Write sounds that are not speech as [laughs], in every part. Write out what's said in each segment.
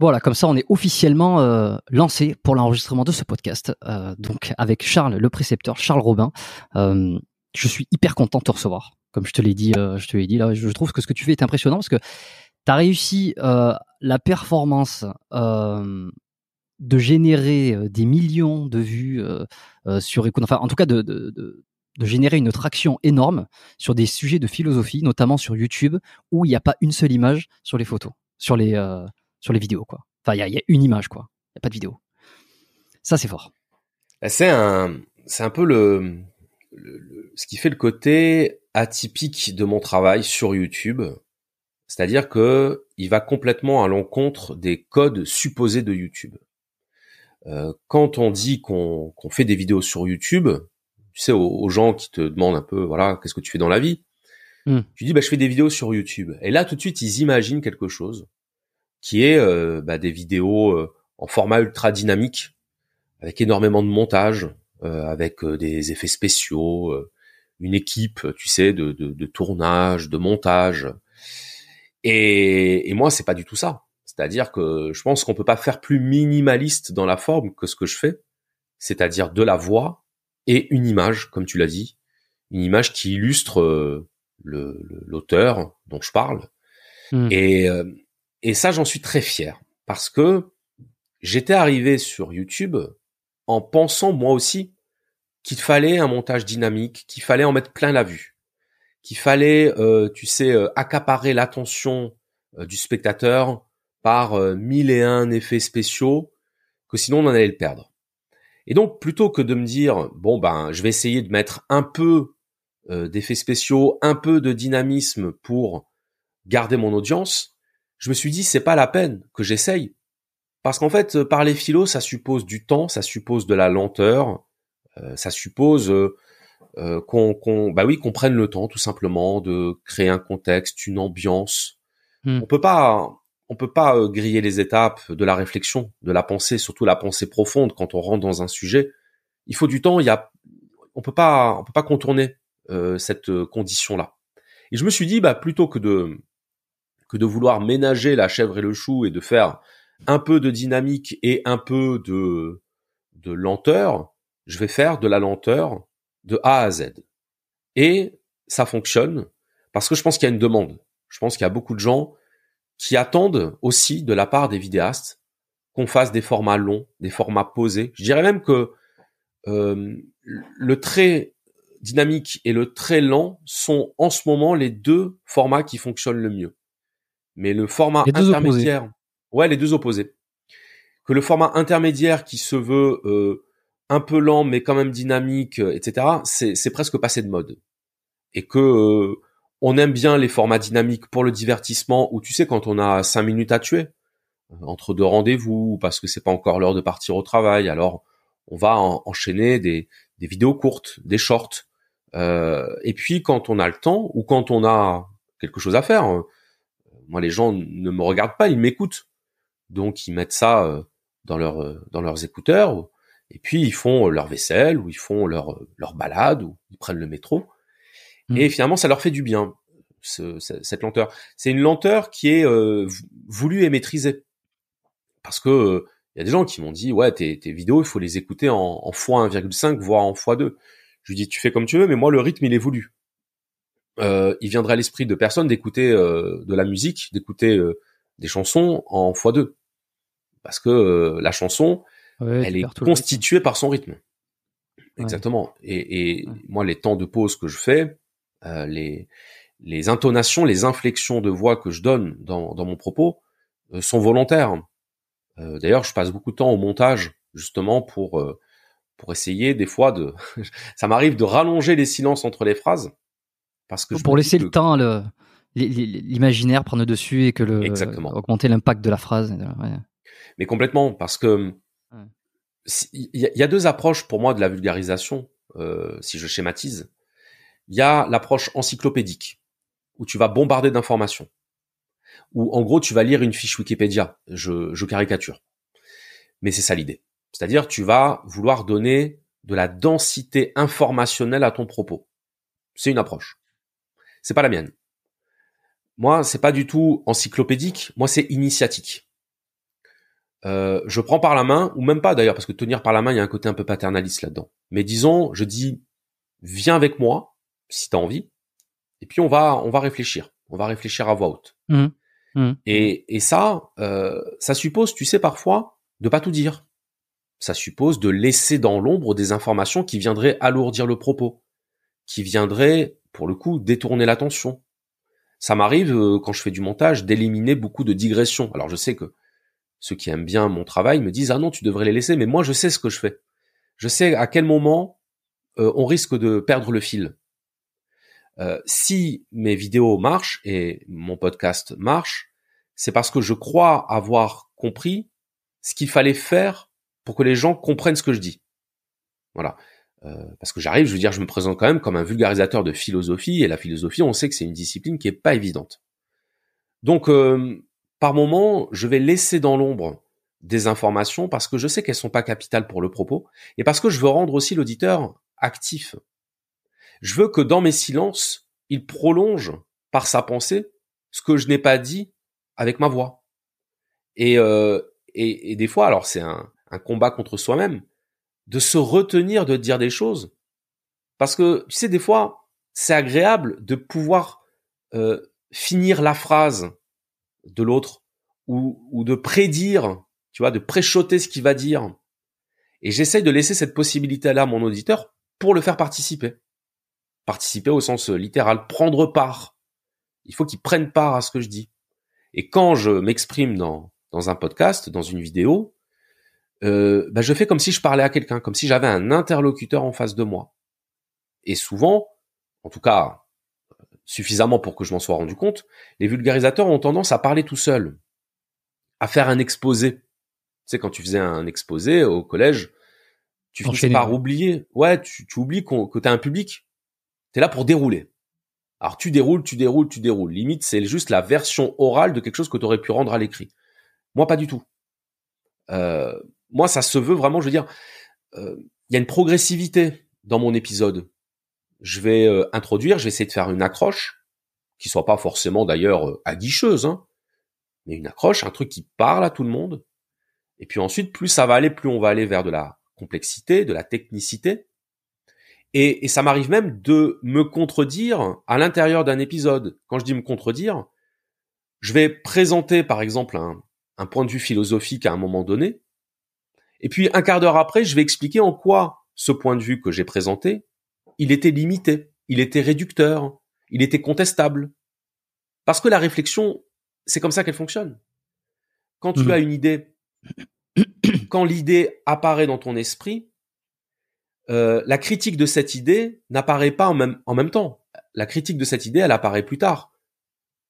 Voilà, comme ça, on est officiellement euh, lancé pour l'enregistrement de ce podcast. Euh, donc, avec Charles, le précepteur, Charles Robin. Euh, je suis hyper content de te recevoir. Comme je te l'ai dit, je te l'ai dit là, je trouve que ce que tu fais est impressionnant parce que tu as réussi la performance de générer des millions de vues sur écoute, enfin en tout cas de, générer une traction énorme sur des sujets de philosophie, notamment sur YouTube, où il n'y a pas une seule image sur les photos, sur les, sur les vidéos. Quoi. Enfin, il y a, y a, une image, quoi. Il n'y a pas de vidéo. Ça, c'est fort. C'est un, c'est un peu le, le, le, ce qui fait le côté atypique de mon travail sur YouTube. C'est-à-dire que il va complètement à l'encontre des codes supposés de YouTube. Euh, quand on dit qu'on qu fait des vidéos sur YouTube, tu sais, aux, aux, gens qui te demandent un peu, voilà, qu'est-ce que tu fais dans la vie mm. Tu dis, bah, je fais des vidéos sur YouTube. Et là, tout de suite, ils imaginent quelque chose qui est euh, bah, des vidéos euh, en format ultra dynamique, avec énormément de montage, euh, avec euh, des effets spéciaux, une équipe, tu sais, de, de, de tournage, de montage. Et, et moi, c'est pas du tout ça. C'est-à-dire que je pense qu'on peut pas faire plus minimaliste dans la forme que ce que je fais, c'est-à-dire de la voix et une image, comme tu l'as dit, une image qui illustre euh, l'auteur dont je parle. Mmh. Et, euh, et ça, j'en suis très fier parce que j'étais arrivé sur YouTube en pensant moi aussi qu'il fallait un montage dynamique, qu'il fallait en mettre plein la vue qu'il fallait, euh, tu sais, euh, accaparer l'attention euh, du spectateur par mille et un effets spéciaux, que sinon on en allait le perdre. Et donc, plutôt que de me dire, bon ben, je vais essayer de mettre un peu d'effets spéciaux, un peu de dynamisme pour garder mon audience, je me suis dit, c'est pas la peine que j'essaye. Parce qu'en fait, parler philo, ça suppose du temps, ça suppose de la lenteur, ça suppose euh, qu'on, qu'on, bah oui, qu'on prenne le temps tout simplement de créer un contexte, une ambiance. Hmm. On peut pas, on peut pas euh, griller les étapes de la réflexion, de la pensée, surtout la pensée profonde quand on rentre dans un sujet. Il faut du temps. Il y a, on peut pas, on peut pas contourner euh, cette condition-là. Et je me suis dit, bah plutôt que de que de vouloir ménager la chèvre et le chou et de faire un peu de dynamique et un peu de de lenteur, je vais faire de la lenteur de A à Z. Et ça fonctionne parce que je pense qu'il y a une demande. Je pense qu'il y a beaucoup de gens qui attendent aussi de la part des vidéastes qu'on fasse des formats longs, des formats posés. Je dirais même que euh, le très dynamique et le très lent sont en ce moment les deux formats qui fonctionnent le mieux. Mais le format intermédiaire, opposés. ouais, les deux opposés. Que le format intermédiaire qui se veut euh, un peu lent mais quand même dynamique, euh, etc. C'est presque passé de mode. Et que euh, on aime bien les formats dynamiques pour le divertissement, où tu sais quand on a cinq minutes à tuer euh, entre deux rendez-vous, parce que c'est pas encore l'heure de partir au travail, alors on va en, enchaîner des, des, vidéos courtes, des shorts. Euh, et puis quand on a le temps ou quand on a quelque chose à faire, euh, moi les gens ne me regardent pas, ils m'écoutent, donc ils mettent ça dans leur dans leurs écouteurs et puis ils font leur vaisselle ou ils font leur leur balade ou ils prennent le métro. Mmh. Et finalement, ça leur fait du bien ce, cette lenteur. C'est une lenteur qui est euh, voulue et maîtrisée parce que il euh, y a des gens qui m'ont dit ouais tes, tes vidéos il faut les écouter en, en x1,5 voire en x2. Je lui dis tu fais comme tu veux mais moi le rythme il est voulu. Euh, il viendrait à l'esprit de personne d'écouter euh, de la musique, d'écouter euh, des chansons en x2 parce que euh, la chanson ouais, elle est constituée par son rythme. Exactement. Et, et ouais. moi, les temps de pause que je fais, euh, les, les intonations, les inflexions de voix que je donne dans, dans mon propos euh, sont volontaires. Euh, D'ailleurs, je passe beaucoup de temps au montage justement pour euh, pour essayer des fois de. [laughs] ça m'arrive de rallonger les silences entre les phrases parce que pour laisser que... le temps le l'imaginaire prendre dessus et que le Exactement. augmenter l'impact de la phrase. Mais complètement, parce que il y, a deux approches pour moi de la vulgarisation, euh, si je schématise. Il y a l'approche encyclopédique, où tu vas bombarder d'informations, où en gros tu vas lire une fiche Wikipédia. Je, je caricature, mais c'est ça l'idée. C'est-à-dire tu vas vouloir donner de la densité informationnelle à ton propos. C'est une approche. C'est pas la mienne. Moi, c'est pas du tout encyclopédique. Moi, c'est initiatique. Euh, je prends par la main, ou même pas d'ailleurs, parce que tenir par la main, il y a un côté un peu paternaliste là-dedans. Mais disons, je dis, viens avec moi, si tu as envie, et puis on va, on va réfléchir. On va réfléchir à voix haute. Mmh. Mmh. Et, et ça, euh, ça suppose, tu sais, parfois, de pas tout dire. Ça suppose de laisser dans l'ombre des informations qui viendraient alourdir le propos, qui viendraient, pour le coup, détourner l'attention. Ça m'arrive, euh, quand je fais du montage, d'éliminer beaucoup de digressions. Alors je sais que ceux qui aiment bien mon travail me disent ah non tu devrais les laisser mais moi je sais ce que je fais je sais à quel moment euh, on risque de perdre le fil euh, si mes vidéos marchent et mon podcast marche c'est parce que je crois avoir compris ce qu'il fallait faire pour que les gens comprennent ce que je dis voilà parce que j'arrive je veux dire je me présente quand même comme un vulgarisateur de philosophie et la philosophie on sait que c'est une discipline qui est pas évidente donc par moment, je vais laisser dans l'ombre des informations parce que je sais qu'elles sont pas capitales pour le propos et parce que je veux rendre aussi l'auditeur actif. Je veux que dans mes silences, il prolonge par sa pensée ce que je n'ai pas dit avec ma voix. Et, euh, et, des fois, alors c'est un, combat contre soi-même, de se retenir de dire des choses. Parce que, tu sais, des fois, c'est agréable de pouvoir euh, finir la phrase de l'autre ou, ou de prédire, tu vois, de préchoter ce qu'il va dire. Et j'essaye de laisser cette possibilité-là à mon auditeur pour le faire participer. Participer au sens littéral, prendre part. Il faut qu'il prenne part à ce que je dis. Et quand je m'exprime dans, dans un podcast, dans une vidéo, euh, bah je fais comme si je parlais à quelqu'un, comme si j'avais un interlocuteur en face de moi. Et souvent, en tout cas suffisamment pour que je m'en sois rendu compte, les vulgarisateurs ont tendance à parler tout seuls, à faire un exposé. Tu sais, quand tu faisais un exposé au collège, tu finis par oublier. Ouais, tu, tu oublies que tu as un public. Tu es là pour dérouler. Alors tu déroules, tu déroules, tu déroules. Limite, c'est juste la version orale de quelque chose que tu aurais pu rendre à l'écrit. Moi, pas du tout. Euh, moi, ça se veut vraiment, je veux dire, euh, il y a une progressivité dans mon épisode je vais euh, introduire, je vais essayer de faire une accroche, qui soit pas forcément d'ailleurs euh, aguicheuse, hein, mais une accroche, un truc qui parle à tout le monde. Et puis ensuite, plus ça va aller, plus on va aller vers de la complexité, de la technicité. Et, ça m'arrive même de me contredire à l'intérieur d'un épisode. Quand je dis me contredire, je vais présenter par exemple un, un point de vue philosophique à un moment donné, et puis un quart d'heure après, je vais expliquer en quoi ce point de vue que j'ai présenté il était limité, il était réducteur, il était contestable. Parce que la réflexion, c'est comme ça qu'elle fonctionne. Quand tu mmh. as une idée, [coughs] quand l'idée apparaît dans ton esprit, euh, la critique de cette idée n'apparaît pas en même, en même temps. La critique de cette idée, elle apparaît plus tard.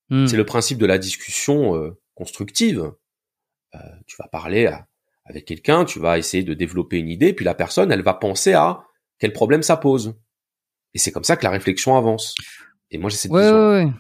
Mmh. C'est le principe de la discussion euh, constructive. Euh, tu vas parler avec quelqu'un, tu vas essayer de développer une idée, puis la personne, elle va penser à quel problème ça pose. Et c'est comme ça que la réflexion avance. Et moi, j'ai cette ouais. Ouais, ouais.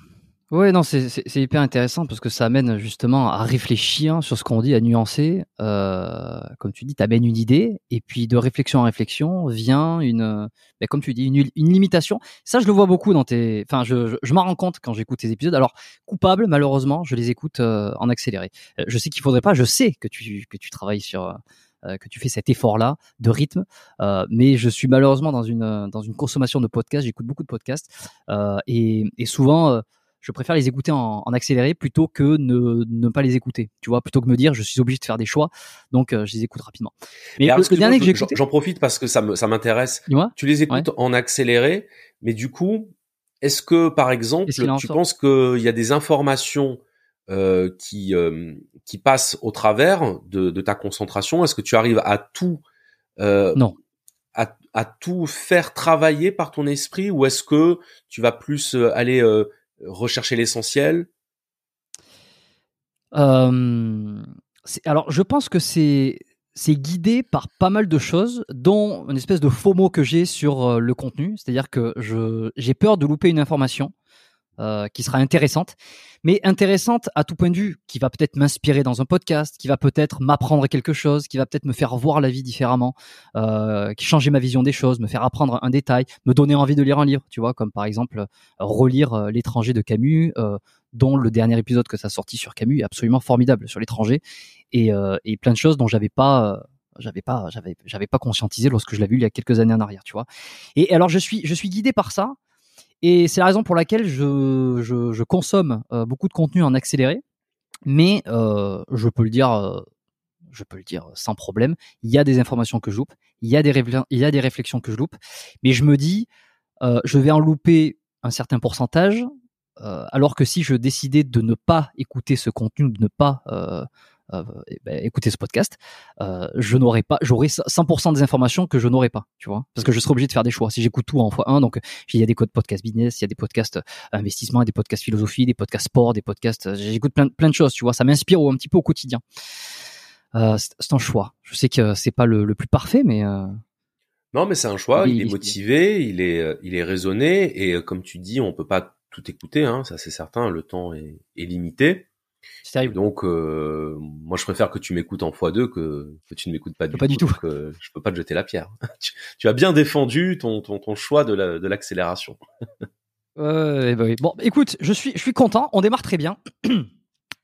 Ouais, non, c'est hyper intéressant parce que ça amène justement à réfléchir sur ce qu'on dit, à nuancer. Euh, comme tu dis, tu amènes une idée et puis de réflexion en réflexion vient une, ben, comme tu dis, une, une, limitation. Ça, je le vois beaucoup dans tes. Enfin, je, je, m'en rends compte quand j'écoute tes épisodes. Alors, coupable, malheureusement, je les écoute euh, en accéléré. Euh, je sais qu'il faudrait pas. Je sais que tu que tu travailles sur euh, que tu fais cet effort-là de rythme. Euh, mais je suis malheureusement dans une dans une consommation de podcasts. J'écoute beaucoup de podcasts euh, et, et souvent je préfère les écouter en, en accéléré plutôt que ne, ne pas les écouter. Tu vois, plutôt que me dire je suis obligé de faire des choix, donc je les écoute rapidement. Mais le, dernier que j'ai j'en profite parce que ça me ça m'intéresse. Tu les écoutes en accéléré, mais du coup, est-ce que par exemple, tu penses qu'il y a des informations euh, qui euh, qui passe au travers de, de ta concentration? Est-ce que tu arrives à tout euh, non à, à, tout faire travailler par ton esprit? Ou est-ce que tu vas plus euh, aller rechercher l'essentiel? Alors, je pense que c'est c'est guidé par pas mal de choses, dont une espèce de faux mot que j'ai sur euh, le contenu, c'est-à-dire que j'ai peur de louper une information euh, qui sera intéressante, mais intéressante à tout point de vue, qui va peut-être m'inspirer dans un podcast, qui va peut-être m'apprendre quelque chose, qui va peut-être me faire voir la vie différemment, euh, qui changer ma vision des choses, me faire apprendre un détail, me donner envie de lire un livre, tu vois, comme par exemple relire euh, L'étranger de Camus, dont le dernier épisode que ça sorti sur Camus est absolument formidable sur l'étranger et, et plein de choses dont j'avais pas j'avais pas j'avais j'avais pas conscientisé lorsque je l'ai vu il y a quelques années en arrière tu vois. Et alors je suis je suis guidé par ça et c'est la raison pour laquelle je, je, je consomme euh, beaucoup de contenu en accéléré. Mais euh, je peux le dire, euh, je peux le dire sans problème. Il y a des informations que je loupe, il y a des, il y a des réflexions que je loupe, mais je me dis, euh, je vais en louper un certain pourcentage, euh, alors que si je décidais de ne pas écouter ce contenu, de ne pas euh, ben, écouter ce podcast, euh, je n'aurais pas, j'aurais 100% des informations que je n'aurais pas, tu vois, parce que je serais obligé de faire des choix. Si j'écoute tout en fois 1 donc il y a des codes podcast business, il y a des podcasts euh, investissement, des podcasts philosophie, des podcasts sport, des podcasts, euh, j'écoute plein, plein de choses, tu vois, ça m'inspire un petit peu au quotidien. Euh, c'est un choix. Je sais que c'est pas le, le, plus parfait, mais non, mais c'est un choix. Il, il, est motivé, il est, il est raisonné, et comme tu dis, on peut pas tout écouter, hein, ça c'est certain. Le temps est, est limité. Donc, euh, moi, je préfère que tu m'écoutes en x2 que, que tu ne m'écoutes pas du pas tout. Du tout. Euh, je peux pas te jeter la pierre. [laughs] tu, tu, as bien défendu ton, ton, ton choix de l'accélération. La, euh, bah oui. Bon, écoute, je suis, je suis content. On démarre très bien. [clears throat]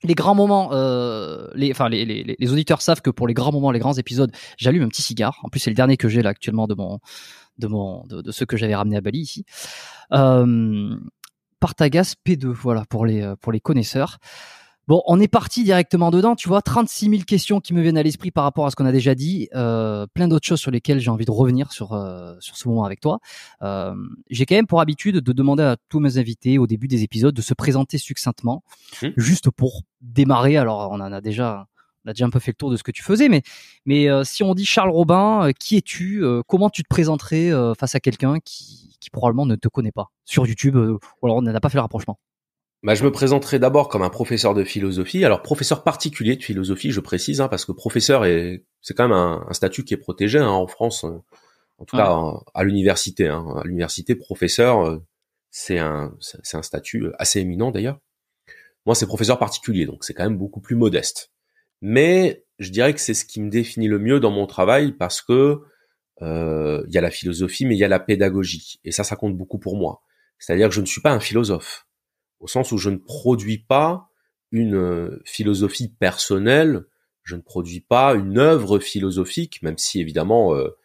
les grands moments, euh, les, enfin les, les, les, auditeurs savent que pour les grands moments, les grands épisodes, j'allume un petit cigare. En plus, c'est le dernier que j'ai là actuellement de mon, de mon, de, de ceux que j'avais ramené à Bali ici. Euh, Partagas P2, voilà pour les, pour les connaisseurs. Bon, on est parti directement dedans, tu vois, 36 000 questions qui me viennent à l'esprit par rapport à ce qu'on a déjà dit, euh, plein d'autres choses sur lesquelles j'ai envie de revenir sur euh, sur ce moment avec toi. Euh, j'ai quand même pour habitude de demander à tous mes invités au début des épisodes de se présenter succinctement, mmh. juste pour démarrer. Alors, on en a déjà on a déjà un peu fait le tour de ce que tu faisais, mais mais euh, si on dit Charles Robin, qui es-tu Comment tu te présenterais face à quelqu'un qui, qui probablement ne te connaît pas sur YouTube ou alors on n'a pas fait le rapprochement? Bah, je me présenterai d'abord comme un professeur de philosophie. Alors professeur particulier de philosophie, je précise, hein, parce que professeur est c'est quand même un, un, statut qui est protégé hein, en France, en tout cas à, à l'université. Hein. À l'université, professeur, euh, c'est un c'est un statut assez éminent d'ailleurs. Moi, c'est professeur particulier, donc c'est quand même beaucoup plus modeste. Mais je dirais que c'est ce qui me définit le mieux dans mon travail parce que euh, il y a la philosophie, mais il y a la pédagogie, et ça, ça compte beaucoup pour moi. C'est-à-dire que je ne suis pas un philosophe au sens où je ne produis pas une philosophie personnelle, je ne produis pas une œuvre philosophique, même si évidemment euh,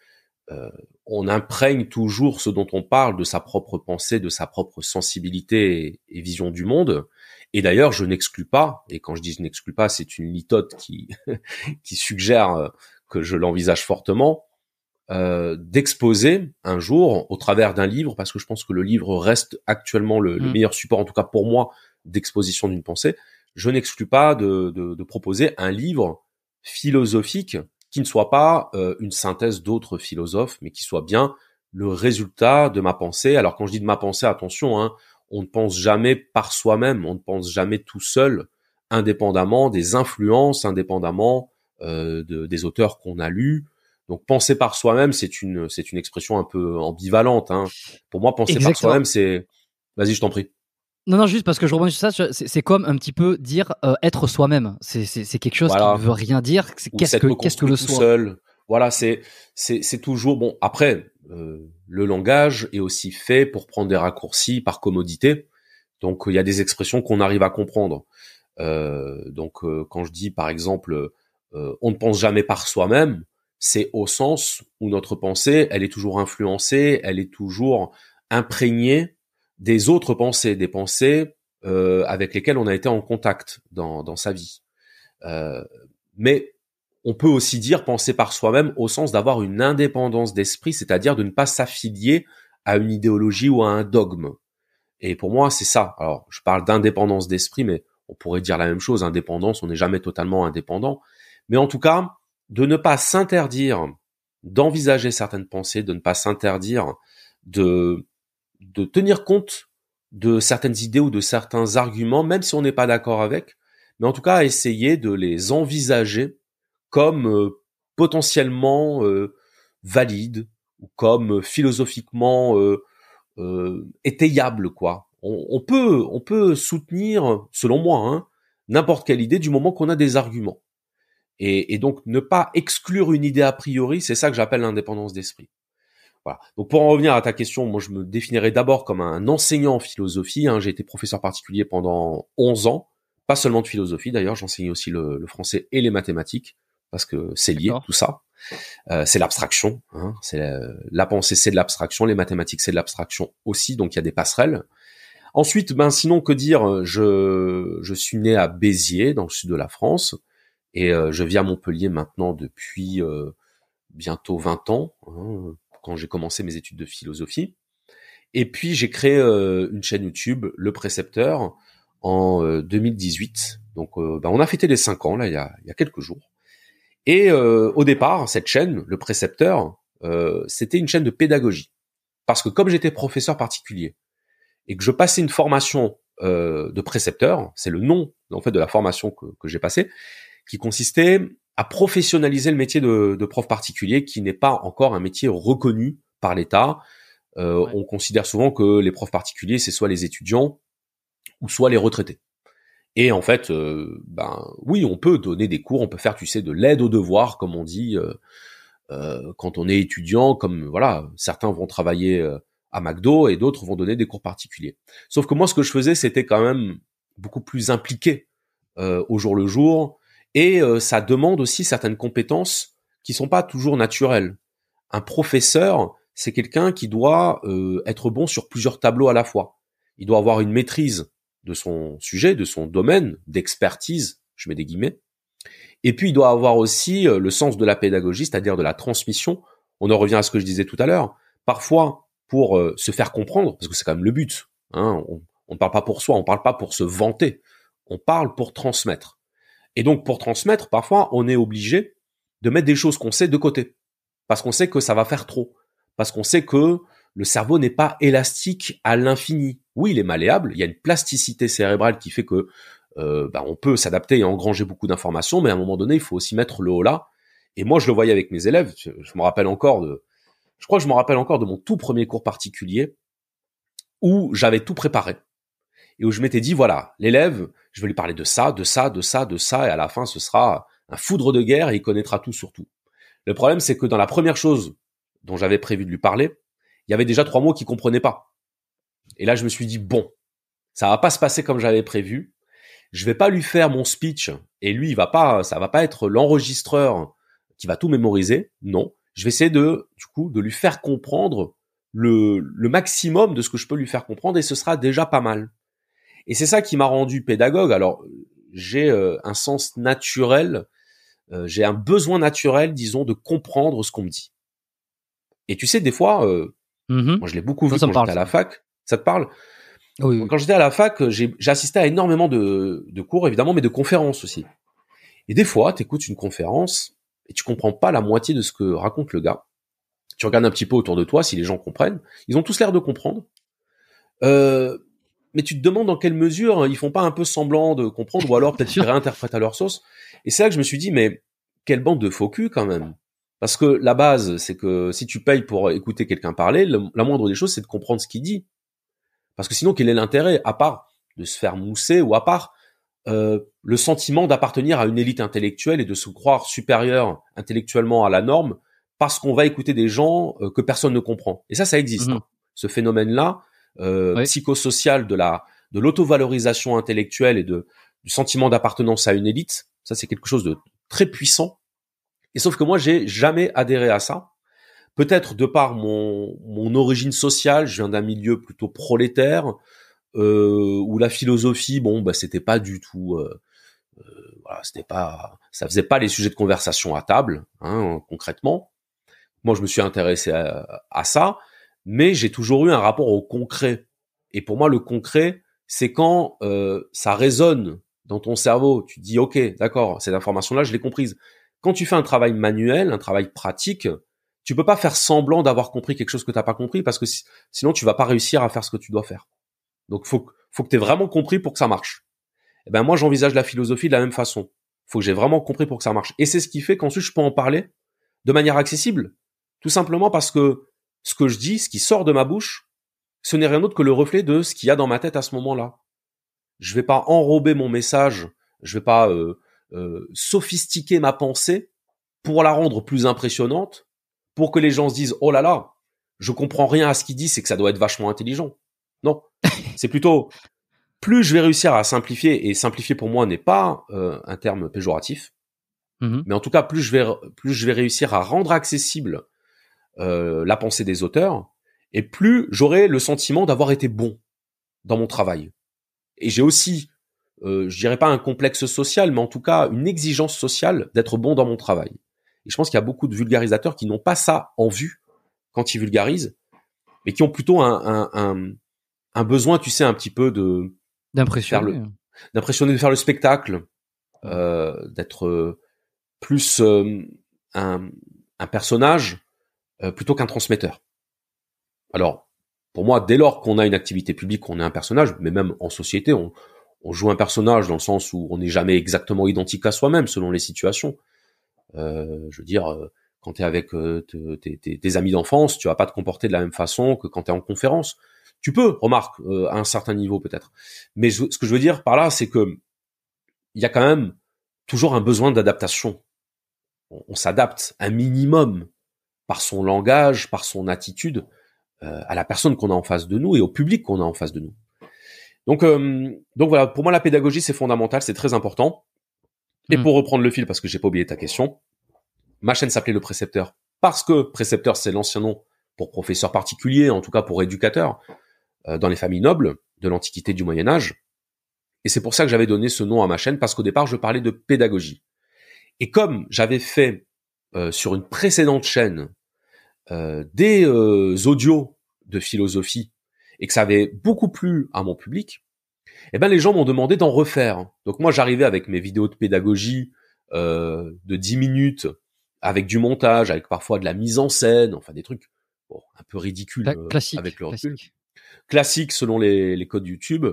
euh, on imprègne toujours ce dont on parle de sa propre pensée, de sa propre sensibilité et, vision du monde. Et d'ailleurs, je n'exclus pas, et quand je dis je n'exclus pas, c'est une litote qui, [laughs] qui suggère que je l'envisage fortement, euh, d'exposer un jour au travers d'un livre, parce que je pense que le livre reste actuellement le, mmh. le meilleur support, en tout cas pour moi, d'exposition d'une pensée. Je n'exclus pas de, de, de, proposer un livre philosophique qui ne soit pas euh, une synthèse d'autres philosophes, mais qui soit bien le résultat de ma pensée. Alors quand je dis de ma pensée, attention, hein, on ne pense jamais par soi-même, on ne pense jamais tout seul, indépendamment des influences, indépendamment euh, de, des auteurs qu'on a lus, donc penser par soi-même, c'est une c'est une expression un peu ambivalente. Hein. Pour moi, penser Exactement. par soi-même, c'est vas-y, je t'en prie. Non, non, juste parce que je rebondis sur ça, c'est comme un petit peu dire euh, être soi-même. C'est quelque chose voilà. qui ne veut rien dire. Qu'est-ce que qu'est-ce que le soi? seul. Voilà, c'est c'est toujours bon. Après, euh, le langage est aussi fait pour prendre des raccourcis par commodité. Donc il y a des expressions qu'on arrive à comprendre. Euh, donc euh, quand je dis par exemple, euh, on ne pense jamais par soi-même, c'est au sens où notre pensée, elle est toujours influencée, elle est toujours imprégnée des autres pensées, des pensées euh, avec lesquelles on a été en contact dans, dans sa vie. Euh, mais on peut aussi dire penser par soi-même au sens d'avoir une indépendance d'esprit, c'est-à-dire de ne pas s'affilier à une idéologie ou à un dogme. Et pour moi, c'est ça. Alors, je parle d'indépendance d'esprit, mais on pourrait dire la même chose. Indépendance, on n'est jamais totalement indépendant. Mais en tout cas, de ne pas s'interdire d'envisager certaines pensées, de ne pas s'interdire de, de tenir compte de certaines idées ou de certains arguments, même si on n'est pas d'accord avec, mais en tout cas essayer de les envisager comme euh, potentiellement euh, valides ou comme philosophiquement euh, euh, étayables, quoi. On, on, peut, on peut soutenir, selon moi, hein, n'importe quelle idée du moment qu'on a des arguments. Et, et, donc ne pas exclure une idée a priori, c'est ça que j'appelle l'indépendance d'esprit. Voilà. Donc pour en revenir à ta question, moi je me définirais d'abord comme un enseignant en philosophie. Hein. J'ai été professeur particulier pendant 11 ans, pas seulement de philosophie d'ailleurs, j'enseignais aussi le, le, français et les mathématiques parce que c'est lié tout ça. Euh, c'est l'abstraction, hein. c'est la, la, pensée c'est de l'abstraction, les mathématiques c'est de l'abstraction aussi, donc il y a des passerelles. Ensuite, ben sinon que dire, je je suis né à Béziers dans le sud de la France et euh, je vis à Montpellier maintenant depuis euh, bientôt 20 ans. Hein quand j'ai commencé mes études de philosophie. Et puis j'ai créé euh, une chaîne YouTube, Le Précepteur, en 2018. Euh, Donc euh, bah, on a fêté les cinq ans là il y a, y a quelques jours. Et au départ, cette chaîne, Le Précepteur, c'était une chaîne de pédagogie. Parce que comme j'étais professeur particulier et que je passais une formation de précepteur, c'est le nom en fait de la formation que, que j'ai passée, qui consistait à professionnaliser le métier de, de prof particulier qui n'est pas encore un métier reconnu par l'État. Euh, On considère souvent que les profs particuliers, c'est soit les étudiants ou soit les retraités. Et en fait, euh, ben oui, on peut donner des cours, on peut faire, tu sais, de l'aide aux devoirs, comme on dit, euh, euh quand on est étudiant, comme voilà, certains vont travailler euh, à McDo et d'autres vont donner des cours particuliers. Sauf que moi, ce que je faisais, c'était quand même beaucoup plus impliqué euh, au jour le jour et euh, ça demande aussi certaines compétences qui sont pas toujours naturelles. Un professeur, c'est quelqu'un qui doit euh, être bon sur plusieurs tableaux à la fois. Il doit avoir une maîtrise de son sujet, de son domaine d'expertise, je mets des guillemets. Et puis il doit avoir aussi euh, le sens de la pédagogie, c'est-à-dire de la transmission. On en revient à ce que je disais tout à l'heure. Parfois, pour se faire comprendre, parce que c'est quand même le but, hein, on ne parle pas pour soi, on parle pas pour se vanter, on parle pour transmettre. Et donc, pour transmettre, parfois, on est obligé de mettre des choses qu'on sait de côté. Parce qu'on sait que ça va faire trop. Parce qu'on sait que le cerveau n'est pas élastique à l'infini. Oui, il est malléable. Il y a une plasticité cérébrale qui fait que euh, bah, on peut s'adapter et engranger beaucoup d'informations, mais à un moment donné, il faut aussi mettre le haut là. Et moi, je le voyais avec mes élèves. Je, je me rappelle encore de, je crois que je me rappelle encore de mon tout premier cours particulier où j'avais tout préparé et où je m'étais dit voilà, l'élève, je vais lui parler de ça, de ça, de ça, de ça, et à la fin, ce sera un foudre de guerre et il connaîtra tout sur tout. Le problème, c'est que dans la première chose dont j'avais prévu de lui parler, il y avait déjà trois mots qu'il comprenait pas. Et là, je me suis dit bon, ça va pas se passer comme j'avais prévu. Je vais pas lui faire mon speech et lui, il va pas, ça va pas être l'enregistreur qui va tout mémoriser. Non, je vais essayer de, du coup, de lui faire comprendre le, le maximum de ce que je peux lui faire comprendre et ce sera déjà pas mal. Et c'est ça qui m'a rendu pédagogue. Alors, j'ai euh, un sens naturel, euh, j'ai un besoin naturel, disons, de comprendre ce qu'on me dit. Et tu sais, des fois, euh, mmh moi je l'ai beaucoup vu quand j'étais à la fac. Ça te parle? Oui, Quand j'étais à la fac, j'ai assisté à énormément de, de, cours, évidemment, mais de conférences aussi. Et des fois, tu écoutes une conférence et tu comprends pas la moitié de ce que raconte le gars. Tu regardes un petit peu autour de toi si les gens comprennent. Ils ont tous l'air de comprendre. Euh, mais tu te demandes dans quelle mesure hein, ils font pas un peu semblant de comprendre ou alors peut-être qu'ils [laughs] réinterprètent à leur sauce. Et c'est là que je me suis dit, mais quelle bande de faux cul quand même. Parce que la base, c'est que si tu payes pour écouter quelqu'un parler, la moindre des choses, c'est de comprendre ce qu'il dit. Parce que sinon, quel est l'intérêt, à part de se faire mousser ou à part euh, le sentiment d'appartenir à une élite intellectuelle et de se croire supérieur intellectuellement à la norme parce qu'on va écouter des gens euh, que personne ne comprend. Et ça, ça existe. Mmh. Hein. Ce phénomène-là, euh, psychosocial de la de l'auto-valorisation intellectuelle et de du sentiment d'appartenance à une élite. Ça, c'est quelque chose de très puissant. Et sauf que moi, j'ai jamais adhéré à ça. Peut-être de par mon mon origine sociale, je viens d'un milieu plutôt prolétaire euh, où la philosophie, bon, bah, c'était pas du tout. Euh, euh, voilà, c'était pas, ça faisait pas les sujets de conversation à table, hein, concrètement. Moi, je me suis intéressé à, à ça mais j'ai toujours eu un rapport au concret. Et pour moi, le concret, c'est quand euh, ça résonne dans ton cerveau. Tu dis, ok, d'accord, cette information-là, je l'ai comprise. Quand tu fais un travail manuel, un travail pratique, tu peux pas faire semblant d'avoir compris quelque chose que tu n'as pas compris parce que sinon tu vas pas réussir à faire ce que tu dois faire. Donc faut faut que tu aies vraiment compris pour que ça marche. Et eh ben moi j'envisage la philosophie de la même façon. Faut que j'ai vraiment compris pour que ça marche. Et c'est ce qui fait qu'ensuite je peux en parler de manière accessible. Tout simplement parce que ce que je dis, ce qui sort de ma bouche, ce n'est rien d'autre que le reflet de ce qu'il y a dans ma tête à ce moment-là. Je vais pas enrober mon message, je vais pas euh, euh, sophistiquer ma pensée pour la rendre plus impressionnante, pour que les gens se disent oh là là, je comprends rien à ce qu'il dit, c'est que ça doit être vachement intelligent. Non, [laughs] c'est plutôt plus je vais réussir à simplifier et simplifier pour moi n'est pas euh, un terme péjoratif, mmh mais en tout cas plus je vais plus je vais réussir à rendre accessible euh, la pensée des auteurs, et plus j'aurai le sentiment d'avoir été bon dans mon travail. Et j'ai aussi, euh, je dirais pas un complexe social, mais en tout cas une exigence sociale d'être bon dans mon travail. Et je pense qu'il y a beaucoup de vulgarisateurs qui n'ont pas ça en vue quand ils vulgarisent, mais qui ont plutôt un, un, un, besoin, tu sais, un petit peu de d'impressionner, d'impressionner, de faire le spectacle, euh, d'être euh, plus euh, un, un personnage euh, plutôt qu'un transmetteur. Alors, pour moi, dès lors qu'on a une activité publique, on est un personnage, mais même en société, on, on joue un personnage dans le sens où on n'est jamais exactement identique à soi-même selon les situations. Euh, je veux dire, euh, quand tu es avec euh, tes, amis d'enfance, tu vas pas te comporter de la même façon que quand tu es en conférence. Tu peux, remarque, à un certain niveau peut-être. Mais ce que je veux dire par là, c'est que il y a quand même toujours un besoin d'adaptation. on s'adapte un minimum par son langage, par son attitude euh, à la personne qu'on a en face de nous et au public qu'on a en face de nous. Donc, euh, donc voilà, pour moi la pédagogie c'est fondamental, c'est très important. Et hmm. pour reprendre le fil, parce que j'ai pas oublié ta question, ma chaîne s'appelait le précepteur parce que précepteur c'est l'ancien nom pour professeur particulier, en tout cas pour éducateur euh, dans les familles nobles de l'Antiquité du Moyen Âge. Et c'est pour ça que j'avais donné ce nom à ma chaîne parce qu'au départ je parlais de pédagogie. Et comme j'avais fait sur une précédente chaîne euh, des euh, audios de philosophie et que ça avait beaucoup plu à mon public, eh ben les gens m'ont demandé d'en refaire. Donc moi j'arrivais avec mes vidéos de pédagogie euh, de 10 minutes, avec du montage, avec parfois de la mise en scène, enfin des trucs un peu ridicules euh, avec le recul. Classique, classique selon les, les, codes YouTube.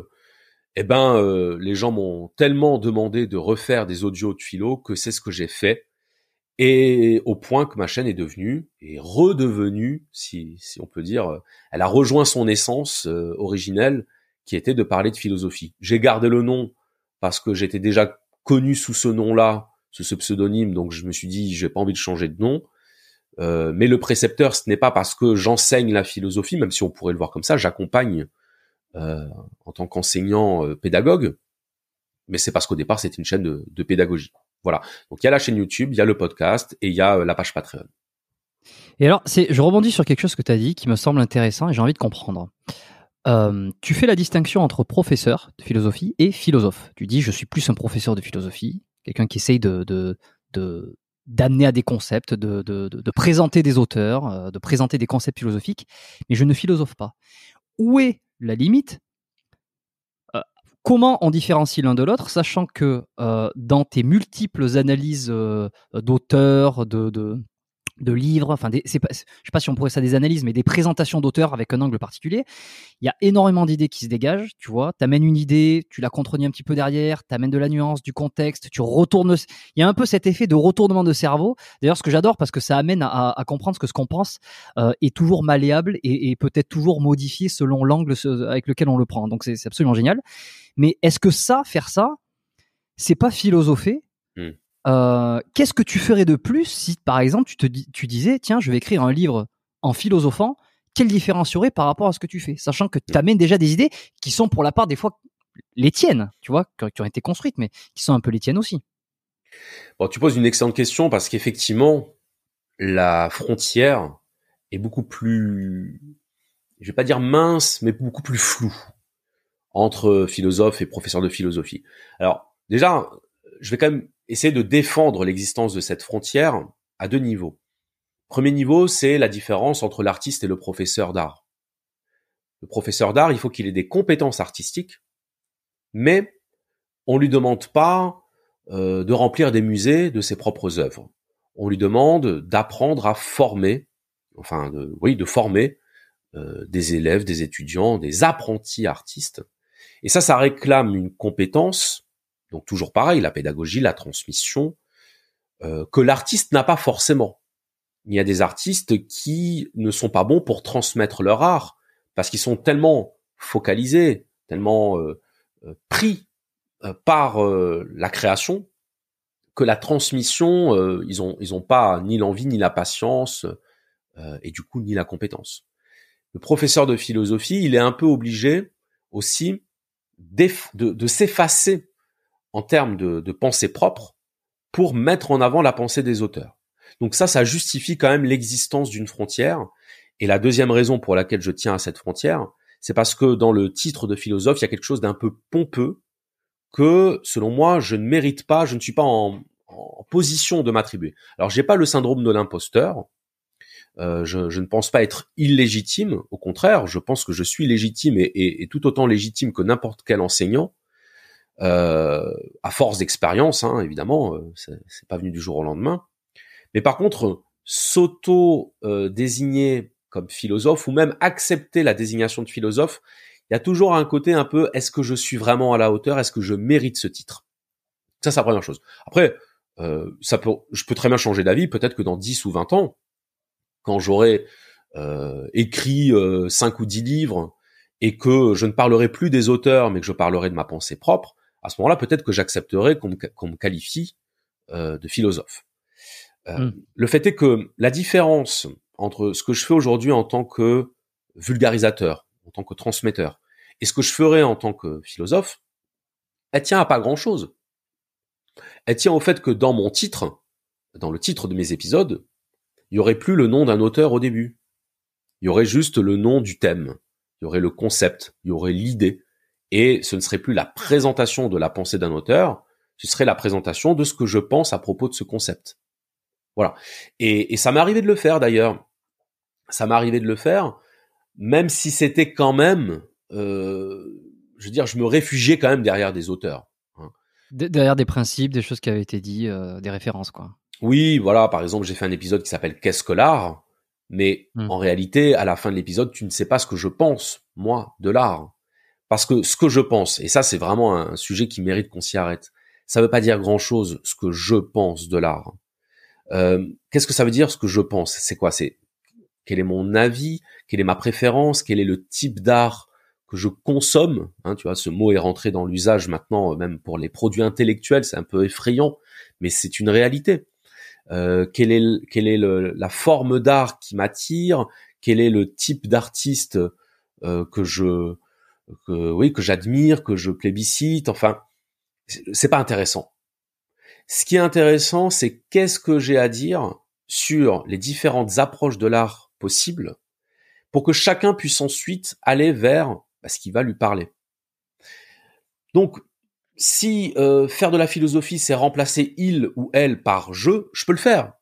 Eh ben euh, les gens m'ont tellement demandé de refaire des audios de philo que c'est ce que j'ai fait et au point que ma chaîne est devenue et redevenue, si, si on peut dire, euh, elle a rejoint son essence euh, originelle qui était de parler de philosophie. J'ai gardé le nom parce que j'étais déjà connu sous ce nom-là, sous ce pseudonyme, donc je me suis dit j'ai pas envie de changer de nom. Euh, mais le précepteur, ce n'est pas parce que j'enseigne la philosophie, même si on pourrait le voir comme ça, j'accompagne euh, en tant qu'enseignant euh, pédagogue, mais c'est parce qu'au départ c'était une chaîne de, de pédagogie. Voilà. Donc il y a la chaîne YouTube, il y a le podcast et il y a euh, la page Patreon. Et alors, c'est, je rebondis sur quelque chose que tu as dit qui me semble intéressant et j'ai envie de comprendre. Euh, tu fais la distinction entre professeur de philosophie et philosophe. Tu dis, je suis plus un professeur de philosophie, quelqu'un qui essaye de, d'amener à des concepts, de, de, de, présenter des auteurs, euh, de présenter des concepts philosophiques, mais je ne philosophe pas. Où est la limite Comment on différencie l'un de l'autre, sachant que euh, dans tes multiples analyses euh, d'auteurs, de, de, de, livres, enfin, des, c'est pas, je sais pas si on pourrait ça des analyses, mais des présentations d'auteurs avec un angle particulier, il y a énormément d'idées qui se dégagent, tu vois. T'amènes une idée, tu la contredis un petit peu derrière, t'amènes de la nuance, du contexte, tu retournes. Il y a un peu cet effet de retournement de cerveau. D'ailleurs, ce que j'adore parce que ça amène à, à comprendre que ce qu'on pense euh, est toujours malléable et, et peut-être toujours modifié selon l'angle avec lequel on le prend. Donc c'est, absolument génial. Mais est-ce que ça, faire ça, c'est pas philosopher. Euh, Qu'est-ce que tu ferais de plus si, par exemple, tu te disais, tiens, je vais écrire un livre en philosophant Quelle différence y aurait par rapport à ce que tu fais, sachant que tu amènes déjà des idées qui sont pour la part des fois les tiennes, tu vois, qui ont été construites, mais qui sont un peu les tiennes aussi. Bon, tu poses une excellente question parce qu'effectivement, la frontière est beaucoup plus, je vais pas dire mince, mais beaucoup plus floue entre philosophes et professeurs de philosophie. Alors déjà, je vais quand même essayer de défendre l'existence de cette frontière à deux niveaux. Premier niveau, c'est la différence entre l'artiste et le professeur d'art. Le professeur d'art, il faut qu'il ait des compétences artistiques, mais on lui demande pas euh, de remplir des musées de ses propres œuvres. On lui demande d'apprendre à former, enfin, de, oui, de former euh, des élèves, des étudiants, des apprentis artistes. Et ça, ça réclame une compétence, donc toujours pareil, la pédagogie, la transmission, euh, que l'artiste n'a pas forcément. Il y a des artistes qui ne sont pas bons pour transmettre leur art parce qu'ils sont tellement focalisés, tellement euh, euh, pris par la création que la transmission, ils ont ils ont pas ni l'envie ni la patience et du coup ni la compétence. Le professeur de philosophie, il est un peu obligé aussi de, de s'effacer en termes de, pensée propre pour mettre en avant la pensée des auteurs. Donc ça, ça justifie quand même l'existence d'une frontière. Et la deuxième raison pour laquelle je tiens à cette frontière, c'est parce que dans le titre de philosophe, il y a quelque chose d'un peu pompeux que, selon moi, je ne mérite pas, je ne suis pas en, position de m'attribuer. Alors, j'ai pas le syndrome de l'imposteur. Euh, je, ne pense pas être illégitime. Au contraire, je pense que je suis légitime et tout autant légitime que n'importe quel enseignant euh, à force d'expérience, hein, évidemment, euh, c'est pas venu du jour au lendemain. Mais par contre, s'auto-désigner euh, comme philosophe ou même accepter la désignation de philosophe, il y a toujours un côté un peu est-ce que je suis vraiment à la hauteur, est-ce que je mérite ce titre? Ça, c'est la première chose. Après, euh, ça peut, je peux très bien changer d'avis, peut-être que dans 10 ou 20 ans, quand j'aurai euh, écrit euh, 5 ou 10 livres et que je ne parlerai plus des auteurs, mais que je parlerai de ma pensée propre, à ce moment-là, peut-être que j'accepterai qu'on me, qualifie euh, de philosophe. Euh, hmm. Le fait est que la différence entre ce que je fais aujourd'hui en tant que vulgarisateur, en tant que transmetteur, et ce que je ferai en tant que philosophe, elle tient à pas grand-chose. Elle tient au fait que dans mon titre, dans le titre de mes épisodes, il y aurait plus le nom d'un auteur au début. Il y aurait juste le nom du thème. Il y aurait le concept. Il y aurait l'idée et ce ne serait plus la présentation de la pensée d'un auteur, ce serait la présentation de ce que je pense à propos de ce concept. Voilà. Et, ça m'est arrivé de le faire d'ailleurs. Ça m'est arrivé de le faire, même si c'était quand même, euh, je veux dire, je me réfugiais quand même derrière des auteurs. Hein. Derrière des principes, des choses qui avaient été dites, euh, des références, quoi. Oui, voilà. Par exemple, j'ai fait un épisode qui s'appelle Qu'est-ce que l'art? Mais hmm. en réalité, à la fin de l'épisode, tu ne sais pas ce que je pense, moi, de l'art. Parce que ce que je pense, et ça c'est vraiment un sujet qui mérite qu'on s'y arrête, ça veut pas dire grand-chose ce que je pense de l'art. Euh, Qu'est-ce que ça veut dire ce que je pense? C'est quoi? C'est quel est mon avis? Quelle est ma préférence? Quel est le type d'art que je consomme? Hein, Tu vois, ce mot est rentré dans l'usage maintenant, même pour les produits intellectuels, c'est un peu effrayant, mais c'est une réalité. Euh, quelle est, quelle est le, la forme d'art qui m'attire? Quel est le type d'artiste euh, que je que oui que j'admire, que je plébiscite. Enfin, c'est pas intéressant. Ce qui est intéressant, c'est qu'est-ce que j'ai à dire sur les différentes approches de l'art possibles pour que chacun puisse ensuite aller vers bah, ce qui va lui parler. Donc, si euh, faire de la philosophie, c'est remplacer il ou elle par je, je peux le faire.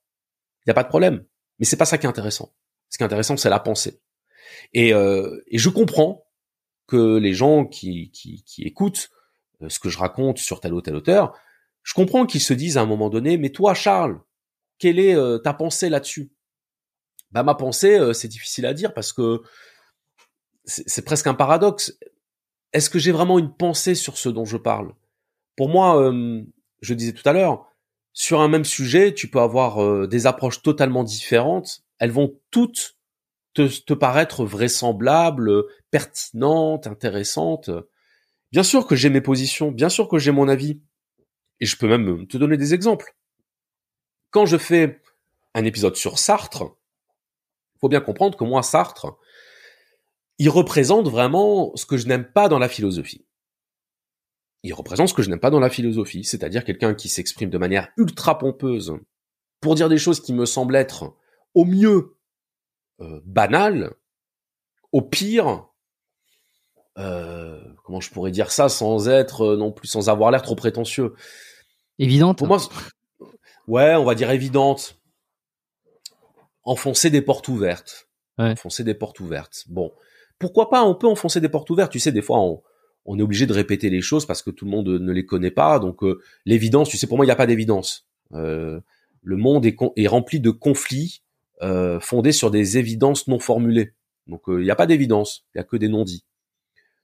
Il n'y a pas de problème. Mais c'est pas ça qui est intéressant. Ce qui est intéressant, c'est la pensée. Et, euh, et je comprends que les gens qui, qui, qui écoutent euh, ce que je raconte sur tel ou tel auteur, je comprends qu'ils se disent à un moment donné, mais toi Charles, quelle est euh, ta pensée là-dessus? Bah ma pensée, euh, c'est difficile à dire parce que c'est presque un paradoxe. Est-ce que j'ai vraiment une pensée sur ce dont je parle? Pour moi, je disais tout à l'heure, sur un même sujet, tu peux avoir des approches totalement différentes. Elles vont toutes te, paraître vraisemblable, pertinente, intéressante. Bien sûr que j'ai mes positions, bien sûr que j'ai mon avis. Et je peux même te donner des exemples. Quand je fais un épisode sur Sartre, il faut bien comprendre que moi, Sartre, il représente vraiment ce que je n'aime pas dans la philosophie. Il représente ce que je n'aime pas dans la philosophie, c'est-à-dire quelqu'un qui s'exprime de manière ultra pompeuse pour dire des choses qui me semblent être au mieux euh, banal, au pire, euh, comment je pourrais dire ça sans être euh, non plus sans avoir l'air trop prétentieux. Évidente. Pour moi, ouais, on va dire évidente. Enfoncer des portes ouvertes. Enfoncer des portes ouvertes. Bon, pourquoi pas On peut enfoncer des portes ouvertes. Tu sais, des fois, on, est obligé de répéter les choses parce que tout le monde ne les connaît pas. Donc, l'évidence, tu sais, pour moi, il n'y a pas d'évidence. le monde est, est rempli de conflits euh, sur des évidences non formulées. Donc il n'y a pas d'évidence, il y a que des non-dits.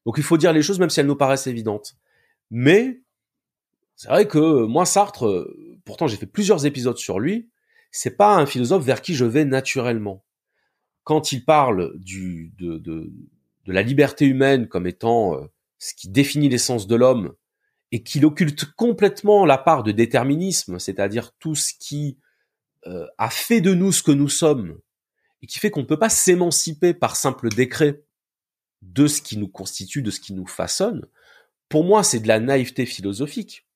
Donc il faut dire les choses même si elles nous paraissent évidentes. Mais c'est vrai que moi Sartre, pourtant j'ai fait plusieurs épisodes sur lui, c'est pas un philosophe vers qui je vais naturellement. Quand il parle du, de, de, de la liberté humaine comme étant euh, ce qui définit l'essence de l'homme et qu'il occulte complètement la part de déterminisme, c'est-à-dire tout ce qui euh, a fait de nous ce que nous sommes et qui fait qu'on ne peut pas s'émanciper par simple décret de ce qui nous constitue, de ce qui nous façonne, pour moi, c'est de la naïveté philosophique.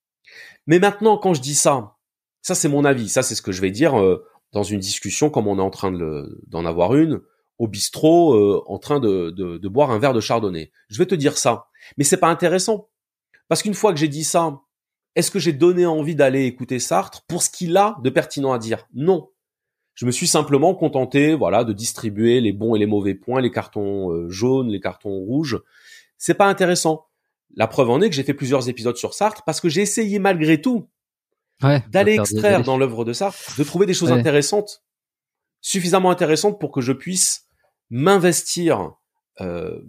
Mais maintenant, quand je dis ça, ça c'est mon avis, ça c'est ce que je vais dire euh, dans une discussion comme on est en train d'en avoir une, au bistrot, euh, en train de, de, boire un verre de chardonnay. Je vais te dire ça, mais c'est pas intéressant. Parce qu'une fois que j'ai dit ça, est-ce que j'ai donné envie d'aller écouter Sartre pour ce qu'il a de pertinent à dire? Non. Je me suis simplement contenté, voilà, de distribuer les bons et les mauvais points, les cartons euh, jaunes, les cartons rouges. C'est pas intéressant. La preuve en est que j'ai fait plusieurs épisodes sur Sartre parce que j'ai essayé malgré tout d'aller extraire dans l'œuvre de Sartre, de trouver des choses intéressantes, suffisamment intéressantes pour que je puisse m'investir euh,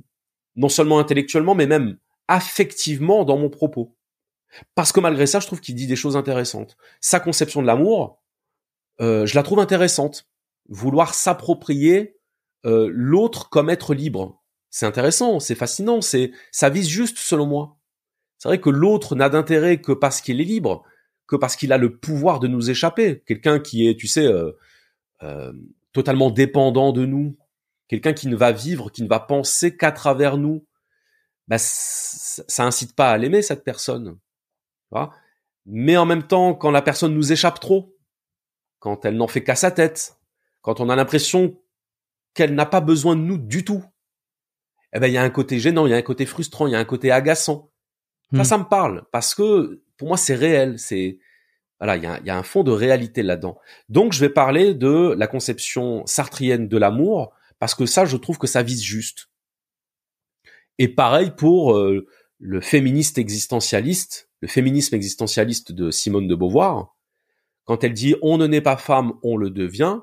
non seulement intellectuellement, mais même affectivement dans mon propos. Parce que malgré ça, je trouve qu'il dit des choses intéressantes. Sa conception de l'amour, euh, je la trouve intéressante. Vouloir s'approprier euh, l'autre comme être libre, c'est intéressant, c'est fascinant, c'est ça vise juste selon moi. C'est vrai que l'autre n'a d'intérêt que parce qu'il est libre, que parce qu'il a le pouvoir de nous échapper. Quelqu'un qui est, tu sais, euh, totalement dépendant de nous, quelqu'un qui ne va vivre, qui ne va penser qu'à travers nous, bah, ça incite pas à l'aimer cette personne. Mais en même temps, quand la personne nous échappe trop, quand elle n'en fait qu'à sa tête, quand on a l'impression qu'elle n'a pas besoin de nous du tout, eh ben il y a un côté gênant, il y a un côté frustrant, il y a un côté agaçant. Ça, hmm. ça me parle parce que pour moi c'est réel, c'est voilà, il y a, y a, un fond de réalité là-dedans. Donc je vais parler de la conception sartrienne de l'amour parce que ça, je trouve que ça vise juste. Et pareil pour euh, le féministe existentialiste, le féminisme existentialiste de Simone de Beauvoir, quand elle dit on ne naît pas femme, on le devient,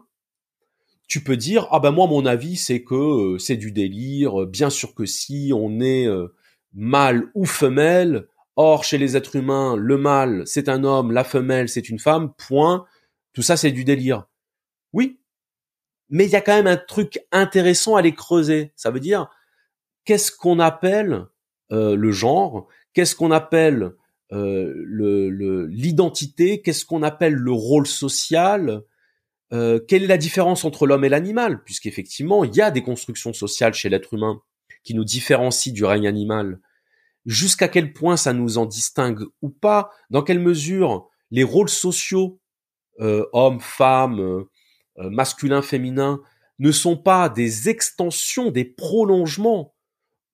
tu peux dire ah ben moi mon avis c'est que euh, c'est du délire, bien sûr que si on est euh, mâle ou femelle, or chez les êtres humains le mâle c'est un homme, la femelle c'est une femme, point, tout ça c'est du délire. Oui, mais il y a quand même un truc intéressant à les creuser. Ça veut dire qu'est-ce qu'on appelle euh, le genre, qu'est-ce qu'on appelle euh, l'identité, qu'est-ce qu'on appelle le rôle social, euh, quelle est la différence entre l'homme et l'animal, puisqu'effectivement il y a des constructions sociales chez l'être humain qui nous différencient du règne animal. Jusqu'à quel point ça nous en distingue ou pas? Dans quelle mesure les rôles sociaux, euh, hommes, femmes, masculins, féminins, ne sont pas des extensions, des prolongements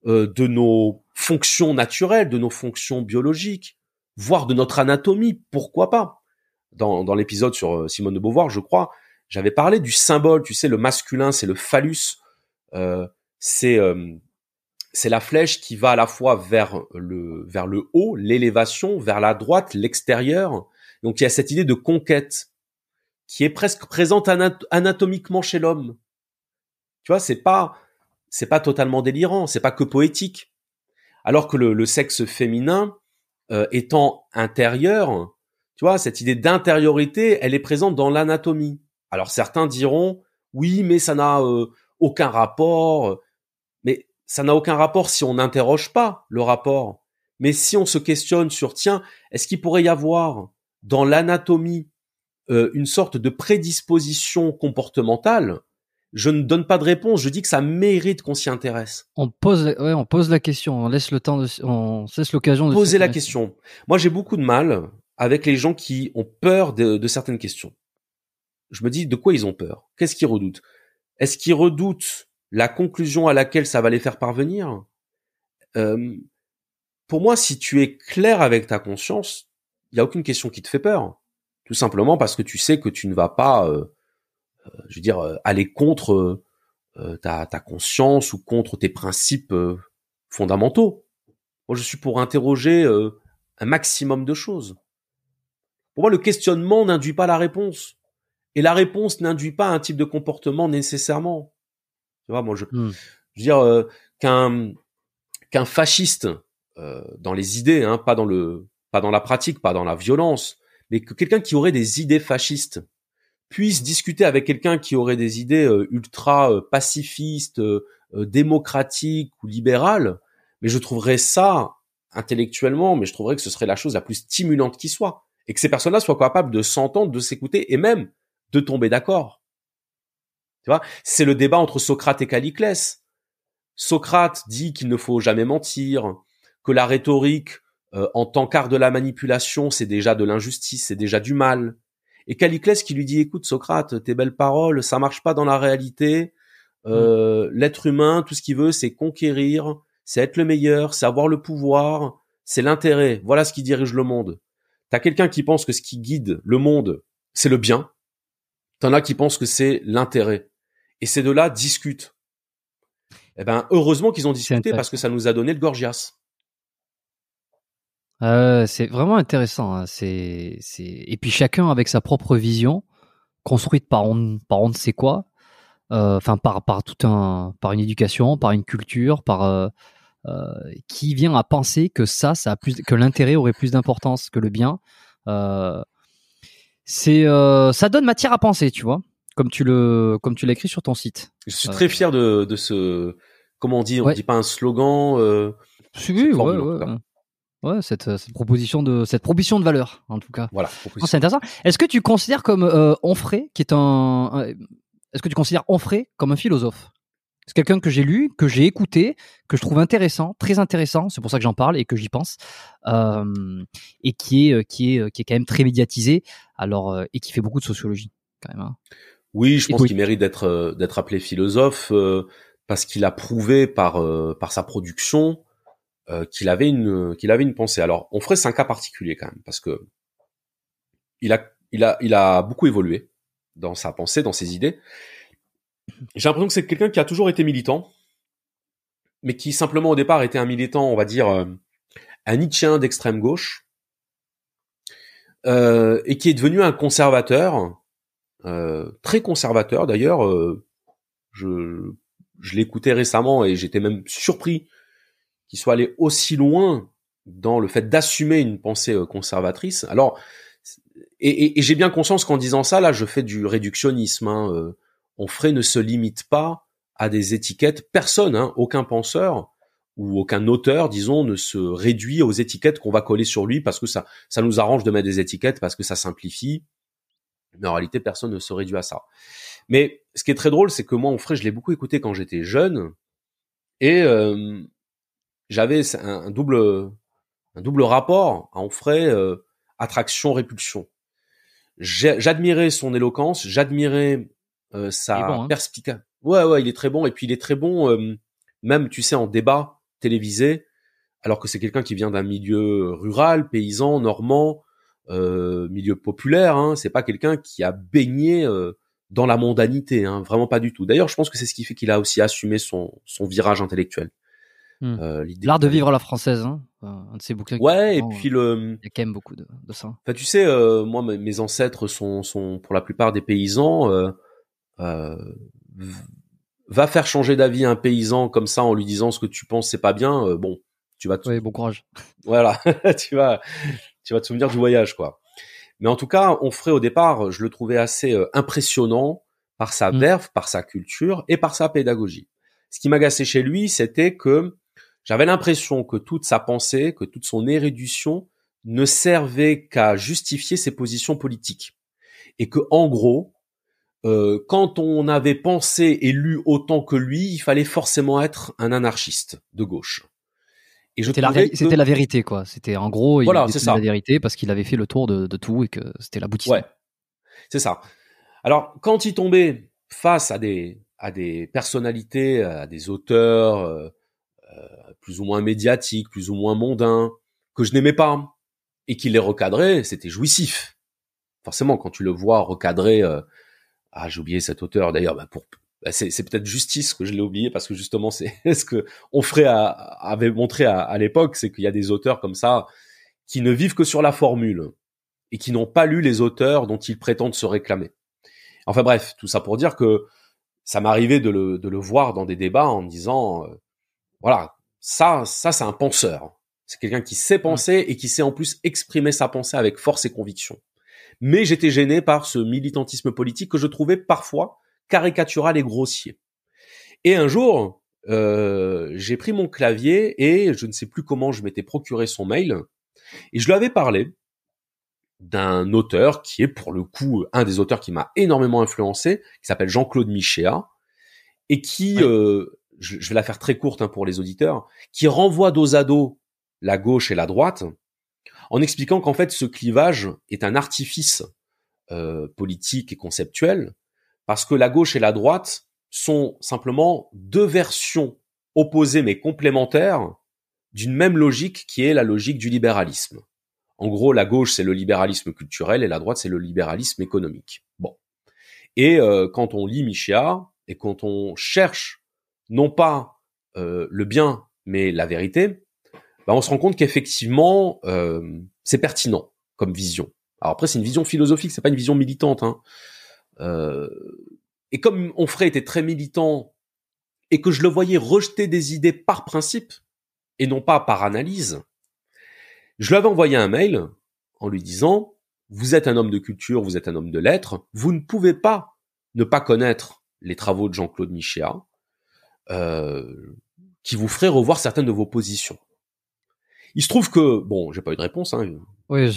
de nos fonctions naturelles, de nos fonctions biologiques, voire de notre anatomie, pourquoi pas Dans, dans l'épisode sur euh, Simone de Beauvoir, je crois, j'avais parlé du symbole, tu sais, le masculin, c'est le phallus, euh, c'est euh, c'est la flèche qui va à la fois vers le vers le haut, l'élévation, vers la droite, l'extérieur. Donc il y a cette idée de conquête qui est presque présente anatomiquement chez l'homme. Tu vois, c'est pas c'est pas totalement délirant, c'est pas que poétique. Alors que le, sexe féminin, euh, étant intérieur, tu vois, cette idée d'intériorité, elle est présente dans l'anatomie. Alors certains diront, oui, mais ça n'a euh, aucun rapport. Mais ça n'a aucun rapport si on n'interroge pas le rapport. Mais si on se questionne sur, tiens, est-ce qu'il pourrait y avoir dans l'anatomie euh, une sorte de prédisposition comportementale je ne donne pas de réponse, je dis que ça mérite qu'on s'y intéresse. On pose, ouais, on pose la question, on laisse le temps, de, on laisse l'occasion de poser la question. Moi, j'ai beaucoup de mal avec les gens qui ont peur de, certaines questions. Je me dis de quoi ils ont peur? Qu'est-ce qu'ils redoutent? Est-ce qu'ils redoutent la conclusion à laquelle ça va les faire parvenir? Euh, Pour moi, si tu es clair avec ta conscience, il y a aucune question qui te fait peur. Tout simplement parce que tu sais que tu ne vas pas euh, je veux dire, euh, aller contre euh, ta, ta, conscience ou contre tes principes euh, fondamentaux. Moi, je suis pour interroger un maximum de choses. Pour moi, le questionnement n'induit pas la réponse. Et la réponse n'induit pas un type de comportement nécessairement. Tu vois, moi je, hmm. je veux dire euh, qu'un qu'un fasciste euh, dans les idées, hein, pas dans le pas dans la pratique, pas dans la violence, mais que quelqu'un qui aurait des idées fascistes puisse discuter avec quelqu'un qui aurait des idées euh, ultra euh, pacifistes, euh, démocratiques ou libérales, mais je trouverais ça intellectuellement, mais je trouverais que ce serait la chose la plus stimulante qui soit, et que ces personnes-là soient capables de s'entendre, de s'écouter et même de tomber d'accord. Tu vois, c'est le débat entre Socrate et Caliclès. Socrate dit qu'il ne faut jamais mentir, que la rhétorique en tant qu'art de la manipulation, c'est déjà de l'injustice, c'est déjà du mal, et Caliclès qui lui dit écoute Socrate, tes belles paroles, ça marche pas dans la réalité. Euh, L'être humain, tout ce qu'il veut, c'est conquérir, c'est être le meilleur, c'est avoir le pouvoir, c'est l'intérêt. Voilà ce qui dirige le monde. T'as quelqu'un qui pense que ce qui guide le monde, c'est le bien. T'en as qui pensent que c'est l'intérêt. Et ces deux-là discutent. Eh ben, heureusement qu'ils ont discuté parce que ça nous a donné le Gorgias. Euh, c'est vraiment intéressant. Hein. C'est, c'est... Et puis chacun avec sa propre vision, construite par on, par on ne sait quoi, euh, enfin par, par tout un, par une éducation, par une culture, par euh, euh, qui vient à penser que ça, ça a plus, que l'intérêt aurait plus d'importance que le bien. Euh, c'est, euh, ça donne matière à penser, tu vois, comme tu le, comme tu l'as écrit sur ton site. Je suis très fier de, de ce, comment on dit, on dit pas un slogan. Euh, oui, ouais, ouais. Ouais, cette, euh, cette, proposition de cette proposition de valeur, en tout cas. Voilà. c'est intéressant. Est-ce que tu considères comme euh, Onfray, qui est un, est-ce que tu considères Onfray comme un philosophe? C'est quelqu'un que j'ai lu, que j'ai écouté, que je trouve intéressant, très intéressant. C'est pour ça que j'en parle et que j'y pense, euh, et qui est qui est qui est quand même très médiatisé. Alors euh, et qui fait beaucoup de sociologie quand même. Hein. Oui, je pense qu'il mérite d'être d'être appelé philosophe parce qu'il a prouvé par par sa production euh, qu'il avait une qu'il avait une pensée. Alors, on ferait un cas particulier quand même parce que il a il a il a beaucoup évolué dans sa pensée, dans ses idées. J'ai l'impression que c'est quelqu'un qui a toujours été militant, mais qui simplement au départ était un militant, on va dire, euh, un Nietzschéen d'extrême gauche, euh, et qui est devenu un conservateur, euh, très conservateur d'ailleurs. Euh, je je l'écoutais récemment et j'étais même surpris qui soit allé aussi loin dans le fait d'assumer une pensée euh, conservatrice. Alors, et, et, j'ai bien conscience qu'en disant ça, là, je fais du réductionnisme. Hein, euh, Onfray ne se limite pas à des étiquettes. Personne, hein, aucun penseur ou aucun auteur, disons, ne se réduit aux étiquettes qu'on va coller sur lui parce que ça, ça nous arrange de mettre des étiquettes parce que ça simplifie. Mais en réalité, personne ne se réduit à ça. Mais ce qui est très drôle, c'est que moi, Onfray, je l'ai beaucoup écouté quand j'étais jeune. Et euh, j'avais un, double un double rapport à Onfray euh, attraction répulsion. J'admirais son éloquence, j'admirais euh, sa bon, hein. perspicacité. Ouais ouais, il est très bon et puis il est très bon euh, même tu sais en débat télévisé alors que c'est quelqu'un qui vient d'un milieu rural, paysan, normand, euh, milieu populaire. Hein, c'est pas quelqu'un qui a baigné euh, dans la mondanité, hein, vraiment pas du tout. D'ailleurs, je pense que c'est ce qui fait qu'il a aussi assumé son, son virage intellectuel. Hmm. Euh, L'art de vivre à la française, hein. un de ces bouquins. Ouais, et puis le. Il y a quand même beaucoup de, de ça. Enfin, tu sais, euh, moi, mes ancêtres sont, sont pour la plupart des paysans. Euh, euh, va faire changer d'avis un paysan comme ça en lui disant ce que tu penses c'est pas bien. Euh, bon, tu vas. Te... Oui, bon courage. [laughs] Voilà, [laughs] tu vas, tu vas te souvenir du voyage, quoi. Mais en tout cas, on ferait au départ, je le trouvais assez euh, impressionnant par sa hmm. verve, par sa culture et par sa pédagogie. Ce qui m'agaçait chez lui, c'était que j'avais l'impression que toute sa pensée, que toute son érudition ne servait qu'à justifier ses positions politiques. Et que, en gros, euh, quand on avait pensé et lu autant que lui, il fallait forcément être un anarchiste de gauche. Et c'était la, que... la, vérité, quoi. C'était en gros, voilà, c'est ça. la vérité parce qu'il avait fait le tour de, de tout et que c'était l'aboutissement. Ouais, c'est ça. Alors, quand il tombait face à des à des personnalités, à des auteurs, euh, plus ou moins médiatique, plus ou moins mondain, que je n'aimais pas, et qu'il les recadrait, c'était jouissif. Forcément, quand tu le vois recadrer, euh, ah j'ai oublié cet auteur d'ailleurs, bah, pour bah, c'est, peut-être justice que je l'ai oublié parce que justement c'est [laughs] ce que Onfray avait montré à, à l'époque, c'est qu'il y a des auteurs comme ça qui ne vivent que sur la formule et qui n'ont pas lu les auteurs dont ils prétendent se réclamer. Enfin bref, tout ça pour dire que ça m'arrivait de le, de le voir dans des débats en disant, euh, voilà, ça, ça c'est un penseur. C'est quelqu'un qui sait penser et qui sait en plus exprimer sa pensée avec force et conviction. Mais j'étais gêné par ce militantisme politique que je trouvais parfois caricatural et grossier. Et un jour, euh, j'ai pris mon clavier et je ne sais plus comment je m'étais procuré son mail et je lui avais parlé d'un auteur qui est pour le coup un des auteurs qui m'a énormément influencé, qui s'appelle Jean-Claude Michéa, et qui, euh, je, vais la faire très courte hein, pour les auditeurs, qui renvoie dos à dos la gauche et la droite, en expliquant qu'en fait ce clivage est un artifice euh, politique et conceptuel, parce que la gauche et la droite sont simplement deux versions opposées mais complémentaires d'une même logique qui est la logique du libéralisme. En gros, la gauche, c'est le libéralisme culturel et la droite, c'est le libéralisme économique. Bon. Et euh, quand on lit Michéa et quand on cherche non pas euh, le bien, mais la vérité, bah, on se rend compte qu'effectivement, euh, c'est pertinent comme vision. Alors après, c'est une vision philosophique, c'est pas une vision militante. Hein. et comme Onfray était très militant et que je le voyais rejeter des idées par principe et non pas par analyse, je lui avais envoyé un mail en lui disant, vous êtes un homme de culture, vous êtes un homme de lettres, vous ne pouvez pas ne pas connaître les travaux de Jean-Claude Michéa, euh, qui vous feraient revoir certaines de vos positions. Il se trouve que, bon, j'ai pas eu de réponse. Hein, oui,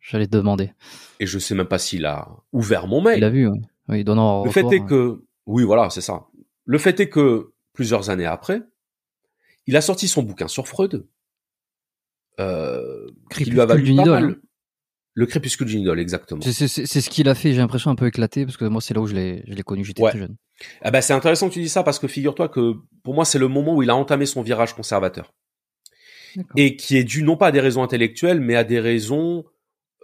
j'allais te demander. Et je sais même pas s'il a ouvert mon mail. Il a vu, oui. oui il Le fait est que, oui, voilà, c'est ça. Le fait est que plusieurs années après, il a sorti son bouquin sur Freud, euh, qui lui a valu pas mal. Hein. Le crépuscule d'une idole, exactement. C'est ce qu'il a fait, j'ai l'impression un peu éclaté, parce que moi c'est là où je l'ai connu, j'étais très jeune. Ah bah, c'est intéressant que tu dis ça, parce que figure-toi que pour moi c'est le moment où il a entamé son virage conservateur. Et qui est dû non pas à des raisons intellectuelles, mais à des raisons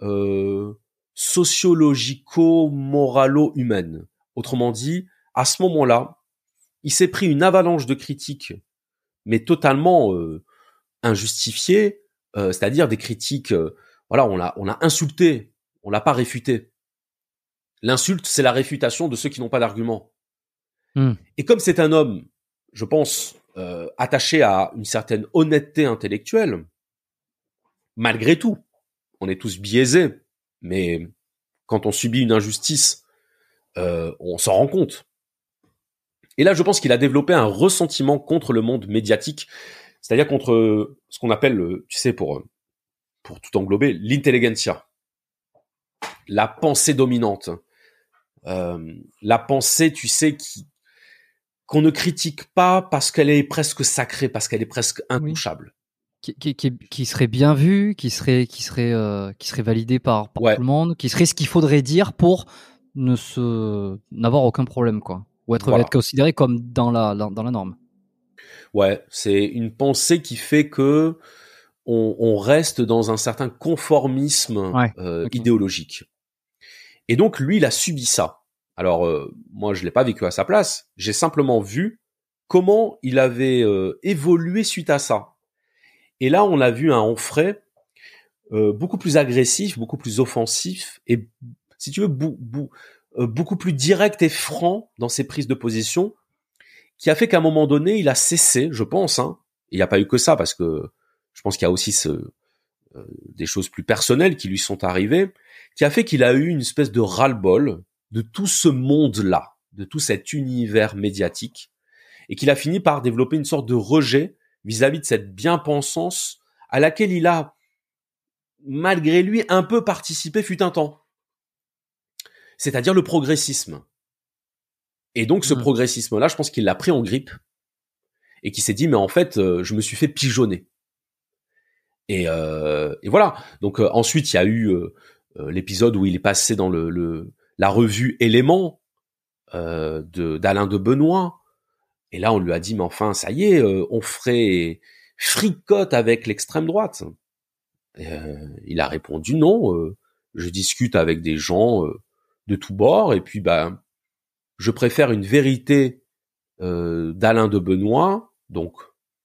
euh, sociologico-moralo-humaines. Autrement dit, à ce moment-là, il s'est pris une avalanche de critiques, mais totalement euh, injustifiées, euh, c'est-à-dire des critiques. Euh, voilà, on l'a, on a insulté, on l'a pas réfuté. L'insulte, c'est la réfutation de ceux qui n'ont pas d'argument. Hmm. Et comme c'est un homme, je pense, euh, attaché à une certaine honnêteté intellectuelle, malgré tout, on est tous biaisés, mais quand on subit une injustice, on s'en rend compte. Et là, je pense qu'il a développé un ressentiment contre le monde médiatique c'est-à-dire contre ce qu'on appelle, tu sais, pour pour tout englober, l'intelligentsia, la pensée dominante, euh, la pensée, tu sais, qui qu'on ne critique pas parce qu'elle est presque sacrée, parce qu'elle est presque intouchable. Qui, qui, qui, serait bien vue, qui serait, qui serait, euh, qui serait validée par, tout le monde, qui serait ce qu'il faudrait dire pour ne se n'avoir aucun problème, quoi, ou être, être considéré comme dans la, dans la norme. Ouais, c'est une pensée qui fait que on, reste dans un certain conformisme euh, idéologique. Et donc lui, il a subi ça. Alors euh, moi, je l'ai pas vécu à sa place. J'ai simplement vu comment il avait euh, évolué suite à ça. Et là, on a vu un Onfray beaucoup plus agressif, beaucoup plus offensif et, si tu veux, beaucoup plus direct et franc dans ses prises de position qui a fait qu'à un moment donné, il a cessé, je pense. Hein, il n'y a pas eu que ça, parce que je pense qu'il y a aussi euh, des choses plus personnelles qui lui sont arrivées, qui a fait qu'il a eu une espèce de ras-le-bol de tout ce monde-là, de tout cet univers médiatique, et qu'il a fini par développer une sorte de rejet vis-à-vis de cette bien-pensance à laquelle il a, malgré lui, un peu participé fut un temps. C'est-à-dire le progressisme. Et donc ce mmh. progressisme-là, je pense qu'il l'a pris en grippe et qui s'est dit mais en fait euh, je me suis fait pigeonner. Et, euh, et voilà. Donc euh, ensuite il y a eu l'épisode où il est passé dans le, la revue Éléments de d'Alain de Benoît. Et là on lui a dit mais enfin ça y est, on ferait fricote avec l'extrême droite. il a répondu non. je discute avec des gens de tous bords et puis bah je préfère une vérité euh, d'Alain de Benoît, donc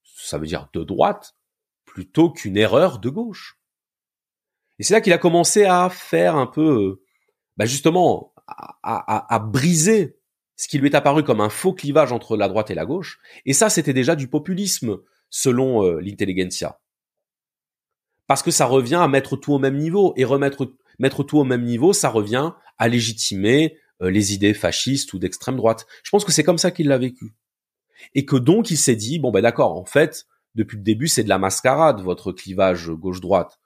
ça veut dire de droite, plutôt qu'une erreur de gauche. Et c'est là qu'il a commencé à faire un peu, euh, bah justement, à, briser ce qui lui est apparu comme un faux clivage entre la droite et la gauche. Et ça, c'était déjà du populisme, selon euh, l'intelligentsia. Parce que ça revient à mettre tout au même niveau. Et remettre mettre tout au même niveau, ça revient à légitimer euh, les idées fascistes ou d'extrême droite. Je pense que c'est comme ça qu'il l'a vécu. Et que donc il s'est dit, bon ben d'accord, en fait, depuis le début, c'est de la mascarade, votre clivage gauche-droite.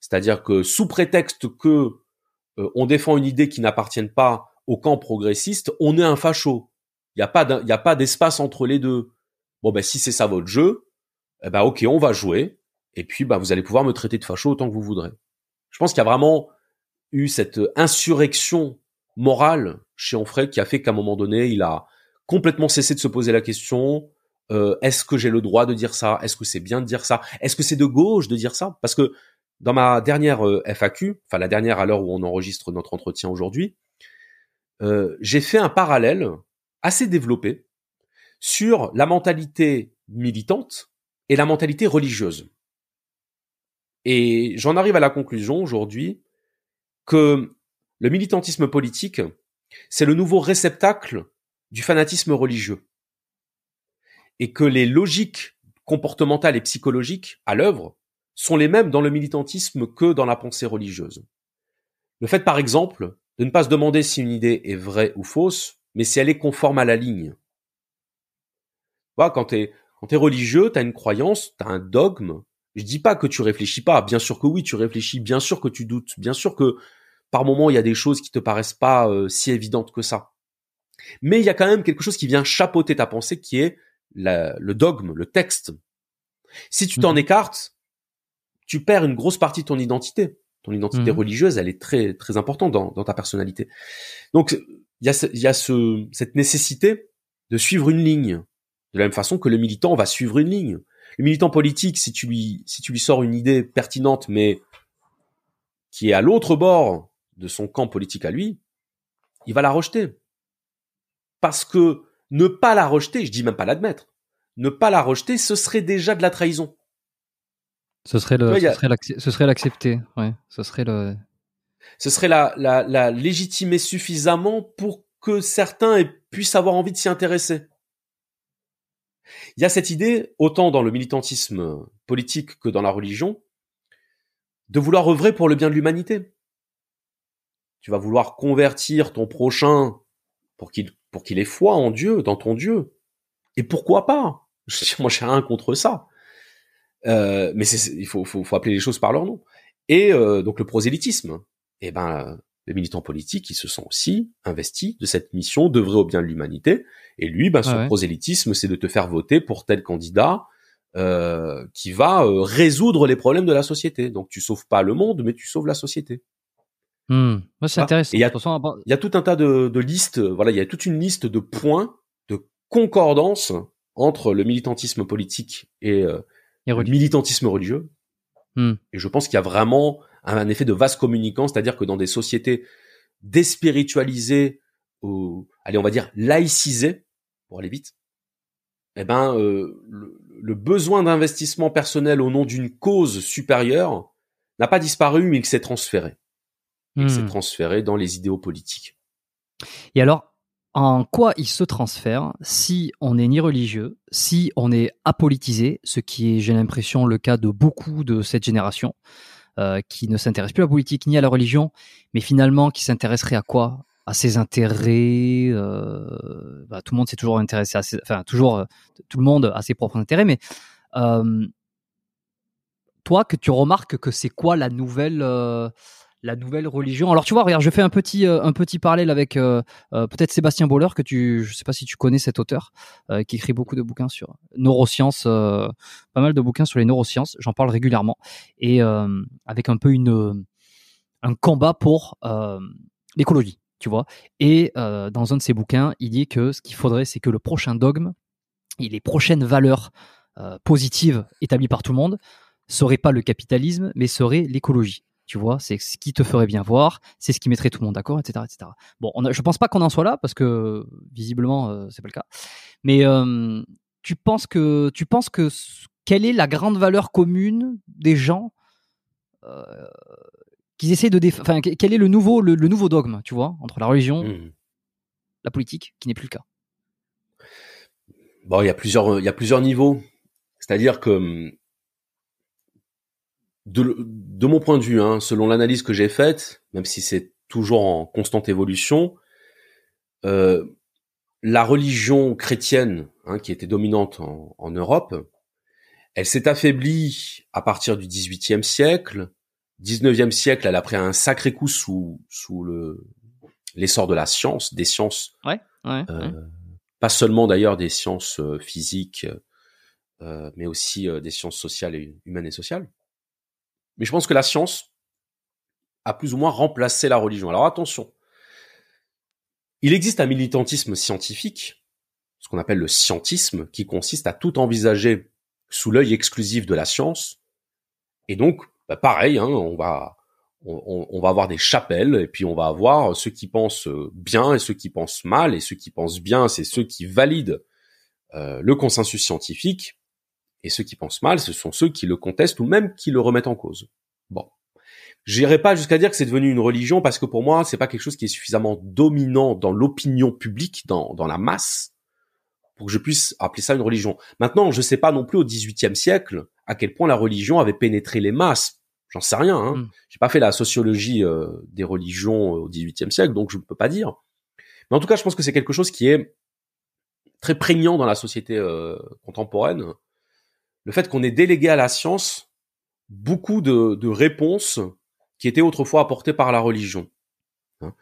C'est-à-dire que sous prétexte que euh, on défend une idée qui n'appartient pas au camp progressiste, on est un facho. Il n'y a pas il a pas d'espace entre les deux. Bon ben si c'est ça votre jeu, eh ben ok, on va jouer. Et puis ben vous allez pouvoir me traiter de facho autant que vous voudrez. Je pense qu'il y a vraiment eu cette insurrection morale chez Onfray qui a fait qu'à un moment donné, il a complètement cessé de se poser la question euh, est-ce que j'ai le droit de dire ça? Est-ce que c'est bien de dire ça? Est-ce que c'est de gauche de dire ça? Parce que dans ma dernière euh, FAQ, enfin la dernière à l'heure où on enregistre notre entretien aujourd'hui, euh, j'ai fait un parallèle assez développé sur la mentalité militante et la mentalité religieuse. Et j'en arrive à la conclusion aujourd'hui que le militantisme politique, c'est le nouveau réceptacle du fanatisme religieux. Et que les logiques comportementales et psychologiques à l'œuvre sont les mêmes dans le militantisme que dans la pensée religieuse. Le fait, par exemple, de ne pas se demander si une idée est vraie ou fausse, mais si elle est conforme à la ligne. Voilà, quand t'es, quand t'es religieux, t'as une croyance, t'as un dogme. Je dis pas que tu réfléchis pas. Bien sûr que oui, tu réfléchis. Bien sûr que tu doutes. Bien sûr que par moment, il y a des choses qui te paraissent pas euh, si évidentes que ça. Mais il y a quand même quelque chose qui vient chapeauter ta pensée, qui est le dogme, le texte. Si tu t'en mhm. écartes, tu perds une grosse partie de ton identité. Ton identité mhm. religieuse, elle est très très importante dans, ta personnalité. Donc il y a, y a ce, cette nécessité de suivre une ligne, de la même façon que le militant va suivre une ligne. Le militant politique, si tu lui si tu lui sors une idée pertinente, mais qui est à l'autre bord de son camp politique à lui, il va la rejeter. Parce que ne pas la rejeter, je dis même pas l'admettre, ne pas la rejeter, ce serait déjà de la trahison. Ce serait le, ce, serait l'accepter, ouais. Ce serait le. Ce serait la, la, la légitimer suffisamment pour que certains puissent avoir envie de s'y intéresser. Il y a cette idée, autant dans le militantisme politique que dans la religion, de vouloir œuvrer pour le bien de l'humanité. Tu vas vouloir convertir ton prochain pour qu'il pour qu'il ait foi en Dieu, dans ton Dieu. Et pourquoi pas? [laughs] Moi, j'ai rien contre ça. Euh, mais il faut, faut, faut, appeler les choses par leur nom. Et euh, donc le prosélytisme. Eh ben, les militants politiques, ils se sont aussi investis de cette mission d'œuvrer au bien de l'humanité. Et lui, ben, son prosélytisme, c'est de te faire voter pour tel candidat euh, qui va euh, résoudre les problèmes de la société. Donc tu sauves pas le monde, mais tu sauves la société. Hmm. c'est intéressant. Il y, a, il y a tout un tas de, de listes. Voilà, il y a toute une liste de points de concordance entre le militantisme politique et, euh, militantisme religieux. Hmm. Et je pense qu'il y a vraiment un, effet de vase communicant, c'est-à-dire que dans des sociétés déspiritualisées ou, allez, on va dire laïcisées, pour aller vite, eh ben, euh, le, besoin d'investissement personnel au nom d'une cause supérieure n'a pas disparu, mais il s'est transféré. Il s'est hmm. transféré dans les idéaux politiques. Et alors, en quoi il se transfère si on n'est ni religieux, si on est apolitisé, ce qui est, j'ai l'impression, le cas de beaucoup de cette génération, euh, qui ne s'intéresse plus à la politique ni à la religion, mais finalement qui s'intéresserait à quoi? À ses intérêts. Euh, bah, tout le monde s'est toujours intéressé à ses, enfin toujours euh, tout le monde a ses propres intérêts, mais toi que tu remarques que c'est quoi la nouvelle la nouvelle religion. Alors tu vois, regarde, je fais un petit euh, un petit parallèle avec euh, euh, peut-être Sébastien Boller que tu, je sais pas si tu connais cet auteur qui écrit beaucoup de bouquins sur neurosciences, pas mal de bouquins sur les neurosciences. J'en parle régulièrement et avec un peu un combat pour l'écologie, tu vois. Et dans un de ses bouquins, il dit que ce qu'il faudrait, c'est que le prochain dogme et les prochaines valeurs positives établies par tout le monde serait pas le capitalisme, mais serait l'écologie. Tu vois, c'est ce qui te ferait bien voir, c'est ce qui mettrait tout le monde d'accord, etc., etc. Bon, on a, je pense pas qu'on en soit là parce que visiblement euh, c'est pas le cas. Mais euh, tu penses que tu penses que quelle est la grande valeur commune des gens euh, qui essaient de enfin quel est le nouveau le, nouveau dogme, tu vois, entre la religion mmh. la politique, qui n'est plus le cas? Bon, il y a plusieurs, il y a plusieurs niveaux. C'est-à-dire que de, de, mon point de vue, hein, selon l'analyse que j'ai faite, même si c'est toujours en constante évolution, euh, la religion chrétienne, hein, qui était dominante en, en Europe, elle s'est affaiblie à partir du XVIIIe siècle. XIXe siècle, elle a pris un sacré coup sous sous le l'essor de la science, des sciences. Ouais, ouais, euh, Pas seulement d'ailleurs des sciences euh, physiques, euh, mais aussi des sciences sociales et humaines et sociales. Mais je pense que la science a plus ou moins remplacé la religion. Alors attention, il existe un militantisme scientifique, ce qu'on appelle le scientisme, qui consiste à tout envisager sous l'œil exclusif de la science. Et donc, bah pareil, hein, on va on, va avoir des chapelles et puis on va avoir ceux qui pensent bien et ceux qui pensent mal et ceux qui pensent bien, c'est ceux qui valident euh, le consensus scientifique et ceux qui pensent mal, ce sont ceux qui le contestent ou même qui le remettent en cause. Bon. J'irai pas jusqu'à dire que c'est devenu une religion parce que pour moi, c'est pas quelque chose qui est suffisamment dominant dans l'opinion publique, dans, dans la masse, pour que je puisse appeler ça une religion. Maintenant, je sais pas non plus au XVIIIe siècle à quel point la religion avait pénétré les masses. J'en sais rien. Hein. Mm. J'ai pas fait la sociologie euh, des religions au XVIIIe siècle, donc je ne peux pas dire. Mais en tout cas, je pense que c'est quelque chose qui est très prégnant dans la société euh, contemporaine le fait qu'on ait délégué à la science beaucoup de, de, réponses qui étaient autrefois apportées par la religion. Hein.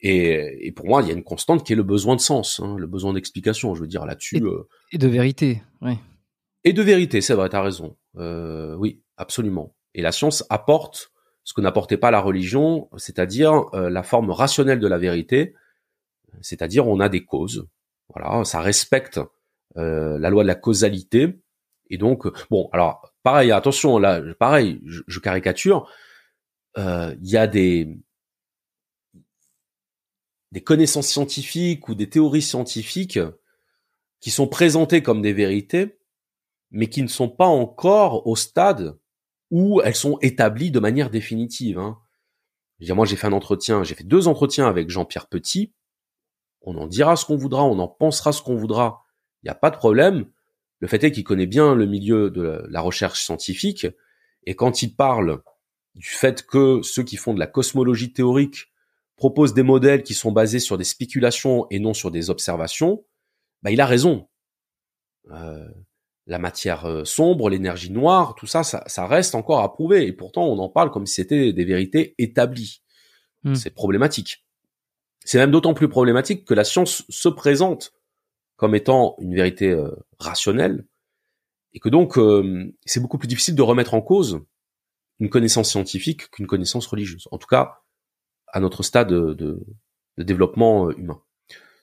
Et, et, pour moi, il y a une constante qui est le besoin de sens, hein, le besoin d'explication, je veux dire là-dessus. Et, euh, et, de vérité, oui. Et de vérité, c'est vrai, t'as raison. Euh, oui, absolument. Et la science apporte ce que n'apportait pas la religion, c'est-à-dire euh, la forme rationnelle de la vérité, c'est-à-dire on a des causes. Voilà, ça respecte euh, la loi de la causalité, et donc, bon, alors, pareil, attention, là, pareil, je, caricature, euh, il y a des, connaissances scientifiques ou des théories scientifiques qui sont présentées comme des vérités, mais qui ne sont pas encore au stade où elles sont établies de manière définitive. Hein. moi, j'ai fait un entretien, j'ai fait deux entretiens avec Jean-Pierre Petit. On en dira ce qu'on voudra, on en pensera ce qu'on voudra. Il n'y a pas de problème. Le fait est qu'il connaît bien le milieu de la recherche scientifique, et quand il parle du fait que ceux qui font de la cosmologie théorique proposent des modèles qui sont basés sur des spéculations et non sur des observations, bah il a raison. Euh, la matière euh, sombre, l'énergie noire, tout ça, ça, reste encore à prouver. Et pourtant, on en parle comme si c'était des vérités établies. Hmm. C'est problématique. C'est même d'autant plus problématique que la science se présente comme étant une vérité euh, rationnelle, et que donc euh, c'est beaucoup plus difficile de remettre en cause une connaissance scientifique qu'une connaissance religieuse. En tout cas, à notre stade de, de, développement euh, humain.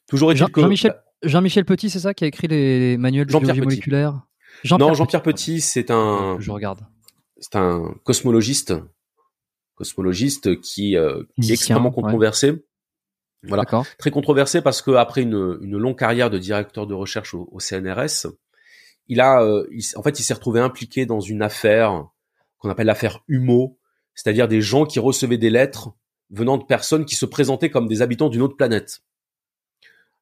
Toujours est Jean, que Jean-Michel, Jean-Michel Petit, c'est ça qui a écrit les manuels de biologie moléculaire? Jean non, Jean-Pierre Petit, c'est un. Je regarde. C'est un cosmologiste, cosmologiste qui, qui est extrêmement controversé. Voilà, très controversé parce que après une, une, longue carrière de directeur de recherche au, CNRS, il a, euh, en fait, il s'est retrouvé impliqué dans une affaire qu'on appelle l'affaire Humo, c'est-à-dire des gens qui recevaient des lettres venant de personnes qui se présentaient comme des habitants d'une autre planète.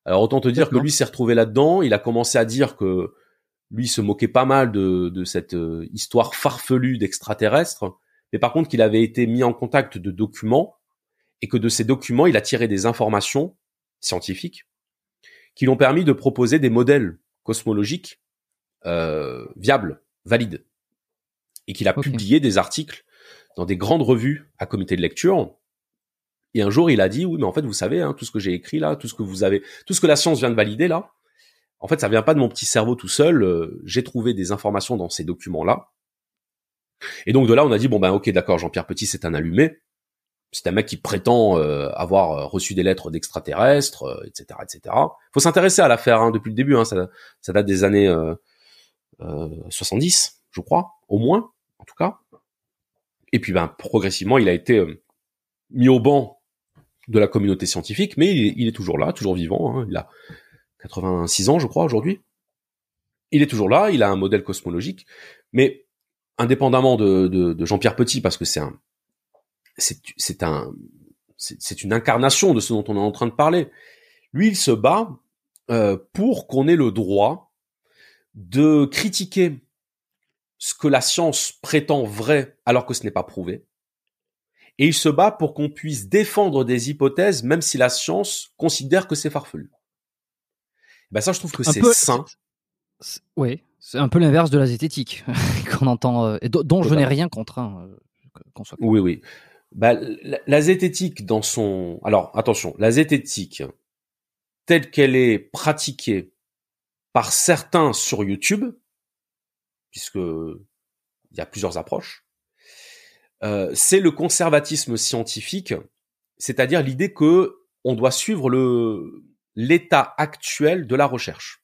Alors autant te dire que lui s'est retrouvé là-dedans, il a commencé à dire que lui se moquait pas mal de, de cette euh, histoire farfelue d'extraterrestres, mais par contre qu'il avait été mis en contact de documents et que de ces documents, il a tiré des informations scientifiques qui l'ont permis de proposer des modèles cosmologiques euh, viables, valides, et qu'il a publié des articles dans des grandes revues à comité de lecture. Et un jour, il a dit, oui, mais en fait, vous savez, hein, tout ce que j'ai écrit là, tout ce que vous avez, tout ce que la science vient de valider là, en fait, ça vient pas de mon petit cerveau tout seul. Euh, j'ai trouvé des informations dans ces documents-là. Et donc de là, on a dit bon ben ok, d'accord, Jean-Pierre Petit, c'est un allumé c'est un mec qui prétend euh, avoir euh, reçu des lettres d'extraterrestres, etc., euh, etc. Faut s'intéresser à l'affaire hein, depuis le début. Hein, ça, ça, date des années 70, je crois, au moins, en tout cas. Et puis, ben, progressivement, il a été mis au banc de la communauté scientifique, mais il est, toujours là, toujours vivant. Hein, il a 86 ans, je crois, aujourd'hui. Il est toujours là. Il a un modèle cosmologique, mais indépendamment de, de, de Jean-Pierre Petit, parce que c'est un c'est un c'est une incarnation de ce dont on est en train de parler. Lui, il se bat euh, pour qu'on ait le droit de critiquer ce que la science prétend vrai alors que ce n'est pas prouvé. Et il se bat pour qu'on puisse défendre des hypothèses même si la science considère que c'est farfelu. Ben ça, je trouve que c'est sain. Oui, c'est un peu l'inverse de la zététique [laughs] qu'on entend, euh, et dont je n'ai rien contre. Hein, euh, soit... Oui, oui. Bah, la, zététique dans son... Alors, attention, la zététique telle qu'elle est pratiquée par certains sur YouTube, puisque il y a plusieurs approches, euh, c'est le conservatisme scientifique, c'est-à-dire l'idée que on doit suivre le l'état actuel de la recherche.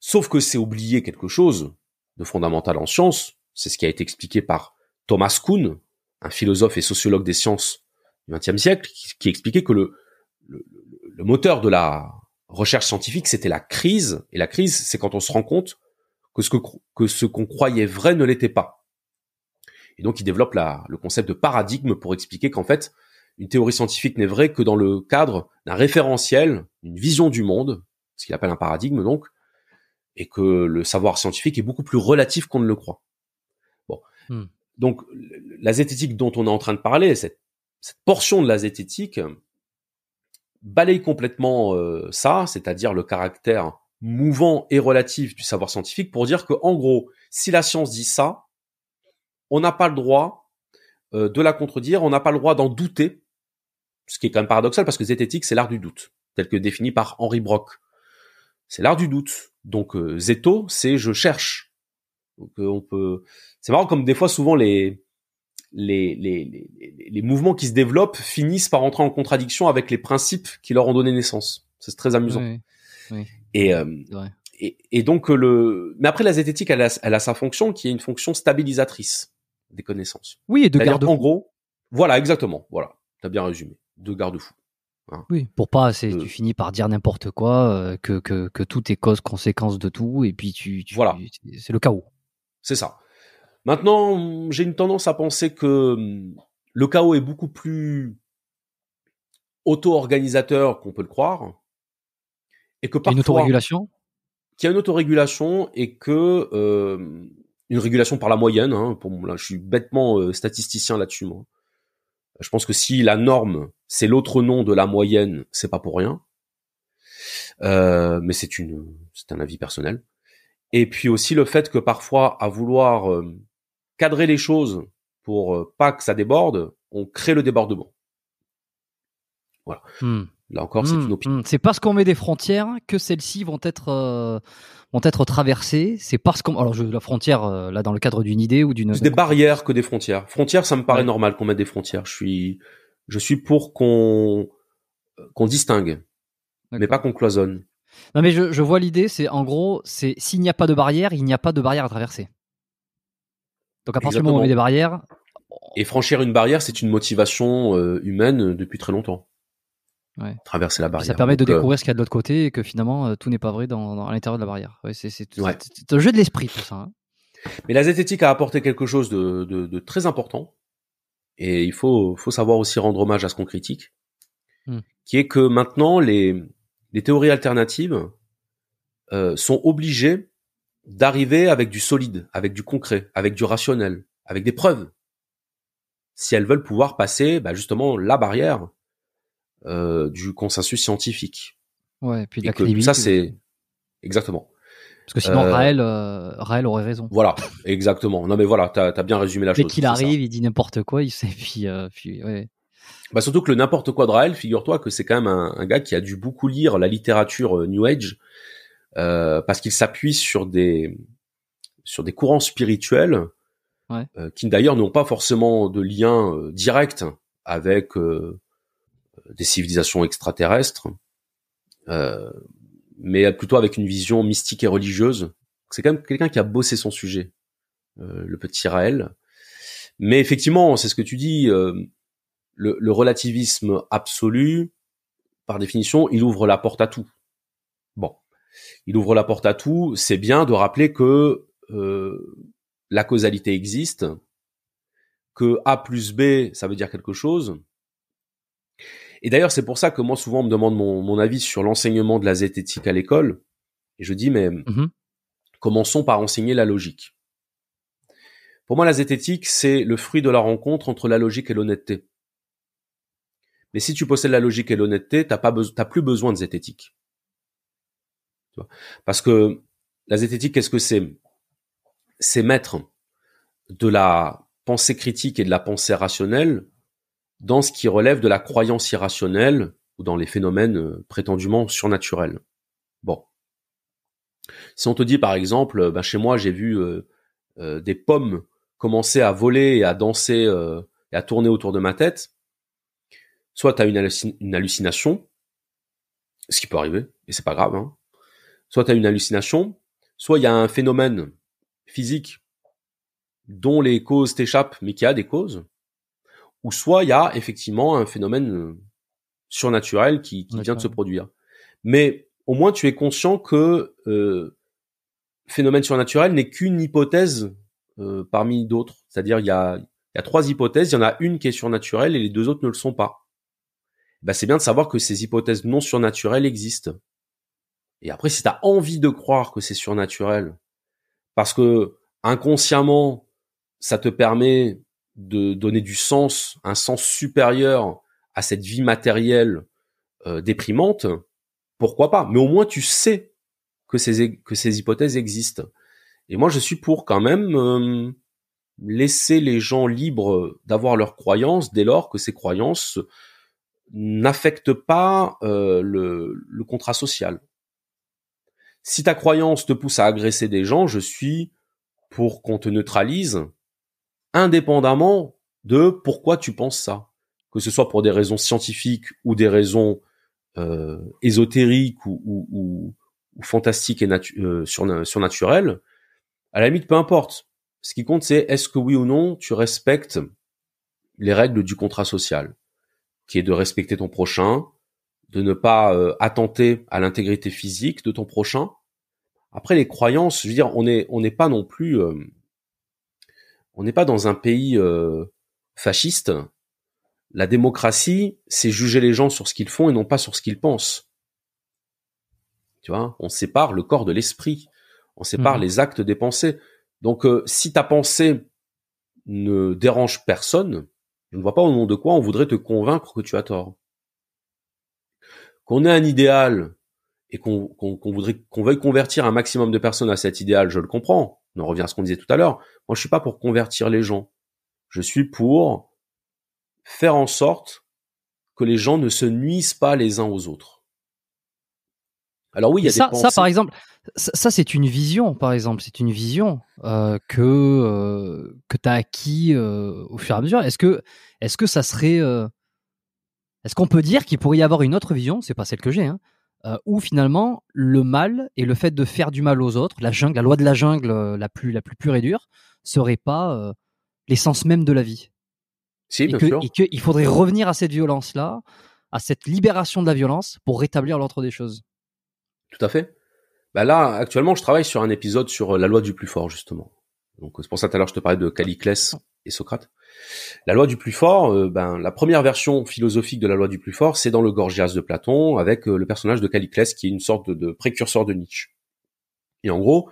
Sauf que c'est oublier quelque chose de fondamental en sciences, c'est ce qui a été expliqué par Thomas Kuhn, un philosophe et sociologue des sciences du XXe siècle, qui, expliquait que le, le, le moteur de la recherche scientifique, c'était la crise, et la crise, c'est quand on se rend compte que ce que, ce qu'on croyait vrai ne l'était pas. Et donc il développe la, le concept de paradigme pour expliquer qu'en fait, une théorie scientifique n'est vraie que dans le cadre d'un référentiel, une vision du monde, ce qu'il appelle un paradigme donc, et que le savoir scientifique est beaucoup plus relatif qu'on ne le croit. Bon. Hmm. Donc la zététique dont on est en train de parler, cette, portion de la zététique balaye complètement euh, ça, c'est-à-dire le caractère mouvant et relatif du savoir scientifique pour dire que en gros, si la science dit ça, on n'a pas le droit euh, de la contredire, on n'a pas le droit d'en douter, ce qui est quand même paradoxal parce que zététique c'est l'art du doute, tel que défini par Henri Brock. C'est l'art du doute. Donc euh, zéto, c'est je cherche. Donc euh, on peut c'est marrant comme des fois souvent les les, les, les, les, mouvements qui se développent finissent par entrer en contradiction avec les principes qui leur ont donné naissance. C'est très amusant. Oui, oui. Et, euh, et, et, donc le, mais après la zététique, elle a, elle a sa fonction qui est une fonction stabilisatrice des connaissances. Oui, et de garde En gros, voilà, exactement. Voilà, t'as bien résumé. De garde-fou. Hein. Oui, pour pas, c'est tu finis par dire n'importe quoi, euh, que, que, que tout est cause conséquence de tout, et puis tu, tu voilà, c'est le chaos. C'est ça. Maintenant, j'ai une tendance à penser que hum, le chaos est beaucoup plus auto-organisateur qu'on peut le croire et que parfois une autorégulation? qu'il y a une autorégulation et que euh, une régulation par la moyenne. Hein, pour là, je suis bêtement euh, statisticien là-dessus. Moi, je pense que si la norme c'est l'autre nom de la moyenne, c'est pas pour rien. Euh, mais c'est une, c'est un avis personnel. Et puis aussi le fait que parfois, à vouloir euh, cadrer les choses pour euh, pas que ça déborde, on crée le débordement. Voilà. Hmm. Là encore, c'est une hmm, opinion. Hmm. C'est parce qu'on met des frontières que celles-ci vont être euh, vont être traversées. C'est parce qu'on alors je, la frontière euh, là dans le cadre d'une idée ou d'une. C'est des barrières que des frontières. Frontières, ça me paraît normal qu'on mette des frontières. Je suis je suis pour qu'on qu'on distingue, mais pas qu'on cloisonne. Non mais je, je vois l'idée. C'est en gros, c'est s'il n'y a pas de barrière, il n'y a pas de barrière à traverser. Donc à partir du moment où on met des barrières. Et franchir une barrière, c'est une motivation euh, humaine depuis très longtemps ouais. traverser la barrière. Ça permet de euh, découvrir ce qu'il y a de l'autre côté et que finalement euh, tout n'est pas vrai dans, dans à l'intérieur de la barrière. Ouais, c'est un jeu de l'esprit tout ça. Hein. Mais la zététique a apporté quelque chose de, de, de très important et il faut, faut savoir aussi rendre hommage à ce qu'on critique, hmm. qui est que maintenant les, les théories alternatives euh, sont obligées d'arriver avec du solide, avec du concret, avec du rationnel, avec des preuves, si elles veulent pouvoir passer bah, justement la barrière euh, du consensus scientifique. Ouais, et puis. Ça, c'est exactement. Parce que sinon, euh... Raël, euh, Raël aurait raison. Voilà, exactement. Non, mais voilà, t'as as bien résumé la chose. Dès qu'il arrive, il dit n'importe quoi, il sait, [laughs] puis, euh, puis ouais. Bah surtout que le n'importe quoi de Raël, figure-toi que c'est quand même un, un, gars qui a dû beaucoup lire la littérature euh, New Age euh, parce qu'il s'appuie sur des sur des courants spirituels ouais. euh, qui d'ailleurs n'ont pas forcément de lien euh, direct avec des civilisations extraterrestres, euh, mais plutôt avec une vision mystique et religieuse. C'est quand même quelqu'un qui a bossé son sujet, euh, le petit Raël. Mais effectivement, c'est ce que tu dis, euh, le, le, relativisme absolu, par définition, il ouvre la porte à tout. Bon, il ouvre la porte à tout. C'est bien de rappeler que euh, la causalité existe, que A plus B, ça veut dire quelque chose, Et d'ailleurs, c'est pour ça que moi, souvent, on me demande mon, mon avis sur l'enseignement de la zététique à l'école. Et je dis, mais Mhm. commençons par enseigner la logique. Pour moi, la zététique, c'est le fruit de la rencontre entre la logique et l'honnêteté. Mais si tu possèdes la logique et l'honnêteté, t'as pas t'as plus besoin de zététique. Parce que la zététique, qu'est-ce que c'est? C'est mettre de la pensée critique et de la pensée rationnelle dans ce qui relève de la croyance irrationnelle ou dans les phénomènes euh, prétendument surnaturels. Bon. Si on te dit par exemple, ben, chez moi j'ai vu euh, euh, des pommes commencer à voler et à danser et à tourner autour de ma tête, soit tu as une, hallucin- une hallucination, ce qui peut arriver, et c'est pas grave, hein. soit tu as une hallucination, soit il y a un phénomène physique dont les causes t'échappent, mais qui a des causes, ou soit il y a effectivement un phénomène euh, surnaturel qui, qui vient de se produire. Mais au moins tu es conscient que euh, phénomène surnaturel n'est qu'une hypothèse euh, parmi d'autres. C'est-à-dire il y a, il y a trois hypothèses, il y en a une qui est surnaturelle et les deux autres ne le sont pas. Ben, c'est bien de savoir que ces hypothèses non surnaturelles existent. Et après, si tu as envie de croire que c'est surnaturel, parce que inconsciemment, ça te permet de donner du sens, un sens supérieur à cette vie matérielle euh, déprimante, pourquoi pas? Mais au moins, tu sais que ces, que ces hypothèses existent. Et moi, je suis pour quand même laisser les gens libres d'avoir leurs croyances dès lors que ces croyances n'affectent pas euh, le, contrat social. Si ta croyance te pousse à agresser des gens, je suis pour qu'on te neutralise, indépendamment de pourquoi tu penses ça. Que ce soit pour des raisons scientifiques ou des raisons euh, ésotériques ou, fantastiques et euh, surna surnaturelles, à la limite, peu importe. Ce qui compte, c'est est-ce que oui ou non tu respectes les règles du contrat social, qui est de respecter ton prochain, de ne pas euh, attenter à l'intégrité physique de ton prochain. Après, les croyances, je veux dire, on n'est on n'est pas non plus, euh, on n'est pas dans un pays euh, fasciste. La démocratie, c'est juger les gens sur ce qu'ils font et non pas sur ce qu'ils pensent. Tu vois, on sépare le corps de l'esprit, on sépare Mhm. les actes des pensées. Donc, euh, si ta pensée ne dérange personne, je ne vois pas au nom de quoi on voudrait te convaincre que tu as tort. Qu'on ait un idéal et qu'on voudrait qu'on veuille convertir un maximum de personnes à cet idéal, je le comprends. On en revient à ce qu'on disait tout à l'heure. Moi, je suis pas pour convertir les gens. Je suis pour faire en sorte que les gens ne se nuisent pas les uns aux autres. Alors oui, il y a ça, des ça, pensées. par exemple, ça, ça, c'est une vision, par exemple, c'est une vision euh, que euh, que t'as acquis euh, au fur et à mesure. Est-ce que est-ce que ça serait est-ce qu'on peut dire qu'il pourrait y avoir une autre vision? C'est pas celle que j'ai, hein, où finalement le mal et le fait de faire du mal aux autres, la jungle, la loi de la jungle la plus la plus pure et dure, serait pas l'essence même de la vie. si, et bien que- sûr. et qu'il faudrait revenir à cette violence-là, à cette libération de la violence pour rétablir l'ordre des choses. Tout à fait. Bah là, actuellement, je travaille sur un épisode sur euh, la loi du plus fort, justement. Donc c'est pour ça tout à l'heure je te parlais de Caliclès et Socrate. La loi du plus fort, euh, ben la première version philosophique de la loi du plus fort, c'est dans le Gorgias de Platon avec euh, le personnage de Caliclès qui est une sorte de, de précurseur de Nietzsche. Et en gros,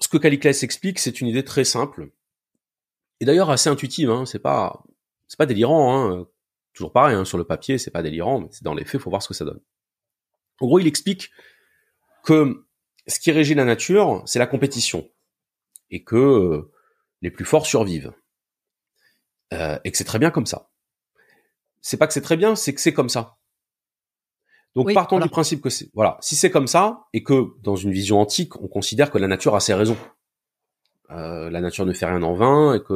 ce que Caliclès explique, c'est une idée très simple et d'ailleurs assez intuitive. Hein, c'est pas c'est pas délirant. Hein, toujours pareil hein, sur le papier, c'est pas délirant, mais c'est dans les faits, faut voir ce que ça donne. En gros, il explique que ce qui régit la nature, c'est la compétition et que euh, les plus forts survivent. Euh, et que c'est très bien comme ça. C'est pas que c'est très bien, c'est que c'est comme ça. Donc Oui, partons voilà. du principe que c'est voilà, si c'est comme ça et que dans une vision antique, on considère que la nature a ses raisons. Euh, la nature ne fait rien en vain et que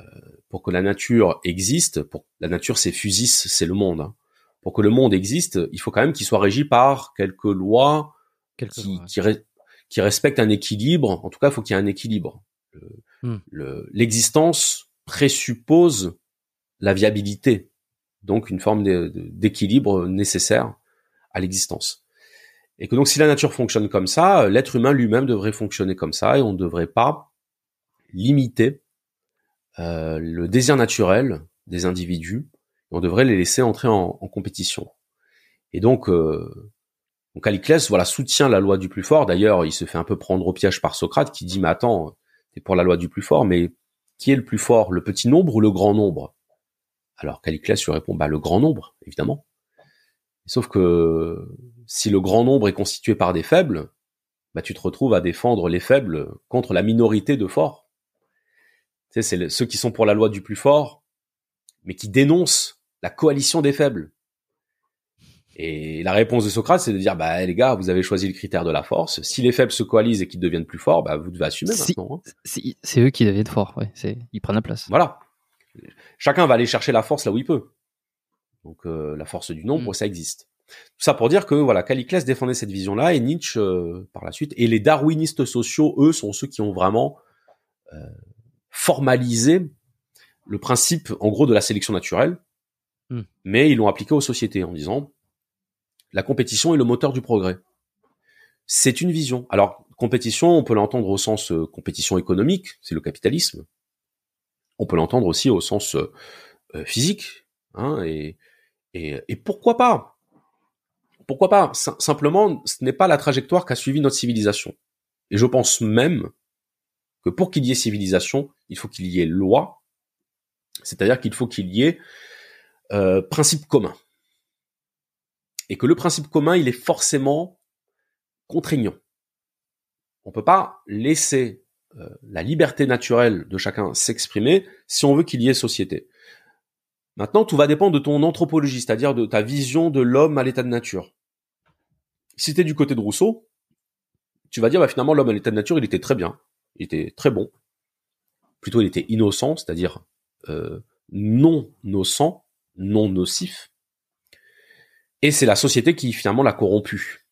euh, pour que la nature existe, pour la nature c'est fusis, c'est le monde. hein. Pour que le monde existe, il faut quand même qu'il soit régi par quelques lois qui, qui, re- qui respecte un équilibre. En tout cas, il faut qu'il y ait un équilibre. Le- Hmm. le- L'existence présuppose la viabilité, donc une forme d'équilibre nécessaire à l'existence. Et que donc, si la nature fonctionne comme ça, l'être humain lui-même devrait fonctionner comme ça, et on ne devrait pas limiter euh, le désir naturel des individus. On devrait les laisser entrer en, compétition. Et donc, euh, voilà, soutient la loi du plus fort. D'ailleurs, il se fait un peu prendre au piège par Socrate, qui dit "Mais attends, t'es pour la loi du plus fort, mais qui est le plus fort, le petit nombre ou le grand nombre? Alors Caliclès lui répond "Bah le grand nombre, évidemment." Sauf que si le grand nombre est constitué par des faibles, bah tu te retrouves à défendre les faibles contre la minorité de forts. Tu sais, c'est ceux qui sont pour la loi du plus fort, mais qui dénoncent la coalition des faibles. Et la réponse de Socrate, c'est de dire, bah les gars, vous avez choisi le critère de la force. Si les faibles se coalisent et qu'ils deviennent plus forts, bah vous devez assumer maintenant. Hein. C'est eux qui deviennent forts, ouais. Ils prennent la place. Voilà. Chacun va aller chercher la force là où il peut. Donc euh, la force du nombre, mm. ça existe. Tout ça pour dire que voilà, Caliclès défendait cette vision-là et Nietzsche euh, par la suite. Et les darwinistes sociaux, eux, sont ceux qui ont vraiment euh, formalisé le principe, en gros, de la sélection naturelle. Mm. Mais ils l'ont appliqué aux sociétés en disant la compétition est le moteur du progrès. C'est une vision. Alors, compétition, on peut l'entendre au sens euh, compétition économique, c'est le capitalisme. On peut l'entendre aussi au sens euh, euh, physique. Hein, et, et, pourquoi pas? Pourquoi pas? Simplement, ce n'est pas la trajectoire qu'a suivi notre civilisation. Et je pense même que pour qu'il y ait civilisation, il faut qu'il y ait loi, c'est-à-dire qu'il faut qu'il y ait euh, principe commun et que le principe commun, il est forcément contraignant. On peut pas laisser euh, la liberté naturelle de chacun s'exprimer si on veut qu'il y ait société. Maintenant, tout va dépendre de ton anthropologie, c'est-à-dire de ta vision de l'homme à l'état de nature. Si tu es du côté de Rousseau, tu vas dire bah, finalement l'homme à l'état de nature, il était très bien, il était très bon. Plutôt, il était innocent, c'est-à-dire euh, non nocent, non nocif. Et c'est la société qui finalement l'a corrompu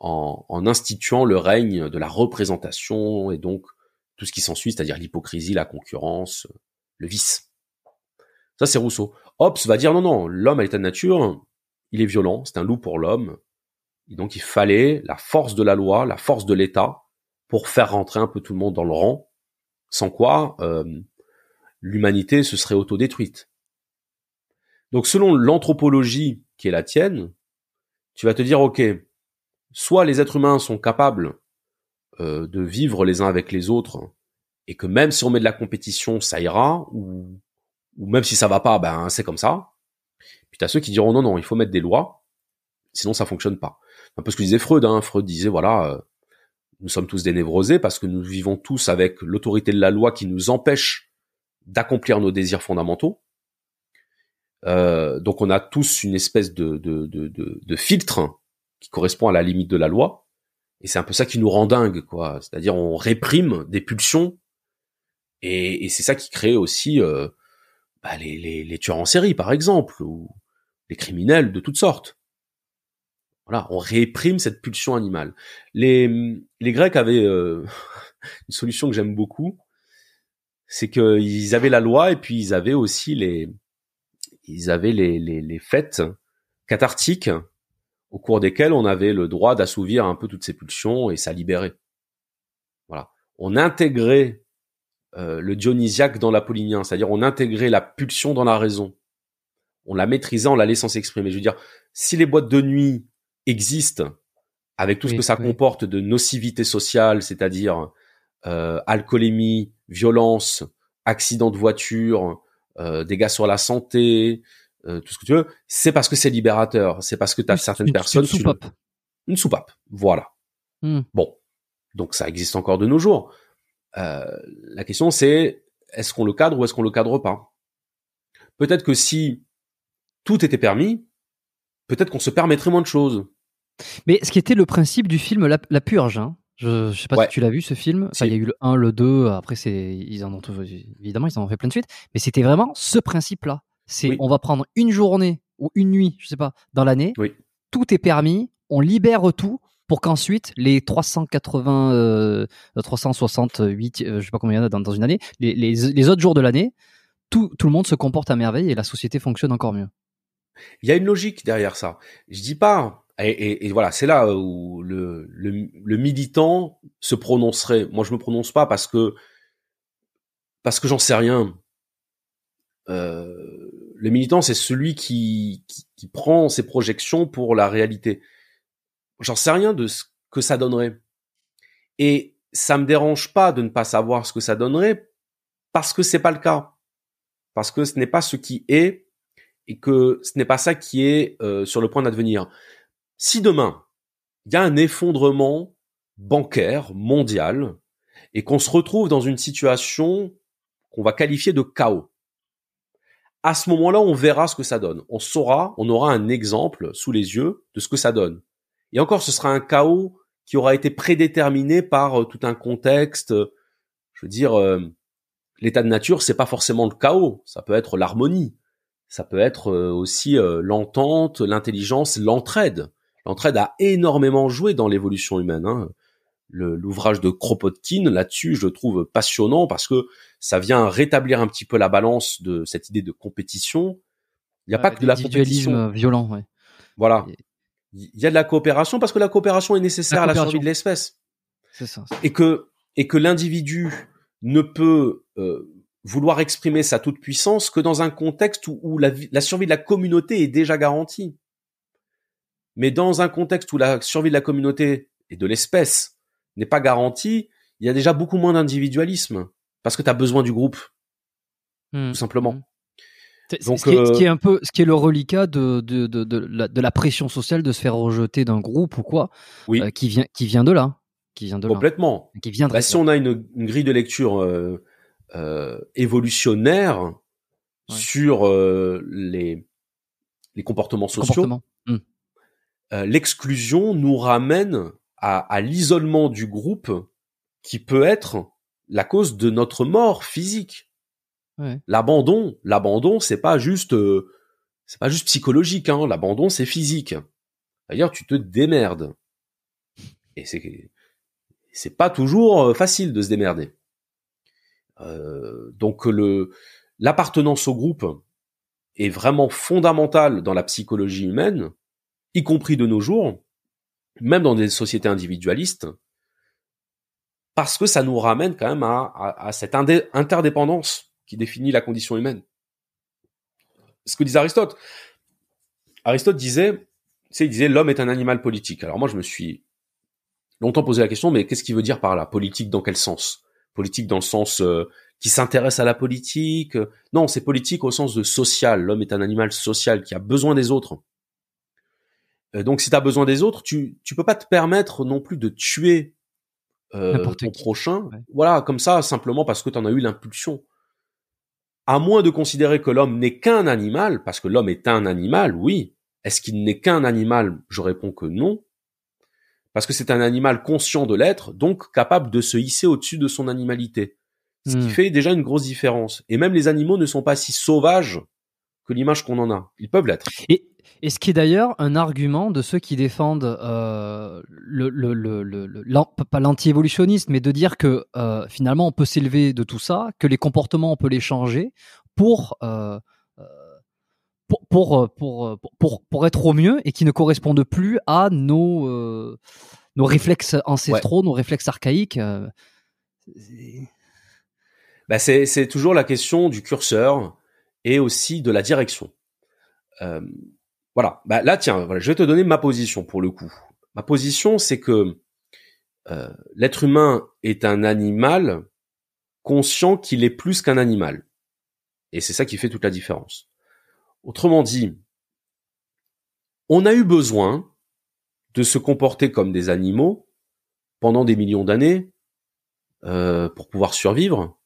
en, instituant le règne de la représentation et donc tout ce qui s'ensuit, c'est-à-dire l'hypocrisie, la concurrence, le vice. Ça, c'est Rousseau. Hobbes va dire non, non, l'homme à l'état de nature, il est violent, c'est un loup pour l'homme. Et donc il fallait la force de la loi, la force de l'État pour faire rentrer un peu tout le monde dans le rang, sans quoi euh, l'humanité se serait autodétruite. Donc selon l'anthropologie qui est la tienne, tu vas te dire, OK, soit les êtres humains sont capables euh, de vivre les uns avec les autres, et que même si on met de la compétition, ça ira, ou, même si ça va pas, ben c'est comme ça. Puis tu ceux qui diront, non, non, il faut mettre des lois, sinon ça fonctionne pas. Un peu ce que disait Freud, hein. Freud disait, voilà, euh, nous sommes tous des névrosés parce que nous vivons tous avec l'autorité de la loi qui nous empêche d'accomplir nos désirs fondamentaux. Euh, donc on a tous une espèce de, de, de, de, filtre qui correspond à la limite de la loi. Et c'est un peu ça qui nous rend dingue, quoi. C'est-à-dire on réprime des pulsions et, et c'est ça qui crée aussi euh, bah, les, les, les, tueurs en série, par exemple, ou les criminels de toutes sortes. Voilà, on réprime cette pulsion animale. Les, les Grecs avaient euh, [laughs] une solution que j'aime beaucoup, c'est qu'ils avaient la loi et puis ils avaient aussi les, ils avaient les, les, les fêtes cathartiques au cours desquelles on avait le droit d'assouvir un peu toutes ces pulsions et ça libérait. Voilà. On intégrait euh, le dionysiaque dans l'apollinien, c'est-à-dire on intégrait la pulsion dans la raison. On la maîtrisait en la laissant s'exprimer. Je veux dire, si les boîtes de nuit existent avec tout ce que ça comporte de nocivité sociale, c'est-à-dire euh, alcoolémie, violence, accident de voiture, euh, dégâts sur la santé, euh, tout ce que tu veux, c'est parce que c'est libérateur. C'est parce que tu as certaines personnes... Une soupape. Une soupape, voilà. Hmm. Bon, donc ça existe encore de nos jours. Euh, la question c'est, est-ce qu'on le cadre ou est-ce qu'on le cadre pas? Peut-être que si tout était permis, peut-être qu'on se permettrait moins de choses. Mais ce qui était le principe du film La, la Purge, hein, je, je sais pas si tu l'as vu ce film. il y a eu le 1, le 2, après c'est ils en ont évidemment ils en ont fait plein de suites, mais c'était vraiment ce principe-là. C'est on va prendre une journée ou une nuit, je sais pas, dans l'année. Tout est permis, on libère tout pour qu'ensuite les 380 euh, 368 euh, je sais pas combien il y en a dans, une année, les, les, les autres jours de l'année, tout, tout le monde se comporte à merveille et la société fonctionne encore mieux. Il y a une logique derrière ça. Je dis pas et, voilà, c'est là où le, militant se prononcerait. Moi, je me prononce pas parce que parce que j'en sais rien. Euh, le militant, c'est celui qui, qui, qui, prend ses projections pour la réalité. J'en sais rien de ce que ça donnerait. Et ça me dérange pas de ne pas savoir ce que ça donnerait parce que c'est pas le cas. Parce que ce n'est pas ce qui est et que ce n'est pas ça qui est euh, sur le point d'advenir. Si demain, il y a un effondrement bancaire mondial et qu'on se retrouve dans une situation qu'on va qualifier de chaos, à ce moment-là, on verra ce que ça donne. On saura, on aura un exemple sous les yeux de ce que ça donne. Et encore, ce sera un chaos qui aura été prédéterminé par euh, tout un contexte. je veux dire, euh, l'état de nature, c'est pas forcément le chaos. Ça peut être l'harmonie. Ça peut être euh, aussi l'entente, l'intelligence, l'entraide. L'entraide a énormément joué dans l'évolution humaine. Hein l'ouvrage de Kropotkin là-dessus, je le trouve passionnant parce que ça vient rétablir un petit peu la balance de cette idée de compétition. Il n'y a pas que de la compétition violent. Ouais. Voilà. Il y a de la coopération parce que la coopération est nécessaire à la survie de l'espèce. C'est ça. Et que et que l'individu ne peut euh, vouloir exprimer sa toute puissance que dans un contexte où, où la, la survie de la communauté est déjà garantie. Mais dans un contexte où la survie de la communauté et de l'espèce n'est pas garantie, il y a déjà beaucoup moins d'individualisme parce que tu as besoin du groupe, hmm. tout simplement. Hmm. Donc, ce, qui est, ce, qui est, un peu, ce qui est le reliquat de, de, de, de, la, pression sociale de se faire rejeter d'un groupe ou quoi, oui. Euh, qui vient, qui vient de là, qui vient de complètement. Qui vient bah, si on a une, une, grille de lecture euh, euh, évolutionnaire sur euh, les les comportements sociaux, hmm. euh, l'exclusion nous ramène à, l'isolement du groupe qui peut être la cause de notre mort physique. L'abandon, l'abandon, c'est pas juste, euh, c'est pas juste psychologique. Hein. L'abandon, c'est physique. D'ailleurs, tu te démerdes. Et c'est, c'est pas toujours euh, facile de se démerder. Euh, donc le, l'appartenance au groupe est vraiment fondamentale dans la psychologie humaine, y compris de nos jours même dans des sociétés individualistes, parce que ça nous ramène quand même à, cette interdépendance qui définit la condition humaine. Ce que disait Aristote. Aristote disait, il disait l'homme est un animal politique. Alors moi, je me suis longtemps posé la question, mais qu'est-ce qu'il veut dire par là? Politique dans quel sens? Politique dans le sens euh, qui s'intéresse à la politique? Non, c'est politique au sens de social. L'homme est un animal social qui a besoin des autres. Euh, donc si tu as besoin des autres, tu tu peux pas te permettre non plus de tuer euh, ton prochain. Voilà, comme ça simplement parce que tu en as eu l'impulsion. À moins de considérer que l'homme n'est qu'un animal, parce que l'homme est un animal, oui. Est-ce qu'il n'est qu'un animal? Je réponds que non. Parce que c'est un animal conscient de l'être, donc capable de se hisser au-dessus de son animalité. Ce qui hmm. fait déjà une grosse différence. Et même les animaux ne sont pas si sauvages que l'image qu'on en a. Ils peuvent l'être. Et, et ce qui est d'ailleurs un argument de ceux qui défendent euh, le, le, le, le pas l'anti-évolutionnisme, mais de dire que euh, finalement on peut s'élever de tout ça, que les comportements on peut les changer pour euh, pour, pour, pour, pour, pour, être au mieux et qui ne correspondent plus à nos, nos réflexes ancestraux, nos réflexes archaïques. Bah c'est toujours la question du curseur et aussi de la direction. Euh, voilà. Bah, là, tiens, voilà, je vais te donner ma position pour le coup. Ma position, c'est que euh, l'être humain est un animal conscient qu'il est plus qu'un animal. Et c'est ça qui fait toute la différence. Autrement dit, on a eu besoin de se comporter comme des animaux pendant des millions d'années euh, pour pouvoir survivre,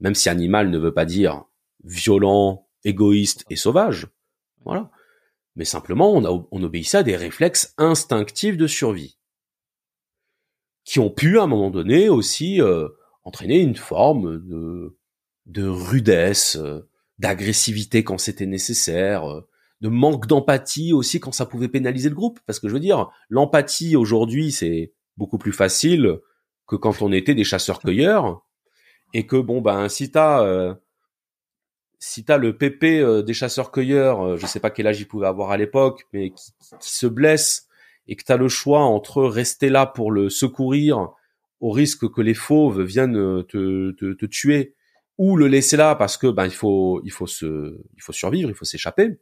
même si animal ne veut pas dire violent, égoïste et sauvage. Voilà. Mais simplement, on, on obéissait à des réflexes instinctifs de survie, qui ont pu, à un moment donné, aussi euh, entraîner une forme de, de rudesse, euh, d'agressivité quand c'était nécessaire, euh, de manque d'empathie aussi quand ça pouvait pénaliser le groupe. Parce que je veux dire, l'empathie aujourd'hui, c'est beaucoup plus facile que quand on était des chasseurs-cueilleurs, et que bon ben si t'as si t'as le pépé euh, des chasseurs-cueilleurs, euh, je sais pas quel âge il pouvait avoir à l'époque, mais qui, se blesse et que t'as le choix entre rester là pour le secourir au risque que les fauves viennent euh, te, te, te tuer ou le laisser là parce que ben il faut il faut se il faut survivre, il faut s'échapper. Et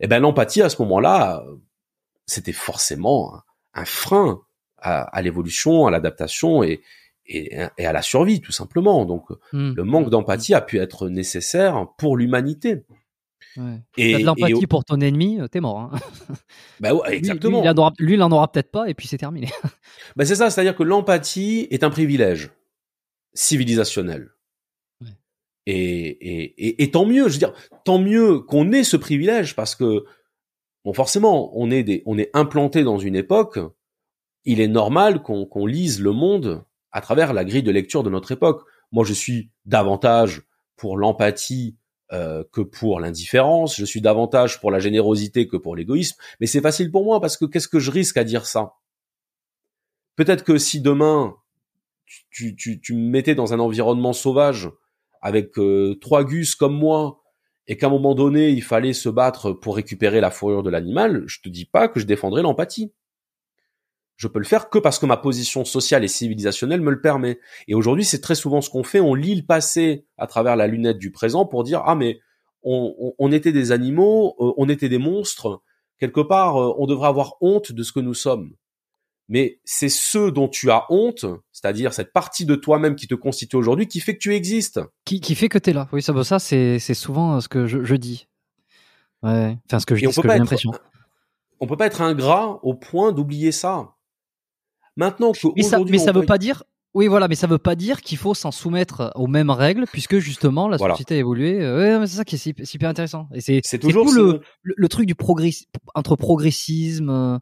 eh ben l'empathie à ce moment-là, c'était forcément un, frein à, l'évolution, à l'adaptation et, et, à la survie tout simplement. Donc hmm. le manque d'empathie a pu être nécessaire pour l'humanité. Ouais. Et, de l'empathie pour ton ennemi, euh, t'es mort. Hein. [laughs] Bah ouais, exactement. Lui, il, en aura, peut-être pas, et puis c'est terminé. [laughs] bah c'est ça, c'est-à-dire que l'empathie est un privilège civilisationnel. Et, et, et, tant mieux, je veux dire, tant mieux qu'on ait ce privilège parce que, bon, forcément, on est des, on est implanté dans une époque. Il est normal qu'on qu'on lise le monde à travers la grille de lecture de notre époque. Moi, je suis davantage pour l'empathie euh, que pour l'indifférence. Je suis davantage pour la générosité que pour l'égoïsme. Mais c'est facile pour moi parce que qu'est-ce que je risque à dire ça? Peut-être que si demain tu, me mettais dans un environnement sauvage avec euh, trois gus comme moi et qu'à un moment donné il fallait se battre pour récupérer la fourrure de l'animal, je te dis pas que je défendrai l'empathie. Je peux le faire que parce que ma position sociale et civilisationnelle me le permet. Et aujourd'hui, c'est très souvent ce qu'on fait. On lit le passé à travers la lunette du présent pour dire ah mais on, était des animaux, euh, on était des monstres. Quelque part, euh, on devrait avoir honte de ce que nous sommes mais c'est ce dont tu as honte, c'est-à-dire cette partie de toi-même qui te constitue aujourd'hui, qui fait que tu existes. Qui, qui fait que tu es là. Oui, ça, ça c'est, souvent euh, ce que je, je dis. Ouais. Enfin, ce que je dis, ce que j'ai l'impression. On peut pas être ingrat au point d'oublier ça. Maintenant que mais ça, mais ça veut pas dire. Oui, voilà, mais ça veut pas dire qu'il faut s'en soumettre aux mêmes règles, puisque justement la société a évolué. Euh, ouais, c'est ça qui est super intéressant. Et c'est, c'est toujours le, le, truc du progrès entre progressisme. Euh,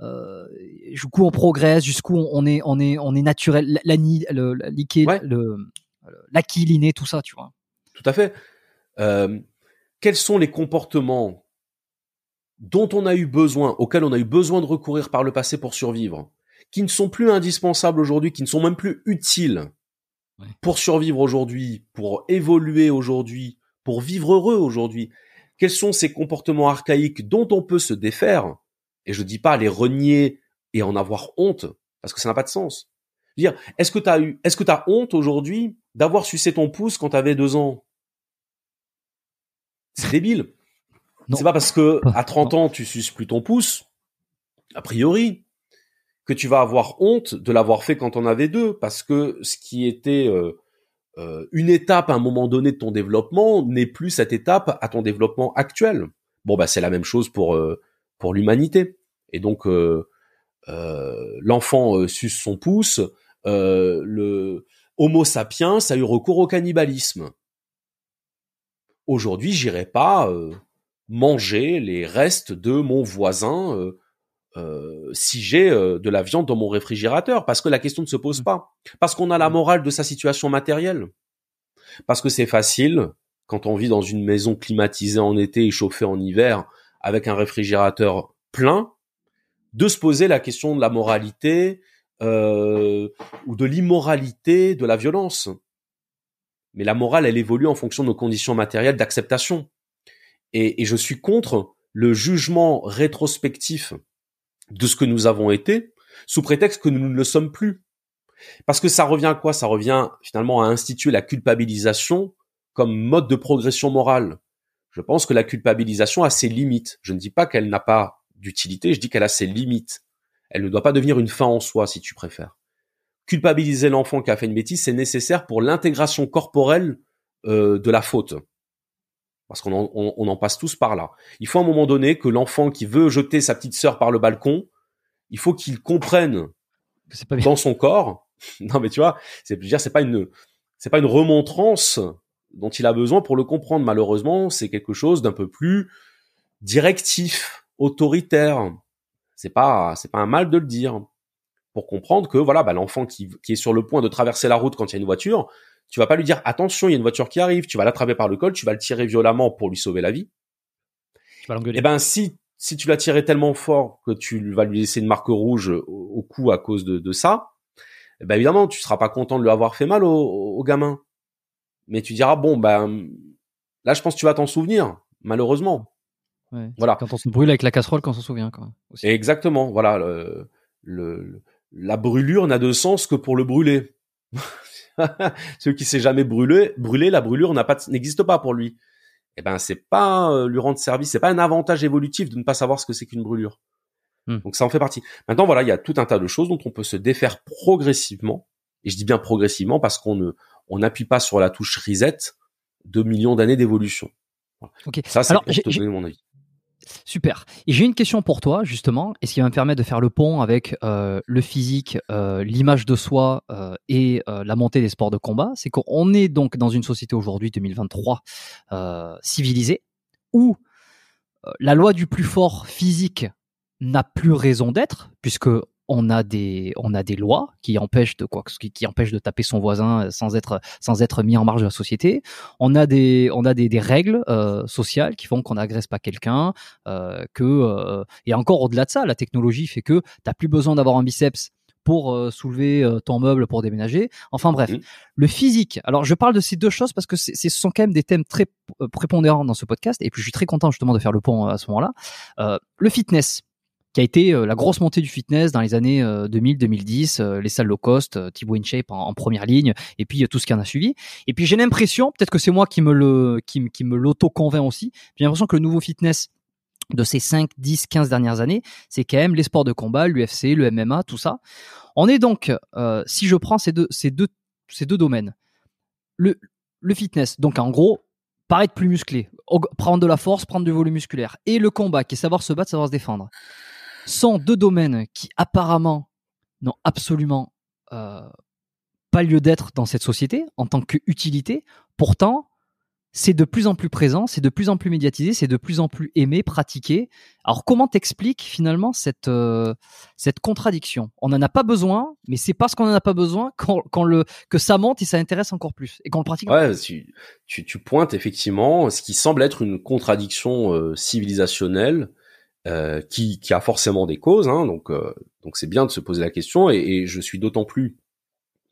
euh, jusqu'où on progresse, jusqu'où on est, on est, on est naturel, l'acquis, le, le, l'acquis, l'inné, tout ça, tu vois. Tout à fait. Euh, quels sont les comportements dont on a eu besoin, auxquels on a eu besoin de recourir par le passé pour survivre, qui ne sont plus indispensables aujourd'hui, qui ne sont même plus utiles pour survivre aujourd'hui, pour évoluer aujourd'hui, pour vivre heureux aujourd'hui. Quels sont ces comportements archaïques dont on peut se défaire? Et je dis pas les renier et en avoir honte, parce que ça n'a pas de sens. dire, est-ce que t'as eu, est-ce que t'as honte aujourd'hui d'avoir sucé ton pouce quand t'avais deux ans? C'est débile. C'est pas parce que à 30 ans tu suces plus ton pouce, a priori, que tu vas avoir honte de l'avoir fait quand on avait deux, parce que ce qui était euh, euh, une étape à un moment donné de ton développement n'est plus cette étape à ton développement actuel. Bon bah c'est la même chose pour euh, pour l'humanité. Et donc l'enfant suce son pouce, le Homo sapiens a eu recours au cannibalisme. Aujourd'hui, j'irai pas manger les restes de mon voisin si j'ai de la viande dans mon réfrigérateur, parce que la question ne se pose mmh. pas, parce qu'on a la mmh. morale de sa situation matérielle, parce que c'est facile quand on vit dans une maison climatisée en été et chauffée en hiver, avec un réfrigérateur plein, de se poser la question de la moralité euh, ou de l'immoralité de la violence. Mais la morale, elle évolue en fonction de nos conditions matérielles d'acceptation. Et, je suis contre le jugement rétrospectif de ce que nous avons été, sous prétexte que nous ne le sommes plus. Parce que ça revient à quoi? Ça revient finalement à instituer la culpabilisation comme mode de progression morale. Je pense que la culpabilisation a ses limites. Je ne dis pas qu'elle n'a pas d'utilité, je dis qu'elle a ses limites. Elle ne doit pas devenir une fin en soi, si tu préfères. Culpabiliser l'enfant qui a fait une bêtise, c'est nécessaire pour l'intégration corporelle euh, de la faute. Parce qu'on en, on, en passe tous par là. Il faut à un moment donné que l'enfant qui veut jeter sa petite sœur par le balcon, il faut qu'il comprenne pas dans son corps. [laughs] non mais tu vois, c'est dire c'est pas une c'est pas une remontrance dont il a besoin pour le comprendre. Malheureusement, c'est quelque chose d'un peu plus directif, autoritaire. C'est pas, c'est pas un mal de le dire. Pour comprendre que voilà, bah, l'enfant qui, qui est sur le point de traverser la route quand il y a une voiture, tu vas pas lui dire attention, il y a une voiture qui arrive, tu vas l'attraper par le col, tu vas le tirer violemment pour lui sauver la vie. Tu vas l'engueuler. Eh ben si si tu l'as tiré tellement fort que tu vas lui laisser une marque rouge au, cou à cause de, de ça, eh ben évidemment tu seras pas content de lui avoir fait mal au, au gamin mais tu diras bon ben là je pense que tu vas t'en souvenir malheureusement. voilà. Quand on se brûle avec la casserole, quand on s'en souvient quoi. Exactement. Voilà le, le, la brûlure n'a de sens que pour le brûler. [laughs] celui qui s'est jamais brûlé, brûlé, la brûlure n'a pas, n'existe pas pour lui. Eh ben, c'est pas euh, lui rendre service, c'est pas un avantage évolutif de ne pas savoir ce que c'est qu'une brûlure. Hmm. Donc ça en fait partie. Maintenant, voilà, il y a tout un tas de choses dont on peut se défaire progressivement. Et je dis bien progressivement parce qu'on ne, on n'appuie pas sur la touche reset de millions d'années d'évolution. Ok. Ça, c'est pour te donner mon avis. Super. Et j'ai une question pour toi, justement, et ce qui va me permettre de faire le pont avec euh, le physique, euh, l'image de soi euh, et la montée des sports de combat, c'est qu'on est donc dans une société aujourd'hui, 2023, civilisée, où la loi du plus fort physique n'a plus raison d'être, puisque on a des on a des lois qui empêchent de quoi qui, qui empêchent de taper son voisin sans être sans être mis en marge de la société on a des on a des, des règles euh, sociales qui font qu'on n'agresse pas quelqu'un euh, que euh, et encore au-delà de ça la technologie fait que t'as plus besoin d'avoir un biceps pour euh, soulever euh, ton meuble pour déménager. Enfin bref, mmh. le physique. Alors je parle de ces deux choses parce que ce sont quand même des thèmes très prépondérants dans ce podcast et puis je suis très content justement de faire le pont à ce moment-là. le fitness qui a été euh, la grosse montée du fitness dans les années 2000-2010, euh, euh, les salles low cost, Thibaut InShape en, en première ligne, et puis tout ce qui en a suivi. Et puis j'ai l'impression, peut-être que c'est moi qui me le l'auto-convainc aussi, j'ai l'impression que le nouveau fitness de ces 5, 10, 15 dernières années, c'est quand même les sports de combat, l'UFC, le MMA, tout ça. On est donc, si je prends ces deux domaines, le, le fitness, donc en gros, paraître plus musclé, prendre de la force, prendre du volume musculaire, et le combat, qui est savoir se battre, savoir se défendre sont deux domaines qui apparemment n'ont absolument euh, pas lieu d'être dans cette société en tant qu'utilité. Pourtant, c'est de plus en plus présent, c'est de plus en plus médiatisé, c'est de plus en plus aimé, pratiqué. Alors comment t'expliques finalement cette euh, cette contradiction? On n'en a pas besoin, mais c'est parce qu'on n'en a pas besoin quand, le que ça monte et ça intéresse encore plus et qu'on le pratique. Ouais, tu, tu, tu, pointes effectivement ce qui semble être une contradiction euh, civilisationnelle euh, qui, qui, a forcément des causes. Hein, donc, euh, donc c'est bien de se poser la question, et, et je suis d'autant plus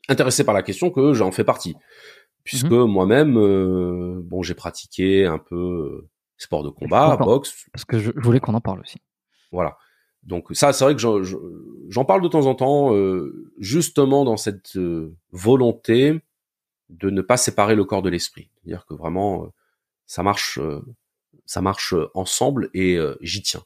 intéressé par la question que j'en fais partie, puisque mhm. moi-même, euh, bon, j'ai pratiqué un peu sport de combat, boxe. Parce que je, voulais qu'on en parle aussi. Voilà. Donc ça, c'est vrai que j'en parle de temps en temps, justement dans cette volonté de ne pas séparer le corps de l'esprit, c'est-à-dire que vraiment ça marche, ça marche ensemble et j'y tiens.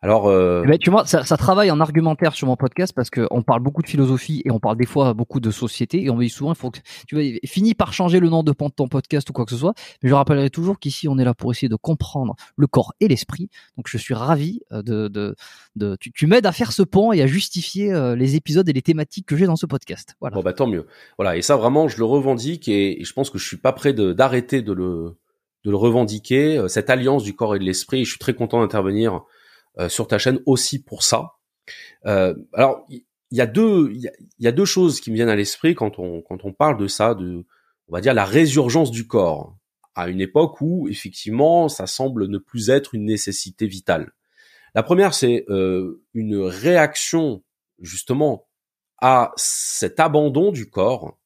Alors, euh... Eh ben, tu vois, ça, ça, travaille en argumentaire sur mon podcast parce qu'on parle beaucoup de philosophie et on parle des fois beaucoup de société et on me dit souvent il faut que tu vois, finis par changer le nom de ton podcast ou quoi que ce soit. Mais je rappellerai toujours qu'ici on est là pour essayer de comprendre le corps et l'esprit. Donc je suis ravi euh, de, de, de tu, tu m'aides à faire ce pont et à justifier euh, les épisodes et les thématiques que j'ai dans ce podcast. Voilà. Bon bah tant mieux. Voilà et ça vraiment je le revendique et, je pense que je suis pas prêt d'arrêter de, de le de le revendiquer euh, cette alliance du corps et de l'esprit. Je suis très content d'intervenir sur ta chaîne aussi pour ça. Euh, alors il y, a deux y, a deux choses qui me viennent à l'esprit quand on quand on parle de ça de on va dire la résurgence du corps à une époque où effectivement ça semble ne plus être une nécessité vitale. La première c'est euh, une réaction justement à cet abandon du corps.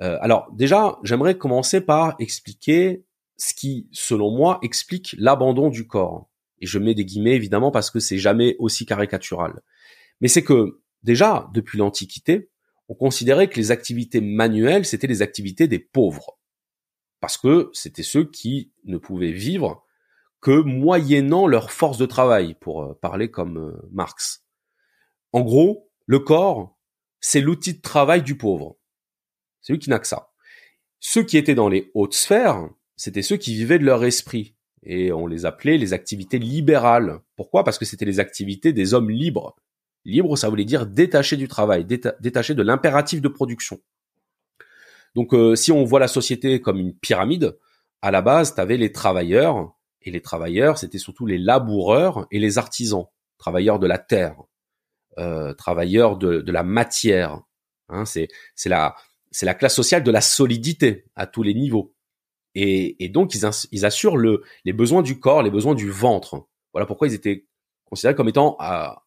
Euh, alors déjà j'aimerais commencer par expliquer ce qui selon moi explique l'abandon du corps et je mets des guillemets évidemment parce que c'est jamais aussi caricatural. Mais c'est que déjà depuis l'Antiquité, on considérait que les activités manuelles c'était les activités des pauvres parce que c'était ceux qui ne pouvaient vivre que moyennant leur force de travail, pour euh, parler comme euh, Marx. En gros, le corps, c'est l'outil de travail du pauvre. C'est lui qui n'a que ça. Ceux qui étaient dans les hautes sphères, c'était ceux qui vivaient de leur esprit, et on les appelait les activités libérales. Pourquoi? Parce que c'était les activités des hommes libres. Libre, ça voulait dire détaché du travail, détaché de l'impératif de production. Donc euh, si on voit la société comme une pyramide, à la base, tu avais les travailleurs, et les travailleurs, c'était surtout les laboureurs et les artisans, travailleurs de la terre, euh, travailleurs de, la matière. Hein, c'est la, la classe sociale de la solidité à tous les niveaux. Et, donc, ils, assurent le, les besoins du corps, les besoins du ventre. Voilà pourquoi ils étaient considérés comme étant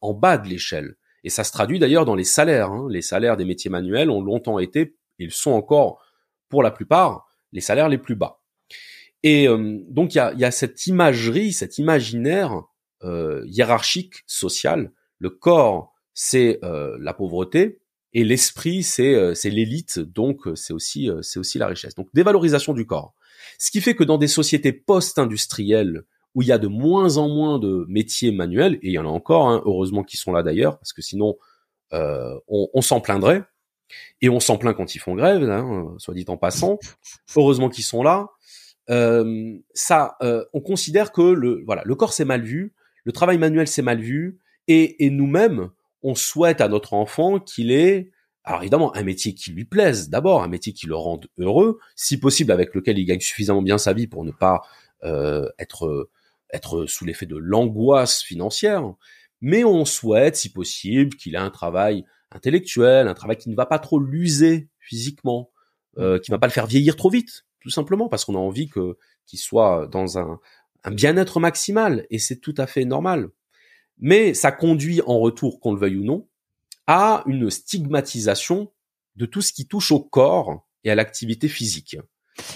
en bas de l'échelle. Et ça se traduit d'ailleurs dans les salaires. Hein. Les salaires des métiers manuels ont longtemps été, ils sont encore, pour la plupart, les salaires les plus bas. Et euh, donc, il y a, y a, cette imagerie, cet imaginaire euh, hiérarchique, social. Le corps, c'est euh, la pauvreté, Et l'esprit, c'est c'est l'élite, donc c'est aussi c'est aussi la richesse. Donc dévalorisation du corps. Ce qui fait que dans des sociétés post-industrielles où il y a de moins en moins de métiers manuels, et il y en a encore, hein, heureusement qu'ils sont là d'ailleurs, parce que sinon euh, on, s'en plaindrait, et on s'en plaint quand ils font grève, hein, soit dit en passant. Heureusement qu'ils sont là. Euh, ça, euh, on considère que le voilà, le corps c'est mal vu, le travail manuel c'est mal vu, et, et nous-mêmes, on souhaite à notre enfant qu'il ait alors évidemment, un métier qui lui plaise d'abord, un métier qui le rende heureux, si possible avec lequel il gagne suffisamment bien sa vie pour ne pas euh, être être sous l'effet de l'angoisse financière. Mais on souhaite, si possible, qu'il ait un travail intellectuel, un travail qui ne va pas trop l'user physiquement, euh, qui ne va pas le faire vieillir trop vite, tout simplement parce qu'on a envie que qu'il soit dans un, un bien-être maximal et c'est tout à fait normal. Mais ça conduit en retour, qu'on le veuille ou non, à une stigmatisation de tout ce qui touche au corps et à l'activité physique.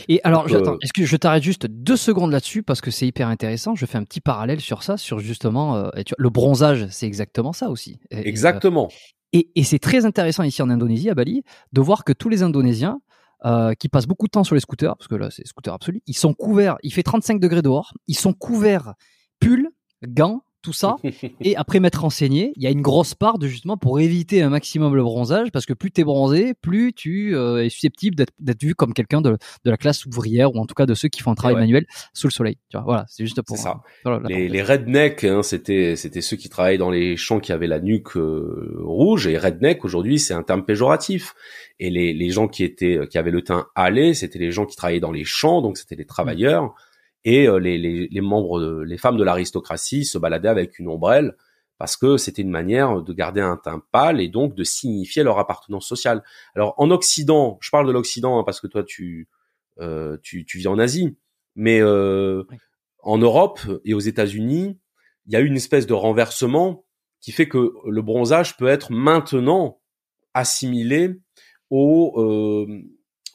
Et alors, euh, est-ce que je t'arrête juste deux secondes là-dessus parce que c'est hyper intéressant. Je fais un petit parallèle sur ça, sur justement euh, le bronzage, c'est exactement ça aussi. exactement. Et, et c'est très intéressant ici en Indonésie, à Bali, de voir que tous les Indonésiens euh, qui passent beaucoup de temps sur les scooters, parce que là c'est scooter absolu, ils sont couverts. Il fait 35 degrés dehors, ils sont couverts pull, gants, tout ça, et après m'être renseigné, il y a une grosse part de justement pour éviter un maximum le bronzage, parce que plus tu es bronzé, plus tu euh, es susceptible d'être vu comme quelqu'un de, de, la classe ouvrière, ou en tout cas de ceux qui font un travail manuel sous le soleil. Tu vois, voilà, c'est juste pour ça. Euh, les, les rednecks, hein, c'était c'était ceux qui travaillaient dans les champs qui avaient la nuque euh, rouge, et redneck aujourd'hui c'est un terme péjoratif. Et les, les gens qui étaient qui avaient le teint hâlé, c'était les gens qui travaillaient dans les champs, donc c'était les travailleurs et euh, les, les, les, membres, les femmes de l'aristocratie se baladaient avec une ombrelle parce que c'était une manière de garder un teint pâle et donc de signifier leur appartenance sociale. Alors en Occident, je parle de l'Occident hein, parce que toi tu, euh, tu, tu vis en Asie, mais euh, en Europe et aux États-Unis, il y a eu une espèce de renversement qui fait que le bronzage peut être maintenant assimilé au, euh,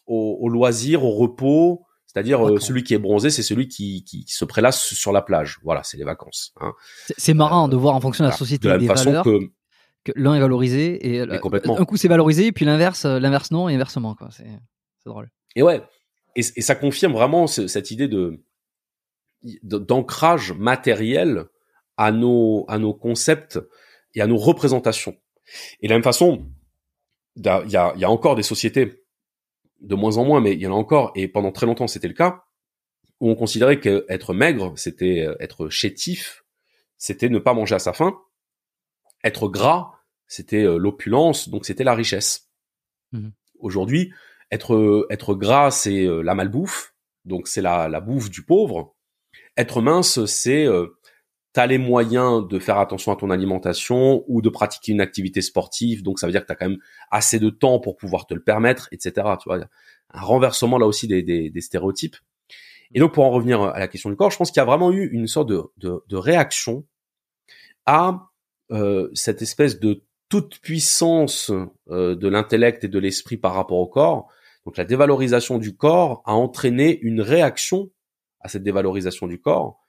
au, au loisir, au repos, c'est-à-dire euh, celui qui est bronzé, c'est celui qui, qui, se prélasse sur la plage. Voilà, c'est les vacances. Hein. C'est marrant de voir en fonction de la société de la des façon valeurs que, que l'un est valorisé et un coup c'est valorisé, puis l'inverse, euh, l'inverse non et inversement quoi. C'est drôle. Et ouais, et, et ça confirme vraiment cette idée de d'ancrage matériel à nos à nos concepts et à nos représentations. Et de la même façon, il y a, y a encore des sociétés de moins en moins, mais il y en a encore, et pendant très longtemps c'était le cas, où on considérait qu'être maigre, c'était euh, être chétif, c'était ne pas manger à sa faim, être gras, c'était euh, l'opulence, donc c'était la richesse. Mmh. Aujourd'hui, être être gras, c'est euh, la malbouffe, donc c'est la, la bouffe du pauvre. Être mince, c'est tu as les moyens de faire attention à ton alimentation ou de pratiquer une activité sportive, donc ça veut dire que tu as quand même assez de temps pour pouvoir te le permettre, etc. Tu vois, un renversement là aussi des, stéréotypes. Et donc pour en revenir à la question du corps, je pense qu'il y a vraiment eu une sorte de, de, de réaction à euh, cette espèce de toute puissance euh, de l'intellect et de l'esprit par rapport au corps. Donc la dévalorisation du corps a entraîné une réaction à cette dévalorisation du corps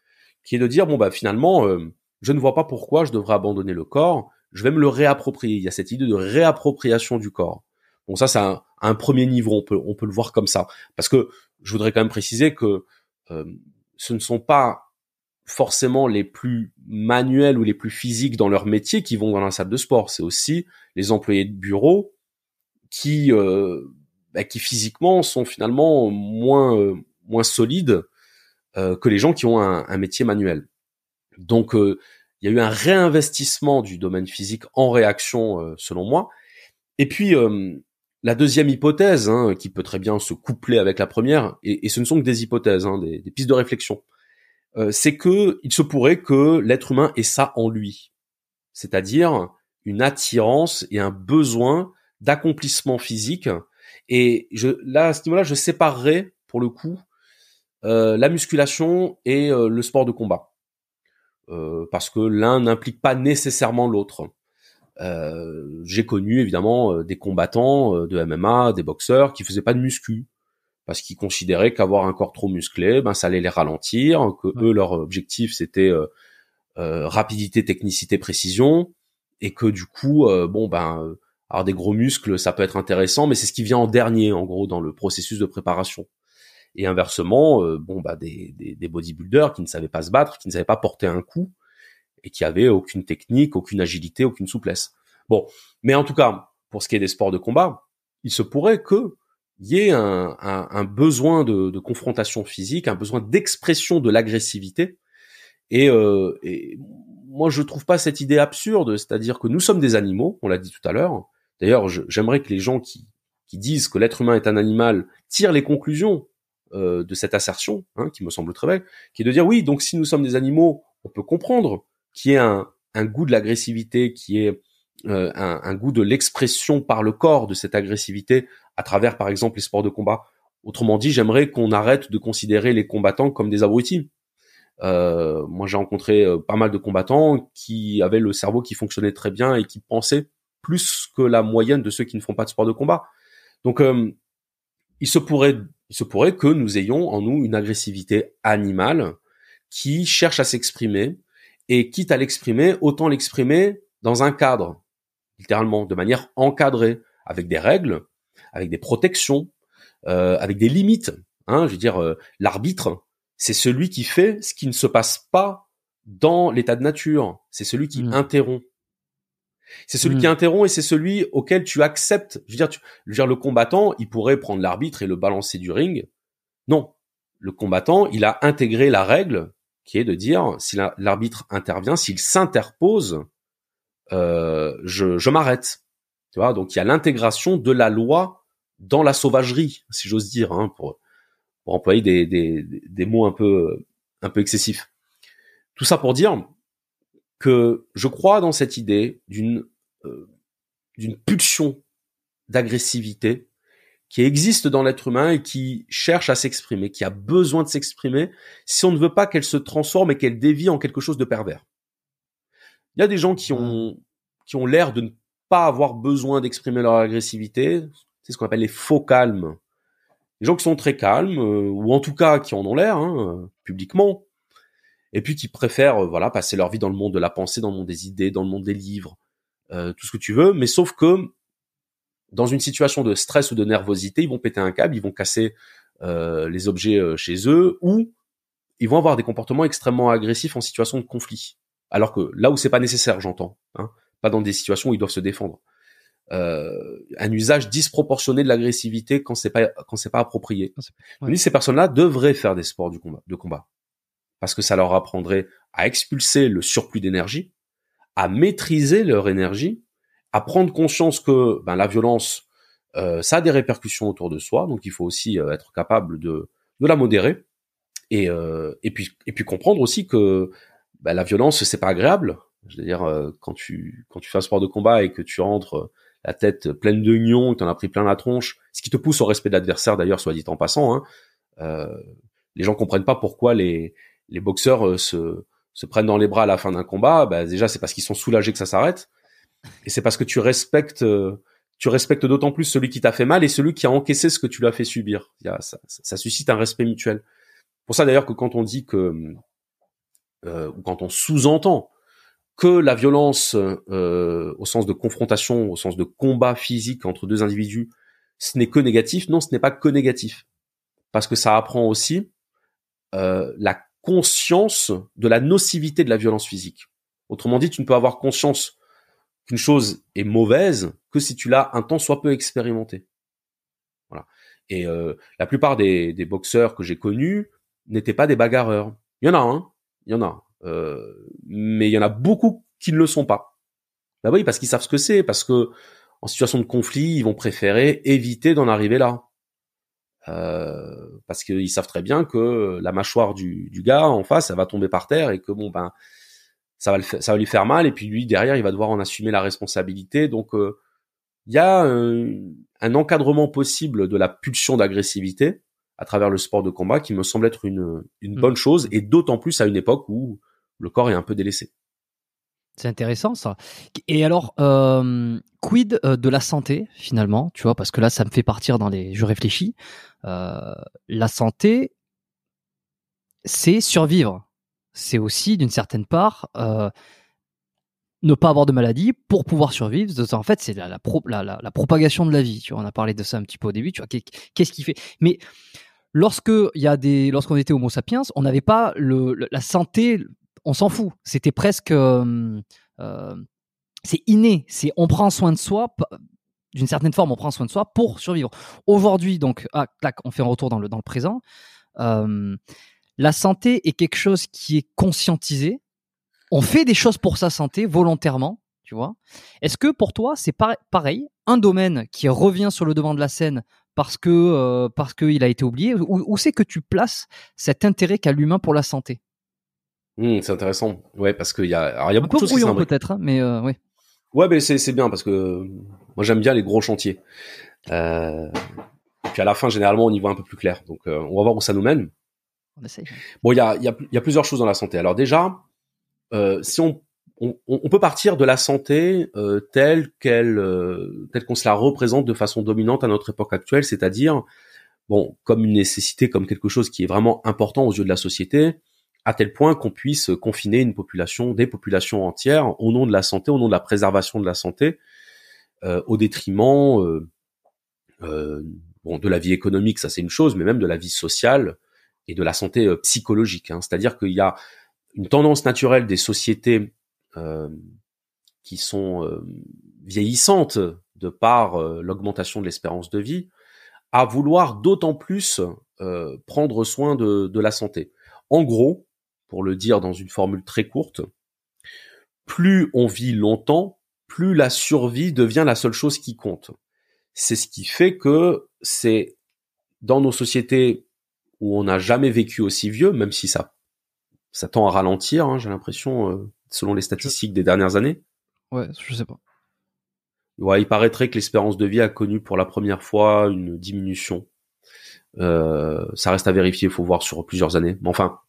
qui est de dire bon bah finalement euh, je ne vois pas pourquoi je devrais abandonner le corps, je vais me le réapproprier. Il y a cette idée de réappropriation du corps. Bon ça c'est un, premier niveau, on peut on peut le voir comme ça parce que je voudrais quand même préciser que euh, ce ne sont pas forcément les plus manuels ou les plus physiques dans leur métier qui vont dans la salle de sport. C'est aussi les employés de bureau qui euh, bah, qui physiquement sont finalement moins moins solides que les gens qui ont un, un métier manuel. Donc, euh, il y a eu un réinvestissement du domaine physique en réaction, euh, selon moi. Et puis, la deuxième hypothèse, hein, qui peut très bien se coupler avec la première, et, et ce ne sont que des hypothèses, hein, des, des, pistes de réflexion, c'est que il se pourrait que l'être humain ait ça en lui, c'est-à-dire une attirance et un besoin d'accomplissement physique. Et je, là, à ce niveau-là, je séparerai pour le coup euh, la musculation et euh, le sport de combat. Euh, parce que l'un n'implique pas nécessairement l'autre. J'ai connu évidemment des combattants de MMA, des boxeurs qui faisaient pas de muscu parce qu'ils considéraient qu'avoir un corps trop musclé, ben ça allait les ralentir, que eux leur objectif c'était rapidité, technicité, précision, et que du coup, bon ben Alors des gros muscles, ça peut être intéressant, mais c'est ce qui vient en dernier, en gros, dans le processus de préparation. Et inversement, euh, bon bah des, des, des, bodybuilders qui ne savaient pas se battre, qui ne savaient pas porter un coup et qui avaient aucune technique, aucune agilité, aucune souplesse. Bon, mais en tout cas, pour ce qui est des sports de combat, il se pourrait que y ait un, un, un besoin de, de, confrontation physique, un besoin d'expression de l'agressivité. Et, euh, et moi, je trouve pas cette idée absurde, c'est-à-dire que nous sommes des animaux, on l'a dit tout à l'heure. D'ailleurs, j'aimerais que les gens qui, qui disent que l'être humain est un animal tirent les conclusions euh, de cette assertion, hein, qui me semble très belle, qui est de dire oui, donc si nous sommes des animaux, on peut comprendre qu'il y ait un, goût de l'agressivité, qui est euh, un, goût de l'expression par le corps de cette agressivité à travers, par exemple, les sports de combat. Autrement dit, j'aimerais qu'on arrête de considérer les combattants comme des abrutis. Euh, moi, j'ai rencontré euh, pas mal de combattants qui avaient le cerveau qui fonctionnait très bien et qui pensaient plus que la moyenne de ceux qui ne font pas de sport de combat. Donc, il se pourrait il se pourrait que nous ayons en nous une agressivité animale qui cherche à s'exprimer et quitte à l'exprimer, autant l'exprimer dans un cadre, littéralement, de manière encadrée, avec des règles, avec des protections, euh, avec des limites. Hein, je veux dire, euh, l'arbitre, c'est celui qui fait ce qui ne se passe pas dans l'état de nature. C'est celui qui mmh. interrompt. C'est celui qui mm. interrompt et c'est celui auquel tu acceptes. Je veux dire, tu, je veux dire, le combattant, il pourrait prendre l'arbitre et le balancer du ring. Non, le combattant, il a intégré la règle qui est de dire si l'arbitre intervient, s'il s'interpose, euh, je, je m'arrête. Tu vois, donc il y a l'intégration de la loi dans la sauvagerie, si j'ose dire, hein, pour, pour employer des, des, des mots un peu un peu excessifs. Tout ça pour dire que je crois dans cette idée d'une euh, d'une pulsion d'agressivité qui existe dans l'être humain et qui cherche à s'exprimer, qui a besoin de s'exprimer, si on ne veut pas qu'elle se transforme et qu'elle dévie en quelque chose de pervers. Il y a des gens qui ont qui ont l'air de ne pas avoir besoin d'exprimer leur agressivité, c'est ce qu'on appelle les faux calmes. Les gens qui sont très calmes, euh, ou en tout cas qui en ont l'air, hein, publiquement, et puis qui préfèrent euh, voilà passer leur vie dans le monde de la pensée, dans le monde des idées, dans le monde des livres, euh, tout ce que tu veux, mais sauf que dans une situation de stress ou de nervosité, ils vont péter un câble, ils vont casser euh, les objets euh, chez eux, ou ils vont avoir des comportements extrêmement agressifs en situation de conflit. Alors que là où c'est pas nécessaire, j'entends, hein, pas dans des situations où ils doivent se défendre. Euh, un usage disproportionné de l'agressivité quand c'est pas quand c'est pas approprié. Ouais. Ces personnes-là devraient faire des sports du combat, de combat parce que ça leur apprendrait à expulser le surplus d'énergie, à maîtriser leur énergie, à prendre conscience que ben, la violence, euh, ça a des répercussions autour de soi, donc il faut aussi euh, être capable de, de la modérer et, euh, et puis et puis comprendre aussi que ben, la violence c'est pas agréable. Je veux dire euh, quand tu quand tu fais un sport de combat et que tu rentres euh, la tête pleine de que tu en as pris plein la tronche, ce qui te pousse au respect de l'adversaire d'ailleurs, soit dit en passant. Hein, les gens comprennent pas pourquoi les les boxeurs euh, se, se prennent dans les bras à la fin d'un combat, bah, déjà c'est parce qu'ils sont soulagés que ça s'arrête, et c'est parce que tu respectes, euh, tu respectes d'autant plus celui qui t'a fait mal et celui qui a encaissé ce que tu lui as fait subir. Ça, ça, suscite un respect mutuel. Pour ça d'ailleurs que quand on dit que, euh, ou quand on sous-entend que la violence euh, au sens de confrontation, au sens de combat physique entre deux individus, ce n'est que négatif. Non, ce n'est pas que négatif, parce que ça apprend aussi euh, la conscience de la nocivité de la violence physique. Autrement dit, tu ne peux avoir conscience qu'une chose est mauvaise que si tu l'as un temps soit peu expérimenté. Voilà. Et euh, la plupart des, des boxeurs que j'ai connus n'étaient pas des bagarreurs. Il y en a, hein, il y en a, euh, mais il y en a beaucoup qui ne le sont pas. Bah oui, parce qu'ils savent ce que c'est, parce que en situation de conflit, ils vont préférer éviter d'en arriver là. Euh, parce qu'ils savent très bien que la mâchoire du, du, gars en face, ça va tomber par terre et que bon ben ça va le ça va lui faire mal et puis lui derrière il va devoir en assumer la responsabilité. Donc euh, il y a un, un, encadrement possible de la pulsion d'agressivité à travers le sport de combat qui me semble être une, une mmh. bonne chose et d'autant plus à une époque où le corps est un peu délaissé. C'est intéressant ça. Et alors, euh, quid euh, de la santé finalement, tu vois, parce que là, ça me fait partir dans les. Je réfléchis. Euh, la santé, c'est survivre. C'est aussi d'une certaine part ne pas avoir de maladie pour pouvoir survivre. En fait, c'est la, propagation de la vie. Tu vois, on a parlé de ça un petit peu au début. Tu vois, qu'est-ce qui fait? Mais lorsque il y a des, lorsqu'on était Homo sapiens, on n'avait pas le, la santé. On s'en fout. C'était presque, euh, euh, c'est inné. C'est on prend soin de soi. D'une certaine forme, on prend soin de soi pour survivre. Aujourd'hui, donc, ah, clac, on fait un retour dans le dans le présent. Euh, la santé est quelque chose qui est conscientisé on fait des choses pour sa santé volontairement, tu vois. Est-ce que pour toi, c'est pareil, un domaine qui revient sur le devant de la scène parce que parce qu'il a été oublié, ou, c'est que tu places cet intérêt qu'a l'humain pour la santé? Mmh, C'est intéressant, ouais, parce qu'il y a, il y a beaucoup de choses peut-être, hein, mais euh, oui. Ouais, mais c'est bien parce que moi j'aime bien les gros chantiers. Euh, et puis à la fin, généralement, on y voit un peu plus clair. Donc, on va voir où ça nous mène. On essaye. Bon, il y a, y, a, y a plusieurs choses dans la santé. Alors déjà, euh, si on, on, peut partir de la santé euh, telle qu'elle, euh, telle qu'on se la représente de façon dominante à notre époque actuelle, c'est-à-dire bon, comme une nécessité, comme quelque chose qui est vraiment important aux yeux de la société, à tel point qu'on puisse confiner une population, des populations entières, au nom de la santé, au nom de la préservation de la santé, au détriment bon, de la vie économique, ça c'est une chose, mais même de la vie sociale et de la santé psychologique. Hein. C'est-à-dire qu'il y a une tendance naturelle des sociétés euh, qui sont euh, vieillissantes de par euh, l'augmentation de l'espérance de vie, à vouloir d'autant plus prendre soin de, la santé. En gros, pour le dire dans une formule très courte, plus on vit longtemps, plus la survie devient la seule chose qui compte. C'est ce qui fait que c'est dans nos sociétés où on n'a jamais vécu aussi vieux, même si ça ça tend à ralentir, hein, j'ai l'impression, euh, selon les statistiques des dernières années. Ouais, je sais pas. Ouais, il paraîtrait que l'espérance de vie a connu pour la première fois une diminution. Euh, ça reste à vérifier, il faut voir sur plusieurs années. Mais enfin.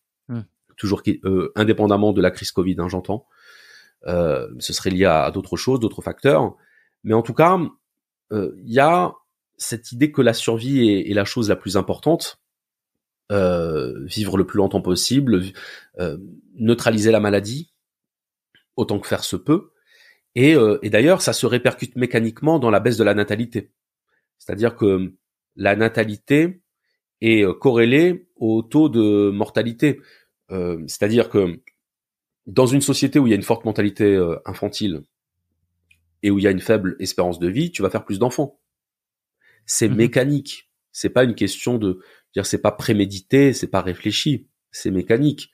Toujours euh, indépendamment de la crise Covid, hein, j'entends. Euh, ce serait lié à, d'autres choses, d'autres facteurs. Mais en tout cas, il y a cette idée que la survie est la chose la plus importante euh, vivre le plus longtemps possible, euh, neutraliser la maladie autant que faire se peut. Et, euh, et d'ailleurs, ça se répercute mécaniquement dans la baisse de la natalité. C'est-à-dire que la natalité est corrélée au taux de mortalité. C'est-à-dire que dans une société où il y a une forte mentalité infantile et où il y a une faible espérance de vie, tu vas faire plus d'enfants. C'est mmh mécanique. C'est pas une question de dire c'est pas prémédité, c'est pas réfléchi, c'est mécanique.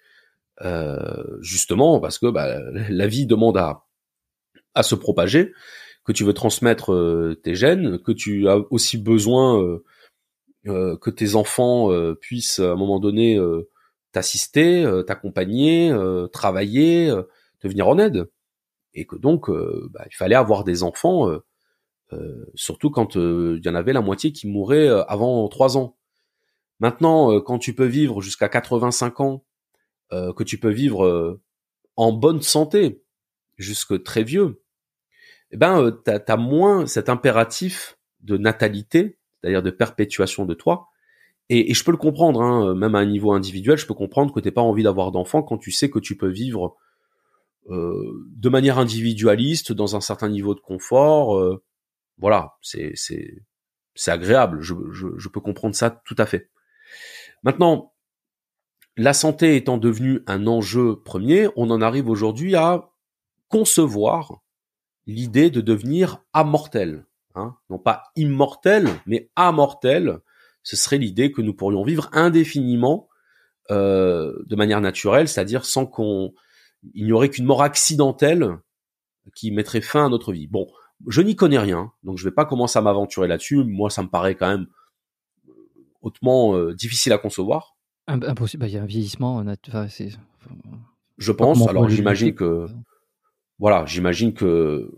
Euh, justement parce que bah, [laughs] la vie demande à à se propager, que tu veux transmettre euh, tes gènes, que tu as aussi besoin euh, que tes enfants puissent à un moment donné t'assister, t'accompagner, travailler, te venir en aide, et que donc bah, il fallait avoir des enfants, surtout quand il y en avait la moitié qui mouraient avant trois ans. Maintenant, euh, quand tu peux vivre jusqu'à 85 ans, euh, que tu peux vivre euh, en bonne santé jusque très vieux, eh ben, tu as, moins cet impératif de natalité, c'est-à-dire de perpétuation de toi. Et, je peux le comprendre, hein, même à un niveau individuel, je peux comprendre que t'es pas envie d'avoir d'enfants quand tu sais que tu peux vivre de manière individualiste, dans un certain niveau de confort. voilà, c'est c'est agréable. Je, je peux comprendre ça tout à fait. Maintenant, la santé étant devenue un enjeu premier, on en arrive aujourd'hui à concevoir l'idée de devenir amortel. Hein. non pas immortel, mais amortel. Ce serait l'idée que nous pourrions vivre indéfiniment euh, de manière naturelle, c'est-à-dire sans qu'on il n'y aurait qu'une mort accidentelle qui mettrait fin à notre vie. Bon, je n'y connais rien, donc je ne vais pas commencer à m'aventurer là-dessus. Moi, ça me paraît quand même hautement euh, difficile à concevoir. Impossible. Bah, il y a un vieillissement. je pense. Alors j'imagine que voilà, j'imagine que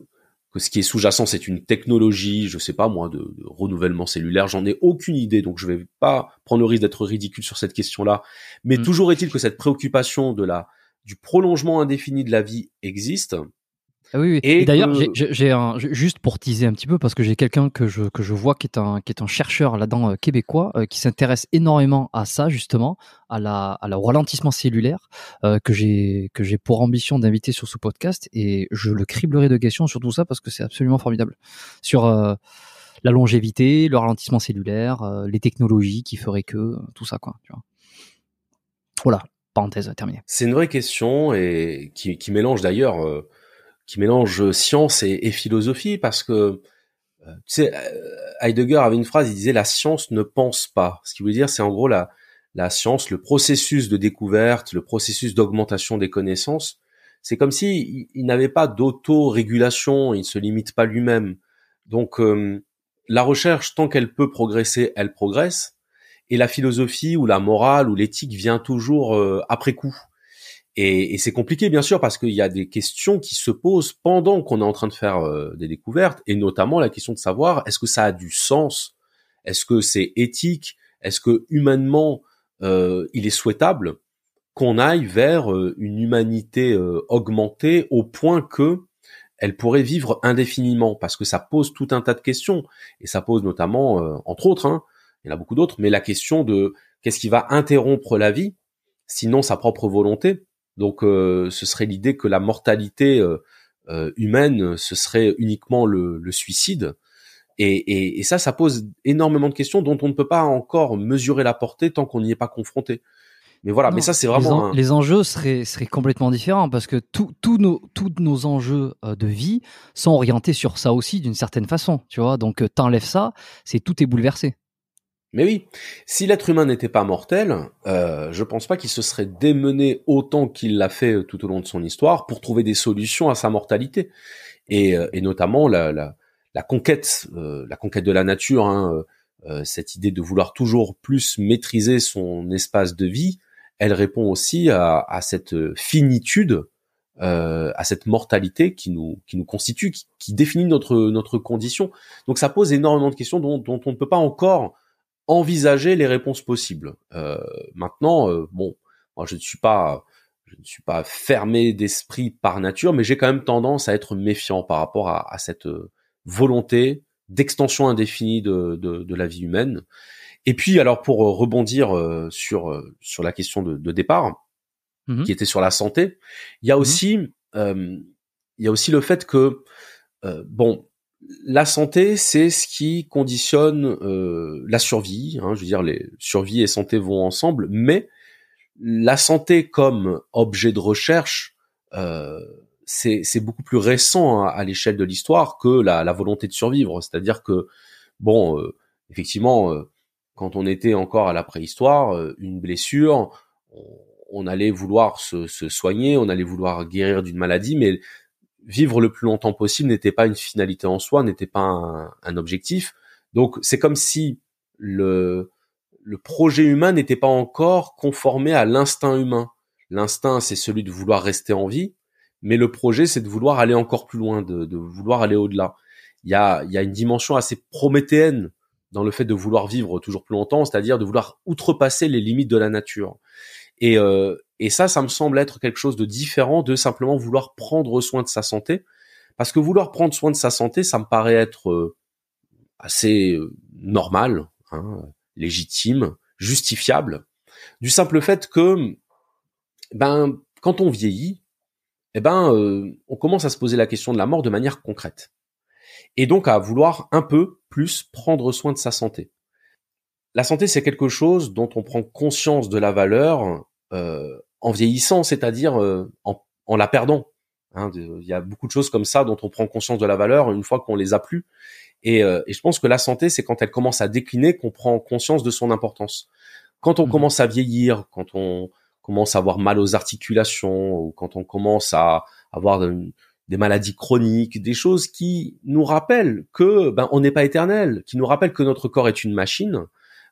que ce qui est sous-jacent, c'est une technologie, je sais pas moi, de, renouvellement cellulaire. J'en ai aucune idée, donc je vais pas prendre le risque d'être ridicule sur cette question-là. Mais mm. toujours est-il que cette préoccupation de la du prolongement indéfini de la vie existe. Ah oui, oui. Et, d'ailleurs, j'ai un juste pour teaser un petit peu parce que j'ai quelqu'un que je que je vois qui est un qui est un chercheur là-dedans euh, québécois euh, qui s'intéresse énormément à ça justement, à la à la ralentissement cellulaire euh, que j'ai que j'ai pour ambition d'inviter sur ce podcast et je le criblerai de questions sur tout ça parce que c'est absolument formidable sur la longévité, le ralentissement cellulaire, les technologies qui feraient que tout ça quoi. Tu vois. Voilà, parenthèse terminée. C'est une vraie question et qui qui mélange d'ailleurs qui mélange science et, philosophie parce que euh, tu sais euh, Heidegger avait une phrase il disait la science ne pense pas. Ce qui veut dire c'est en gros la la science le processus de découverte le processus d'augmentation des connaissances. C'est comme si il, n'avait pas d'auto-régulation il ne se limite pas lui-même. Donc euh, la recherche tant qu'elle peut progresser elle progresse. Et la philosophie ou la morale ou l'éthique vient toujours après coup et, et c'est compliqué bien sûr parce qu'il y a des questions qui se posent pendant qu'on est en train de faire euh, des découvertes et notamment la question de savoir est-ce que ça a du sens, est-ce que c'est éthique, est-ce que humainement euh, il est souhaitable qu'on aille vers euh, une humanité augmentée au point que elle pourrait vivre indéfiniment? Parce que ça pose tout un tas de questions. Et ça pose notamment entre autres hein, il y en a beaucoup d'autres mais la question de qu'est-ce qui va interrompre la vie sinon sa propre volonté? Donc euh, ce serait l'idée que la mortalité euh, euh, humaine, ce serait uniquement le, suicide. Et, ça, ça pose énormément de questions dont on ne peut pas encore mesurer la portée tant qu'on n'y est pas confronté. Mais voilà, mais ça c'est vraiment les, enjeux seraient seraient complètement différents parce que tous nos tous nos enjeux de vie sont orientés sur ça aussi d'une certaine façon, tu vois. Donc t'enlèves ça, c'est tout est bouleversé. Mais oui, si l'être humain n'était pas mortel, euh, je pense pas qu'il se serait démené autant qu'il l'a fait tout au long de son histoire pour trouver des solutions à sa mortalité, et, euh, et notamment la, la, la conquête, euh, la conquête de la nature, hein, euh, euh, cette idée de vouloir toujours plus maîtriser son espace de vie, elle répond aussi à, à cette finitude, à cette mortalité qui nous qui nous constitue, qui, qui, définit notre notre condition. Donc ça pose énormément de questions dont, dont on ne peut pas encore envisager les réponses possibles. Euh, maintenant, euh, bon, moi je ne suis pas, je ne suis pas fermé d'esprit par nature, mais j'ai quand même tendance à être méfiant par rapport à, cette euh, volonté d'extension indéfinie de, de, la vie humaine. Et puis, alors pour rebondir sur sur la question de, départ, mmh qui était sur la santé, il y a mmh aussi il y a aussi le fait que bon, la santé, c'est ce qui conditionne euh, la survie. Hein, je veux dire, les survie et santé vont ensemble, mais la santé comme objet de recherche, euh, c'est beaucoup plus récent à, l'échelle de l'histoire que la, volonté de survivre. C'est-à-dire que, bon, euh, effectivement, quand on était encore à la préhistoire, une blessure, on, allait vouloir se, se, soigner, on allait vouloir guérir d'une maladie, mais vivre le plus longtemps possible n'était pas une finalité en soi, n'était pas un, objectif. Donc c'est comme si le, le projet humain n'était pas encore conformé à l'instinct humain. L'instinct, c'est celui de vouloir rester en vie, mais le projet, c'est de vouloir aller encore plus loin, de, de vouloir aller au-delà. Il y a, y a une dimension assez prométhéenne dans le fait de vouloir vivre toujours plus longtemps, c'est-à-dire de vouloir outrepasser les limites de la nature. Et, euh, et ça, ça me semble être quelque chose de différent de simplement vouloir prendre soin de sa santé. Parce que vouloir prendre soin de sa santé, ça me paraît être euh, assez euh, normal, hein, légitime, justifiable, du simple fait que, ben, quand on vieillit, eh ben, euh, on commence à se poser la question de la mort de manière concrète, et donc à vouloir un peu plus prendre soin de sa santé. La santé, c'est quelque chose dont on prend conscience de la valeur en vieillissant, c'est-à-dire euh, en, en, la perdant. Hein, il y a beaucoup de choses comme ça dont on prend conscience de la valeur une fois qu'on les a plus. Et, euh, et, je pense que la santé, c'est quand elle commence à décliner qu'on prend conscience de son importance. Quand on mmh. commence à vieillir, quand on commence à avoir mal aux articulations, ou quand on commence à avoir des maladies chroniques, des choses qui nous rappellent que ben on n'est pas éternel, qui nous rappellent que notre corps est une machine,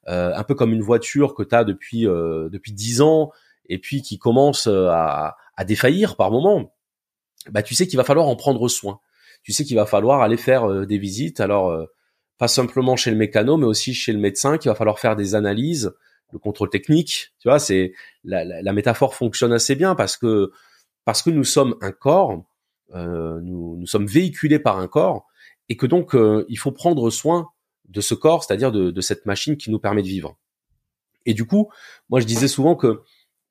euh, un peu comme une voiture que tu as depuis euh, depuis dix ans et puis qui commence euh, à, à défaillir par moment, bah tu sais qu'il va falloir en prendre soin. Tu sais qu'il va falloir aller faire euh, des visites. Alors euh, pas simplement chez le mécano, mais aussi chez le médecin, qu'il va falloir faire des analyses, le contrôle technique. Tu vois, c'est la, la, la, métaphore fonctionne assez bien parce que parce que nous sommes un corps nous, nous sommes véhiculés par un corps et que donc il faut prendre soin de ce corps, c'est-à-dire de, de, cette machine qui nous permet de vivre. Et du coup, moi je disais souvent que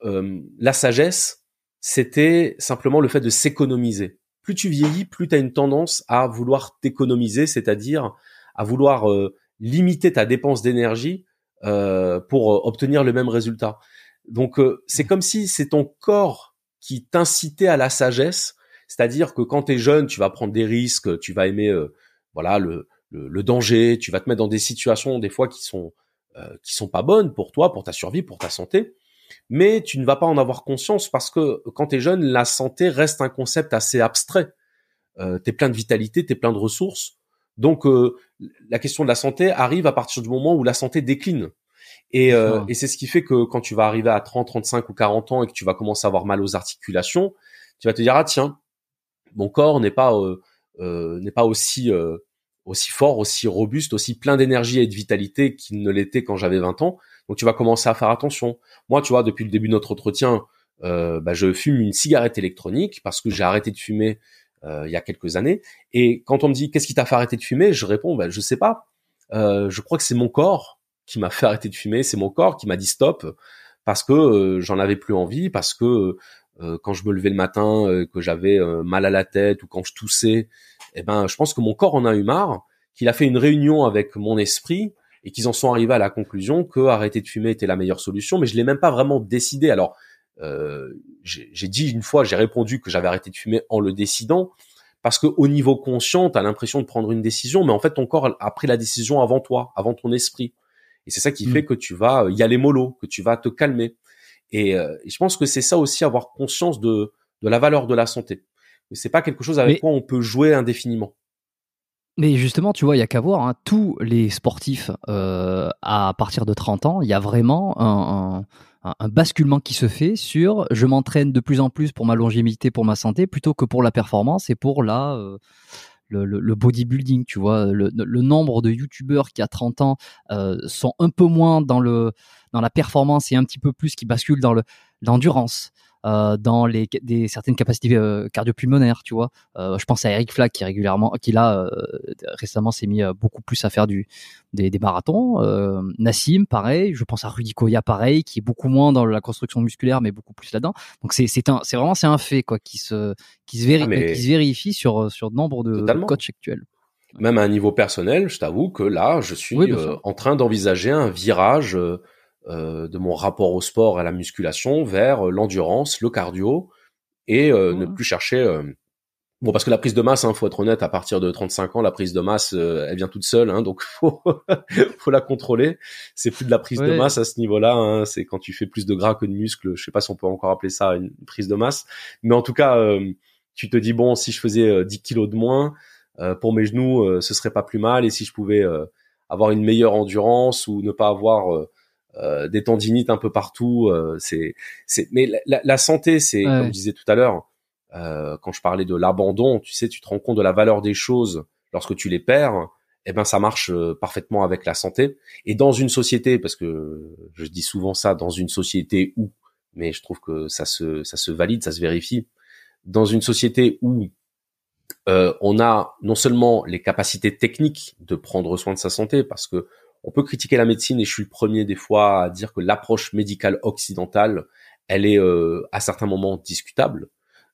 la sagesse, c'était simplement le fait de s'économiser. Plus tu vieillis, plus tu as une tendance à vouloir t'économiser, c'est-à-dire à vouloir limiter ta dépense d'énergie euh, pour euh, obtenir le même résultat. Donc euh, c'est comme si c'est ton corps qui t'incitait à la sagesse, c'est-à-dire que quand tu es jeune, tu vas prendre des risques, tu vas aimer voilà le, le, danger, tu vas te mettre dans des situations des fois qui sont qui sont pas bonnes pour toi, pour ta survie, pour ta santé, mais tu ne vas pas en avoir conscience parce que quand tu es jeune, la santé reste un concept assez abstrait. Euh, tu es plein de vitalité, tu es plein de ressources, donc euh, la question de la santé arrive à partir du moment où la santé décline. Et, euh, et c'est ce qui fait que quand tu vas arriver à 30, 35 ou 40 ans et que tu vas commencer à avoir mal aux articulations, tu vas te dire ah tiens, mon corps n'est pas euh, n'est pas aussi aussi fort, aussi robuste, aussi plein d'énergie et de vitalité qu'il ne l'était quand j'avais 20 ans. Donc tu vas commencer à faire attention. Moi, tu vois, depuis le début de notre entretien, bah, je fume une cigarette électronique parce que j'ai arrêté de fumer euh, il y a quelques années. Et quand on me dit qu'est-ce qui t'a fait arrêter de fumer, je réponds bah, je sais pas. Euh, je crois que c'est mon corps qui m'a fait arrêter de fumer, c'est mon corps qui m'a dit stop parce que euh, j'en avais plus envie, parce que quand je me levais le matin, que j'avais mal à la tête ou quand je toussais, eh ben je pense que mon corps en a eu marre, qu'il a fait une réunion avec mon esprit et qu'ils en sont arrivés à la conclusion que arrêter de fumer était la meilleure solution, mais je l'ai même pas vraiment décidé. Alors euh, j'ai dit une fois, j'ai répondu que j'avais arrêté de fumer en le décidant, parce que au niveau conscient, tu as l'impression de prendre une décision, mais en fait ton corps a pris la décision avant toi, avant ton esprit. Et c'est ça qui mm. fait que tu vas y aller mollo, que tu vas te calmer. Et, euh, je pense que c'est ça aussi avoir conscience de, de la valeur de la santé. C'est pas quelque chose avec quoi on peut jouer indéfiniment. Mais justement, tu vois, il y a qu'à voir, hein, tous les sportifs euh, à partir de 30 ans, il y a vraiment un, basculement qui se fait sur je m'entraîne de plus en plus pour ma longévité, pour ma santé, plutôt que pour la performance et pour la euh, le, bodybuilding, tu vois, le, le nombre de youtubeurs qui à 30 ans euh, sont un peu moins dans le dans la performance et un petit peu plus qui basculent dans le l'endurance. Euh, dans les des certaines capacités euh, cardiopulmonaires, tu vois. Euh, je pense à Eric Flack qui régulièrement, qui là récemment s'est mis beaucoup plus à faire du des, des marathons. Nassim, pareil. Je pense à Rudy Koya, pareil, qui est beaucoup moins dans la construction musculaire, mais beaucoup plus là-dedans. Donc c'est c'est un c'est vraiment c'est un fait quoi qui se qui se, vérifie, ah, qui se vérifie sur sur nombre de, de coachs actuels même à un niveau personnel, je t'avoue que là, je suis en train d'envisager un virage euh, de mon rapport au sport et à la musculation vers euh, l'endurance, le cardio et euh, ne plus chercher Bon, parce que la prise de masse, hein, faut être honnête, à partir de 35 ans, la prise de masse, elle vient toute seule, hein, donc [laughs] faut, faut la contrôler. C'est plus de la prise de masse à ce niveau-là. Hein, c'est quand tu fais plus de gras que de muscles. Je sais pas si on peut encore appeler ça une prise de masse, mais en tout cas, tu te dis bon, si je faisais 10 kilos de moins pour mes genoux, ce serait pas plus mal. Et si je pouvais avoir une meilleure endurance ou ne pas avoir euh, des tendinites un peu partout. Euh, c'est, c'est, mais la, santé, c'est comme je disais tout à l'heure, euh, quand je parlais de l'abandon, tu sais, tu te rends compte de la valeur des choses lorsque tu les perds. Eh ben, ça marche parfaitement avec la santé. Et dans une société, parce que je dis souvent ça, dans une société où, mais je trouve que ça se, ça se valide, ça se vérifie. Dans une société où euh, on a non seulement les capacités techniques de prendre soin de sa santé, parce que on peut critiquer la médecine et je suis le premier des fois à dire que l'approche médicale occidentale, elle est euh, à certains moments discutable,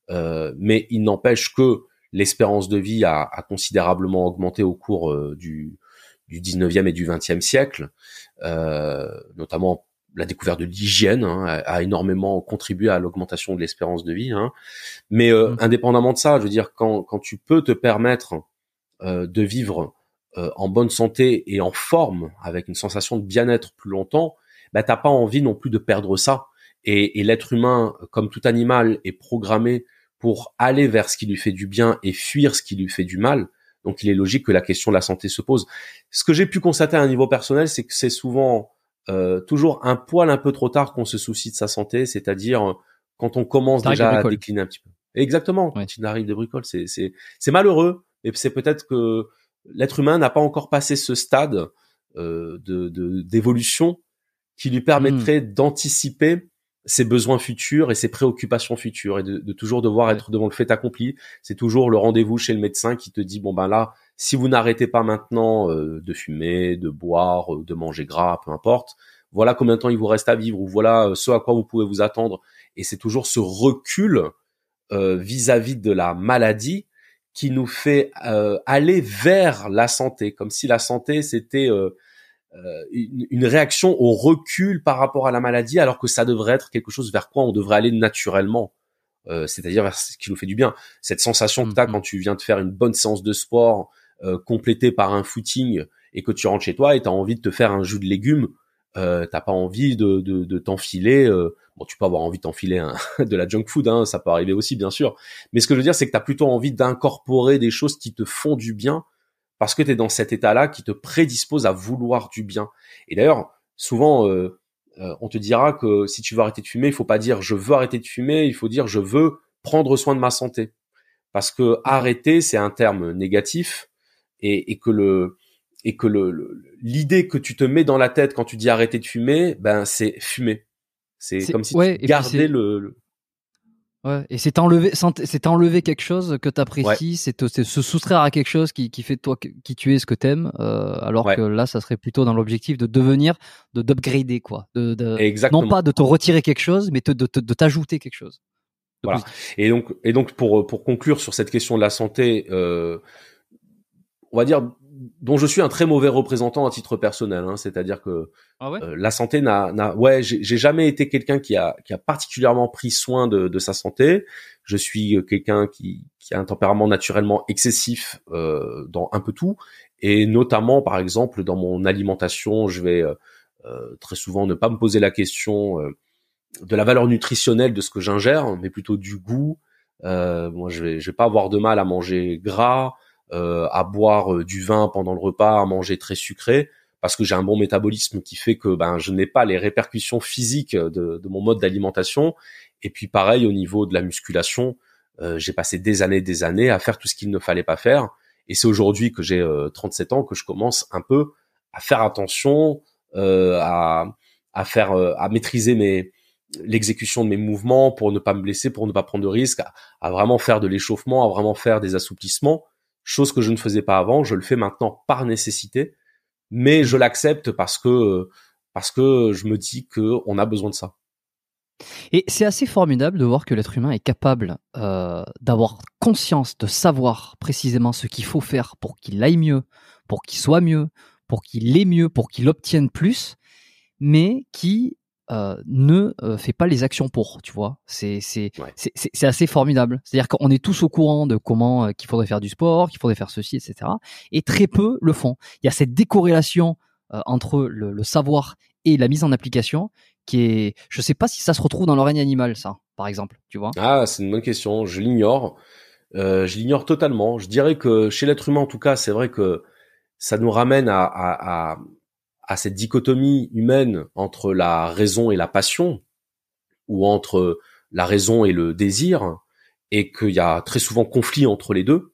euh, mais il n'empêche que l'espérance de vie a, considérablement augmenté au cours euh, du, du 19e et du 20e siècle, notamment la découverte de l'hygiène hein, a, énormément contribué à l'augmentation de l'espérance de vie. Hein. Mais mmh. indépendamment de ça, je veux dire, quand, quand tu peux te permettre de vivre euh, en bonne santé et en forme, avec une sensation de bien-être plus longtemps, bah t'as pas envie non plus de perdre ça. Et, et l'être humain, comme tout animal, est programmé pour aller vers ce qui lui fait du bien et fuir ce qui lui fait du mal. Donc il est logique que la question de la santé se pose. Ce que j'ai pu constater à un niveau personnel, c'est que c'est souvent euh, toujours un poil un peu trop tard qu'on se soucie de sa santé, c'est-à-dire quand on commence déjà à décliner un petit peu. Exactement, quand il arrive de bricole, c'est c'est malheureux, et c'est peut-être que l'être humain n'a pas encore passé ce stade euh, de d'évolution qui lui permettrait hmm. d'anticiper ses besoins futurs et ses préoccupations futures et de, toujours devoir être devant le fait accompli. C'est toujours le rendez-vous chez le médecin qui te dit bon ben là, si vous n'arrêtez pas maintenant euh, de fumer, de boire, euh, de manger gras, peu importe, voilà combien de temps il vous reste à vivre ou voilà ce à quoi vous pouvez vous attendre. Et c'est toujours ce recul vis-à-vis de la maladie qui nous fait aller vers la santé, comme si la santé c'était euh, une, réaction au recul par rapport à la maladie, alors que ça devrait être quelque chose vers quoi on devrait aller naturellement. Euh, c'est-à-dire vers ce qui nous fait du bien. Cette sensation que tu as mm-hmm. quand tu viens de faire une bonne séance de sport euh, complétée par un footing et que tu rentres chez toi et tu as envie de te faire un jus de légumes, euh, t'as pas envie de, de, de t'enfiler. Bon, tu peux avoir envie de t'enfiler [laughs] de la junk food, hein, ça peut arriver aussi bien sûr. Mais ce que je veux dire, c'est que tu as plutôt envie d'incorporer des choses qui te font du bien parce que tu es dans cet état-là qui te prédispose à vouloir du bien. Et d'ailleurs, souvent, euh, euh, on te dira que si tu veux arrêter de fumer, il faut pas dire je veux arrêter de fumer, il faut dire je veux prendre soin de ma santé. Parce que arrêter, c'est un terme négatif et, et que le et que le l'idée que tu te mets dans la tête quand tu dis arrêter de fumer, ben c'est fumer. C'est comme si tu gardais le, Ouais, et c'est enlever, c'est enlever quelque chose que tu apprécies, c'est se soustraire à quelque chose qui, qui fait de toi qui tu es ce que t'aimes, euh, alors que là, ça serait plutôt dans l'objectif de devenir, de d'upgrader quoi, de, de non pas de te retirer quelque chose, mais de, de, de t'ajouter quelque chose. Voilà. Et donc, et donc pour pour conclure sur cette question de la santé, euh, on va dire dont je suis un très mauvais représentant à titre personnel. Hein, C'est-à-dire que ah euh, la santé n'a, n'a ouais, j'ai jamais été quelqu'un qui a qui a particulièrement pris soin de, de sa santé. Je suis euh, quelqu'un qui qui a un tempérament naturellement excessif euh, dans un peu tout, et notamment par exemple dans mon alimentation, je vais euh, très souvent ne pas me poser la question de la valeur nutritionnelle de ce que j'ingère, mais plutôt du goût. moi, je vais je vais pas avoir de mal à manger gras. Euh, à boire euh, du vin pendant le repas, à manger très sucré, parce que j'ai un bon métabolisme qui fait que ben je n'ai pas les répercussions physiques de, de mon mode d'alimentation. Et puis pareil au niveau de la musculation, euh, j'ai passé des années, des années à faire tout ce qu'il ne fallait pas faire. Et c'est aujourd'hui que j'ai 37 ans que je commence un peu à faire attention, à, à faire, à maîtriser mes l'exécution de mes mouvements pour ne pas me blesser, pour ne pas prendre de risques, à vraiment faire de l'échauffement, à vraiment faire des assouplissements chose que je ne faisais pas avant. Je le fais maintenant par nécessité, mais je l'accepte parce que parce que je me dis que on a besoin de ça. Et c'est assez formidable de voir que l'être humain est capable euh, d'avoir conscience, de savoir précisément ce qu'il faut faire pour qu'il aille mieux, pour qu'il soit mieux, pour qu'il ait mieux, pour qu'il obtienne plus, mais qui euh, ne euh, fait pas les actions pour, tu vois. C'est c'est c'est assez formidable. C'est-à-dire qu'on est tous au courant de comment euh, qu'il faudrait faire du sport, qu'il faudrait faire ceci, etc. Et très peu le font. Il y a cette décorrélation entre le, le, savoir et la mise en application qui est, je sais pas si ça se retrouve dans le règne animal, ça, par exemple, tu vois. Ah, c'est une bonne question. Je l'ignore. je l'ignore totalement. Je dirais que chez l'être humain, en tout cas, c'est vrai que ça nous ramène à, à, à, à cette dichotomie humaine entre la raison et la passion, ou entre la raison et le désir, et qu'il y a très souvent conflit entre les deux.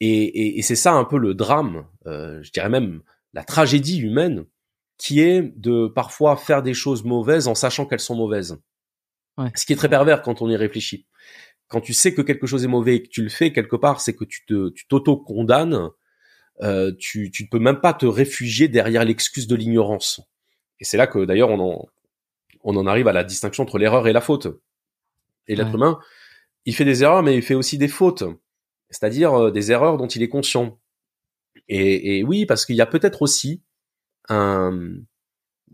Et, c'est ça un peu le drame, euh, je dirais même la tragédie humaine, qui est de parfois faire des choses mauvaises en sachant qu'elles sont mauvaises. Ce qui est très pervers quand on y réfléchit. Quand tu sais que quelque chose est mauvais et que tu le fais quelque part, c'est que tu te, tu t'auto-condamnes euh, tu, tu ne peux même pas te réfugier derrière l'excuse de l'ignorance. Et c'est là que d'ailleurs on en, on en arrive à la distinction entre l'erreur et la faute. Et l'être humain, il fait des erreurs, mais il fait aussi des fautes, c'est-à-dire euh, des erreurs dont il est conscient. Et, et oui, parce qu'il y a peut-être aussi un,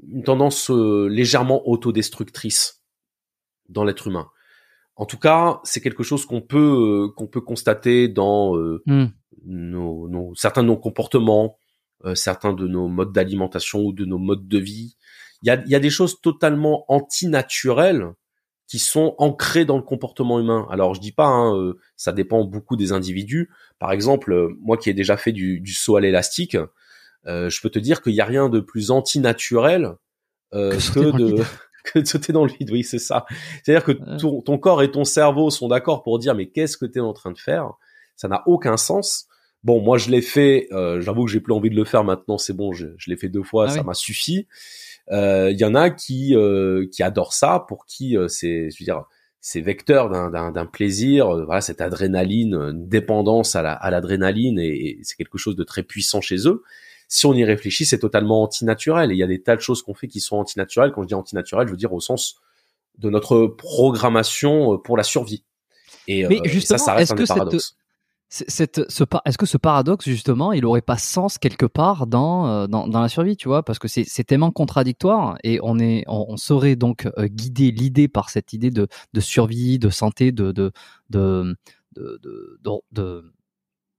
une tendance euh, légèrement autodestructrice dans l'être humain. En tout cas, c'est quelque chose qu'on peut qu'on peut constater dans hmm nos, nos, certains de nos comportements, euh, certains de nos modes d'alimentation ou de nos modes de vie. Il y a, y a des choses totalement antinaturelles qui sont ancrées dans le comportement humain. Alors je dis pas, hein, euh, ça dépend beaucoup des individus. Par exemple, euh, moi qui ai déjà fait du, du saut à l'élastique, je peux te dire qu'il n'y a rien de plus antinaturel que, que de [laughs] que de sauter dans le vide. Oui, c'est ça. C'est-à-dire que ton, ton, corps et ton cerveau sont d'accord pour dire mais qu'est-ce que tu es en train de faire? Ça n'a aucun sens Bon, moi je l'ai fait. Euh, J'avoue que j'ai plus envie de le faire maintenant. C'est bon, je, je l'ai fait deux fois, ah ça m'a suffi. Il euh, y en a qui euh, qui adorent ça, pour qui euh, c'est, je veux dire, c'est vecteur d'un plaisir. voilà, cette adrénaline, une dépendance à l'adrénaline, et, c'est quelque chose de très puissant chez eux. Si on y réfléchit, c'est totalement antinaturel. Et il y a des tas de choses qu'on fait qui sont antinaturelles. Quand je dis antinaturel, je veux dire au sens de notre programmation pour la survie. Et, Mais justement, ça, ça reste un des paradoxes est-ce que ce paradoxe justement, il aurait pas sens quelque part dans, euh, dans, la survie, tu vois, parce que c'est tellement contradictoire et on est on, serait donc euh, guidé l'idée par cette idée de, de survie, de santé, de de de de, de,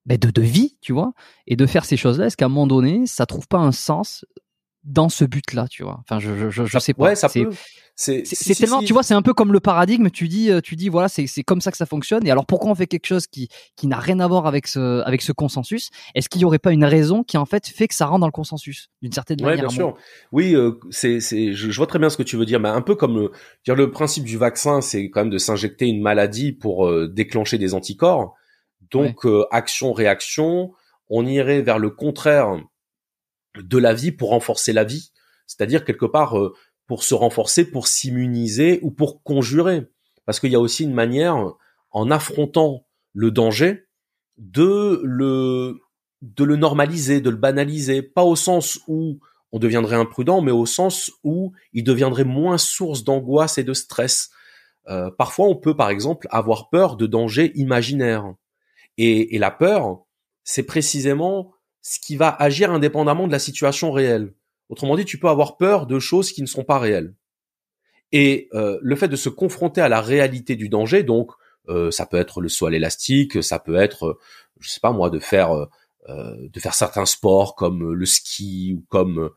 de, de vie, tu vois, et de faire ces choses-là. Est-ce qu'à un moment donné, ça trouve pas un sens dans ce but-là, tu vois. Enfin, je, je, je, sais pas. Ouais, ça peut. C'est tellement, tu vois, c'est un peu comme le paradigme. Tu dis, euh, tu dis, voilà, c'est comme ça que ça fonctionne. Et alors, pourquoi on fait quelque chose qui qui n'a rien à voir avec ce avec ce consensus? Est-ce qu'il y aurait pas une raison qui en fait fait que ça rentre dans le consensus d'une certaine ouais, manière bien sûr. Oui, euh, c'est c'est, je, vois très bien ce que tu veux dire, mais un peu comme le, dire le principe du vaccin, c'est quand même de s'injecter une maladie pour euh, déclencher des anticorps. Donc, action réaction, on irait vers le contraire de la vie pour renforcer la vie, c'est-à-dire quelque part euh, pour se renforcer, pour s'immuniser ou pour conjurer. Parce qu'il y a aussi une manière, en affrontant le danger, de le de le normaliser, de le banaliser, pas au sens où on deviendrait imprudent, mais au sens où il deviendrait moins source d'angoisse et de stress. Euh, parfois, on peut, par exemple, avoir peur de dangers imaginaires. Et, et la peur, c'est précisément ce qui va agir indépendamment de la situation réelle. Autrement dit, tu peux avoir peur de choses qui ne sont pas réelles. Et euh, le fait de se confronter à la réalité du danger, donc euh, ça peut être le saut à l'élastique, ça peut être, euh, je sais pas moi, de faire de faire certains sports comme le ski ou comme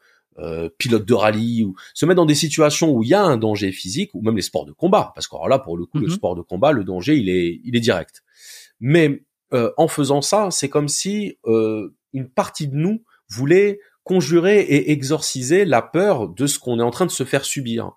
pilote de rallye ou se mettre dans des situations où il y a un danger physique ou même les sports de combat parce que là pour le coup le mm-hmm. sport de combat le danger il est il est direct mais en faisant ça c'est comme si une partie de nous voulait conjurer et exorciser la peur de ce qu'on est en train de se faire subir.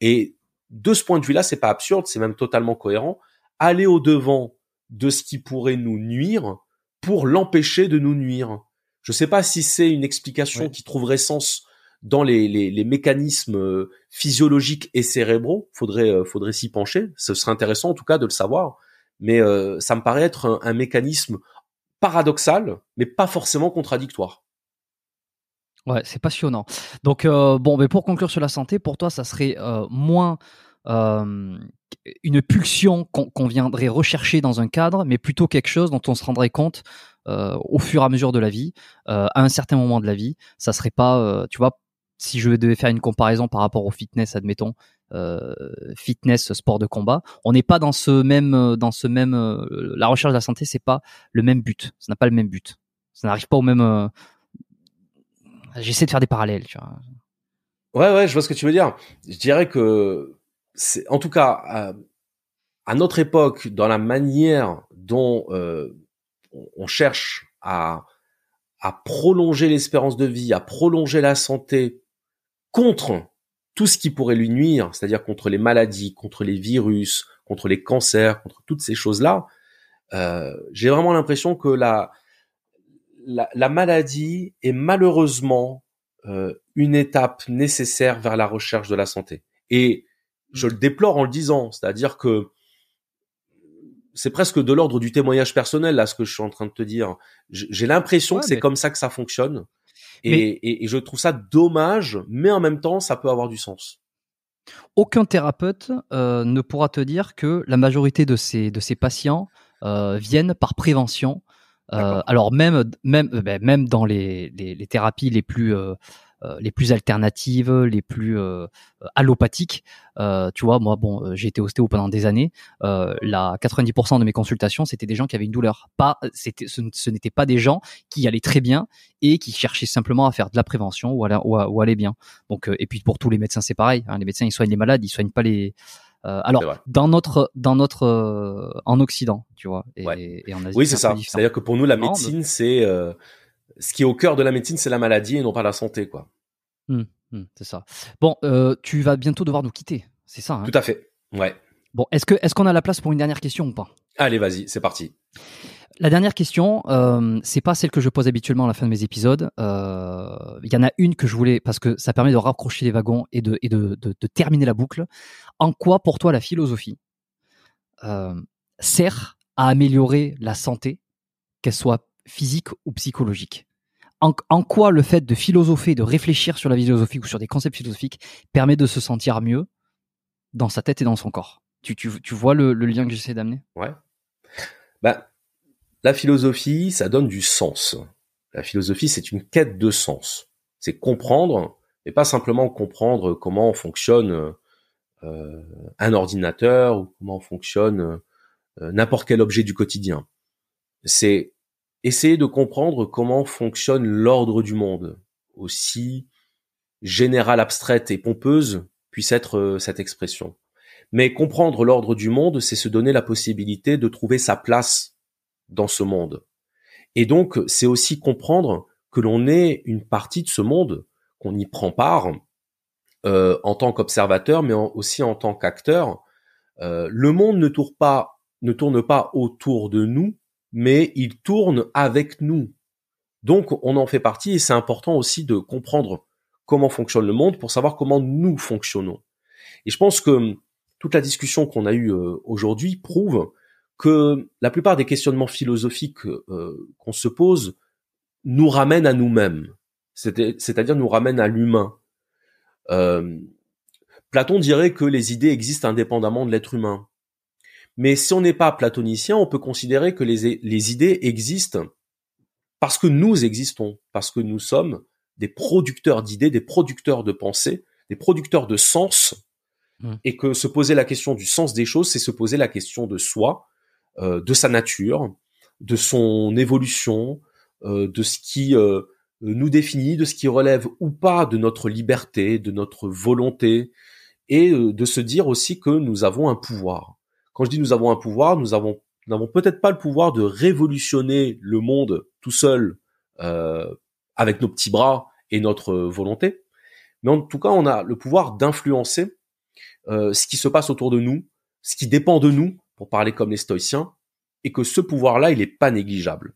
Et de ce point de vue-là, c'est pas absurde, c'est même totalement cohérent. Aller au devant de ce qui pourrait nous nuire pour l'empêcher de nous nuire. Je sais pas si c'est une explication qui trouverait sens dans les, les, mécanismes euh, physiologiques et cérébraux. Faudrait, euh, faudrait s'y pencher. Ce serait intéressant en tout cas de le savoir. Mais euh, ça me paraît être un mécanisme paradoxal, mais pas forcément contradictoire. Ouais, c'est passionnant. Donc euh, bon, mais pour conclure sur la santé, pour toi, ça serait euh, moins euh, une pulsion qu'on viendrait rechercher dans un cadre, mais plutôt quelque chose dont on se rendrait compte au fur et à mesure de la vie, à un certain moment de la vie. Ça serait pas, tu vois, si je devais faire une comparaison par rapport au fitness, admettons, fitness, sport de combat. On n'est pas dans ce même, euh, dans ce même, euh, la recherche de la santé, c'est pas le même but. Ça n'a pas le même but. Ça n'arrive pas au même. J'essaie de faire des parallèles, tu. Ouais, ouais, je vois ce que tu veux dire. Je dirais que c'est, en tout cas, à, notre époque, dans la manière dont on cherche à prolonger l'espérance de vie, à prolonger la santé contre tout ce qui pourrait lui nuire, c'est-à-dire contre les maladies, contre les virus, contre les cancers, contre toutes ces choses-là, euh, j'ai vraiment l'impression que la, la, maladie est malheureusement euh, une étape nécessaire vers la recherche de la santé. Et je le déplore en le disant, c'est-à-dire que c'est presque de l'ordre du témoignage personnel là ce que je suis en train de te dire. J'ai l'impression que c'est comme ça que ça fonctionne et, je trouve ça dommage, mais en même temps, ça peut avoir du sens. Aucun thérapeute euh, ne pourra te dire que la majorité de ces, de ces patients euh, viennent par prévention. Euh, alors même, même, ben, même dans les, les, les, thérapies les plus euh, les plus alternatives, les plus euh, allopathiques. Euh, tu vois, moi, bon, j'ai été ostéo pendant des années. la 90% de mes consultations, c'était des gens qui avaient une douleur. Pas, c'était, ce, n'était pas des gens qui allaient très bien et qui cherchaient simplement à faire de la prévention ou, à, ou, aller bien. Donc, et puis pour tous les médecins, c'est pareil. Hein, les médecins, ils soignent les malades, ils soignent pas les alors dans notre dans notre en Occident, tu vois, et, et en Asie. Oui, c'est ça. C'est-à-dire que pour nous, la médecine, c'est ce qui est au cœur de la médecine, c'est la maladie et non pas la santé, quoi. Mmh, mmh, c'est ça. Bon, euh, tu vas bientôt devoir nous quitter, c'est ça hein? Tout à fait. Ouais. Bon, est-ce que est-ce qu'on a la place pour une dernière question ou pas? Allez, vas-y, c'est parti. La dernière question, euh, c'est pas celle que je pose habituellement à la fin de mes épisodes. Euh, il y en a une que je voulais parce que ça permet de raccrocher les wagons et de, et de, de, de terminer la boucle. En quoi, pour toi, la philosophie euh, sert à améliorer la santé, qu'elle soit physique ou psychologique en, quoi le fait de philosopher, de réfléchir sur la philosophie ou sur des concepts philosophiques permet de se sentir mieux dans sa tête et dans son corps? Tu, tu, tu vois le, le lien que j'essaie d'amener? Ouais. Bah, la philosophie, ça donne du sens. La philosophie, c'est une quête de sens. C'est comprendre, mais pas simplement comprendre comment fonctionne euh, un ordinateur ou comment fonctionne euh, n'importe quel objet du quotidien. C'est essayer de comprendre comment fonctionne l'ordre du monde, aussi générale, abstraite et pompeuse puisse être euh, cette expression. Mais comprendre l'ordre du monde, c'est se donner la possibilité de trouver sa place dans ce monde. Et donc, c'est aussi comprendre que l'on est une partie de ce monde, qu'on y prend part euh, en tant qu'observateur, mais aussi en tant qu'acteur. Euh, le monde ne tourne pas, ne tourne pas autour de nous, mais il tourne avec nous. Donc, on en fait partie et c'est important aussi de comprendre comment fonctionne le monde pour savoir comment nous fonctionnons. Et je pense que toute la discussion qu'on a eue euh, aujourd'hui prouve que la plupart des questionnements philosophiques euh, qu'on se pose nous ramènent à nous-mêmes, c'est-à-dire nous ramènent à l'humain. Euh, Platon dirait que les idées existent indépendamment de l'être humain. Mais si on n'est pas platonicien, on peut considérer que les, les idées existent parce que nous existons, parce que nous sommes des producteurs d'idées, des producteurs de pensées, des producteurs de sens, mmh. et que se poser la question du sens des choses, c'est se poser la question de soi, euh, de sa nature, de son évolution, euh, de ce qui euh, nous définit, de ce qui relève ou pas de notre liberté, de notre volonté, et de se dire aussi que nous avons un pouvoir. Quand je dis nous avons un pouvoir, nous avons n'avons peut-être pas le pouvoir de révolutionner le monde tout seul euh, avec nos petits bras et notre volonté, mais en tout cas on a le pouvoir d'influencer euh, ce qui se passe autour de nous, ce qui dépend de nous, pour parler comme les stoïciens, et que ce pouvoir-là, il n'est pas négligeable.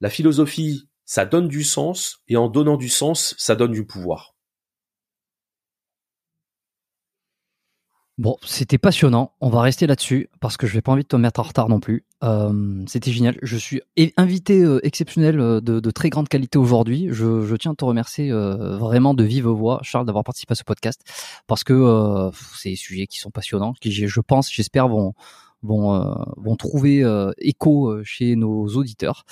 La philosophie, ça donne du sens, et en donnant du sens, ça donne du pouvoir. Bon, c'était passionnant. On va rester là-dessus parce que je n'ai pas envie de te mettre en retard non plus. Euh, c'était génial. Je suis invité euh, exceptionnel euh, de, de, très grande qualité aujourd'hui. Je, je, tiens à te remercier euh, vraiment de vive voix, Charles, d'avoir participé à ce podcast parce que c'est des sujets qui sont passionnants, qui je pense, j'espère vont vont vont trouver écho chez nos auditeurs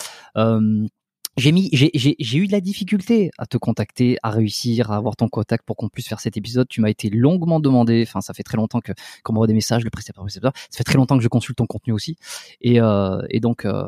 j'ai mis, j'ai eu de la difficulté à te contacter, à réussir, à avoir ton contact pour qu'on puisse faire cet épisode. Tu m'as été longuement demandé. Enfin, ça fait très longtemps que qu'on m'envoie des messages, le précepteur, précepteur. Ça fait très longtemps que je consulte ton contenu aussi. Et, euh, et donc, euh,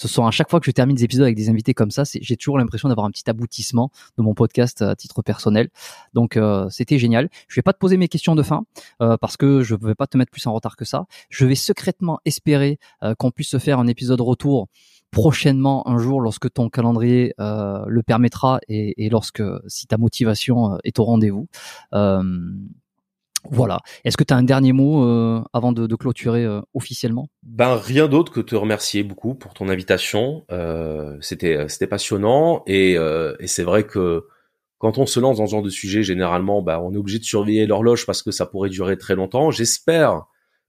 ce sont à chaque fois que je termine des épisodes avec des invités comme ça, j'ai toujours l'impression d'avoir un petit aboutissement de mon podcast à titre personnel. Donc, euh, c'était génial. Je vais pas te poser mes questions de fin euh, parce que je ne vais pas te mettre plus en retard que ça. Je vais secrètement espérer euh, qu'on puisse se faire un épisode retour prochainement un jour lorsque ton calendrier euh, le permettra et, et, lorsque si ta motivation euh, est au rendez-vous. Euh, voilà. Est-ce que tu as un dernier mot avant de, clôturer officiellement? Ben rien d'autre que te remercier beaucoup pour ton invitation. C'était c'était passionnant et, et c'est vrai que quand on se lance dans ce genre de sujet, généralement, ben, on est obligé de surveiller l'horloge parce que ça pourrait durer très longtemps. J'espère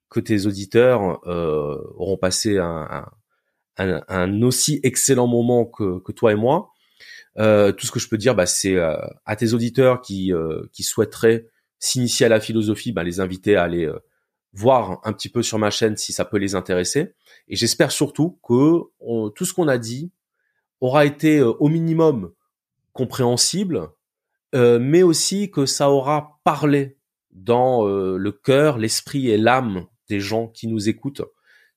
que tes auditeurs auront passé un un, un, aussi excellent moment que, que toi et moi. Euh, tout ce que je peux dire, bah, c'est euh, à tes auditeurs qui, euh, qui souhaiteraient s'initier à la philosophie, bah, les inviter à aller euh, voir un petit peu sur ma chaîne si ça peut les intéresser. Et j'espère surtout que tout ce qu'on a dit aura été euh, au minimum compréhensible, mais aussi que ça aura parlé dans le cœur, l'esprit et l'âme des gens qui nous écoutent.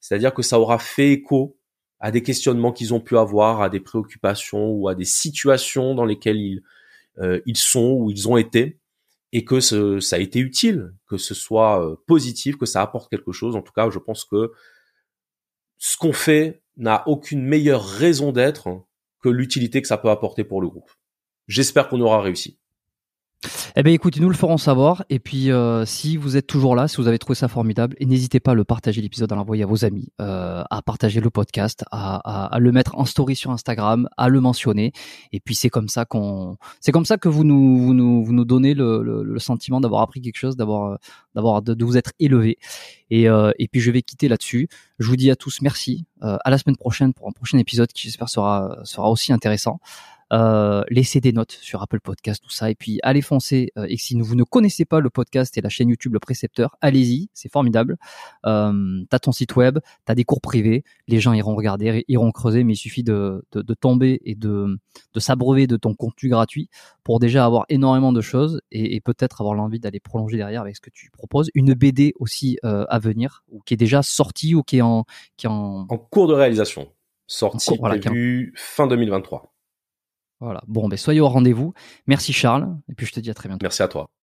C'est-à-dire que ça aura fait écho à des questionnements qu'ils ont pu avoir, à des préoccupations ou à des situations dans lesquelles ils, euh, sont ou ils ont été, et que ça a été utile, que ce soit euh, positif, que ça apporte quelque chose. En tout cas, je pense que ce qu'on fait n'a aucune meilleure raison d'être que l'utilité que ça peut apporter pour le groupe. J'espère qu'on aura réussi. Eh bien, écoutez, nous le ferons savoir. Et puis, euh, si vous êtes toujours là, si vous avez trouvé ça formidable, n'hésitez pas à le partager l'épisode, à l'envoyer à vos amis, euh, à partager le podcast, à, le mettre en story sur Instagram, à le mentionner. Et puis, c'est comme ça qu'on, c'est comme ça que vous nous, vous nous, vous nous donnez le, sentiment d'avoir appris quelque chose, d'avoir, d'avoir, de, vous être élevé. Et, euh, et puis, je vais quitter là-dessus. Je vous dis à tous merci. Euh, à la semaine prochaine pour un prochain épisode qui, j'espère, sera, sera aussi intéressant. Euh, laissez des notes sur Apple Podcast, tout ça, et puis allez foncer. Euh, et si vous ne connaissez pas le podcast et la chaîne YouTube Le Précepteur, allez-y, c'est formidable. Euh, t'as ton site web, t'as des cours privés, les gens iront regarder, iront creuser, mais il suffit de, de, tomber et de, de s'abreuver de ton contenu gratuit pour déjà avoir énormément de choses et, peut-être avoir l'envie d'aller prolonger derrière avec ce que tu proposes. Une BD aussi euh, à venir, ou qui est déjà sortie ou qui est en, qui est en... en cours de réalisation. Sortie prévue fin 2023. Voilà. Bon, ben soyez au rendez-vous. Merci Charles, et puis je te dis à très bientôt. Merci à toi.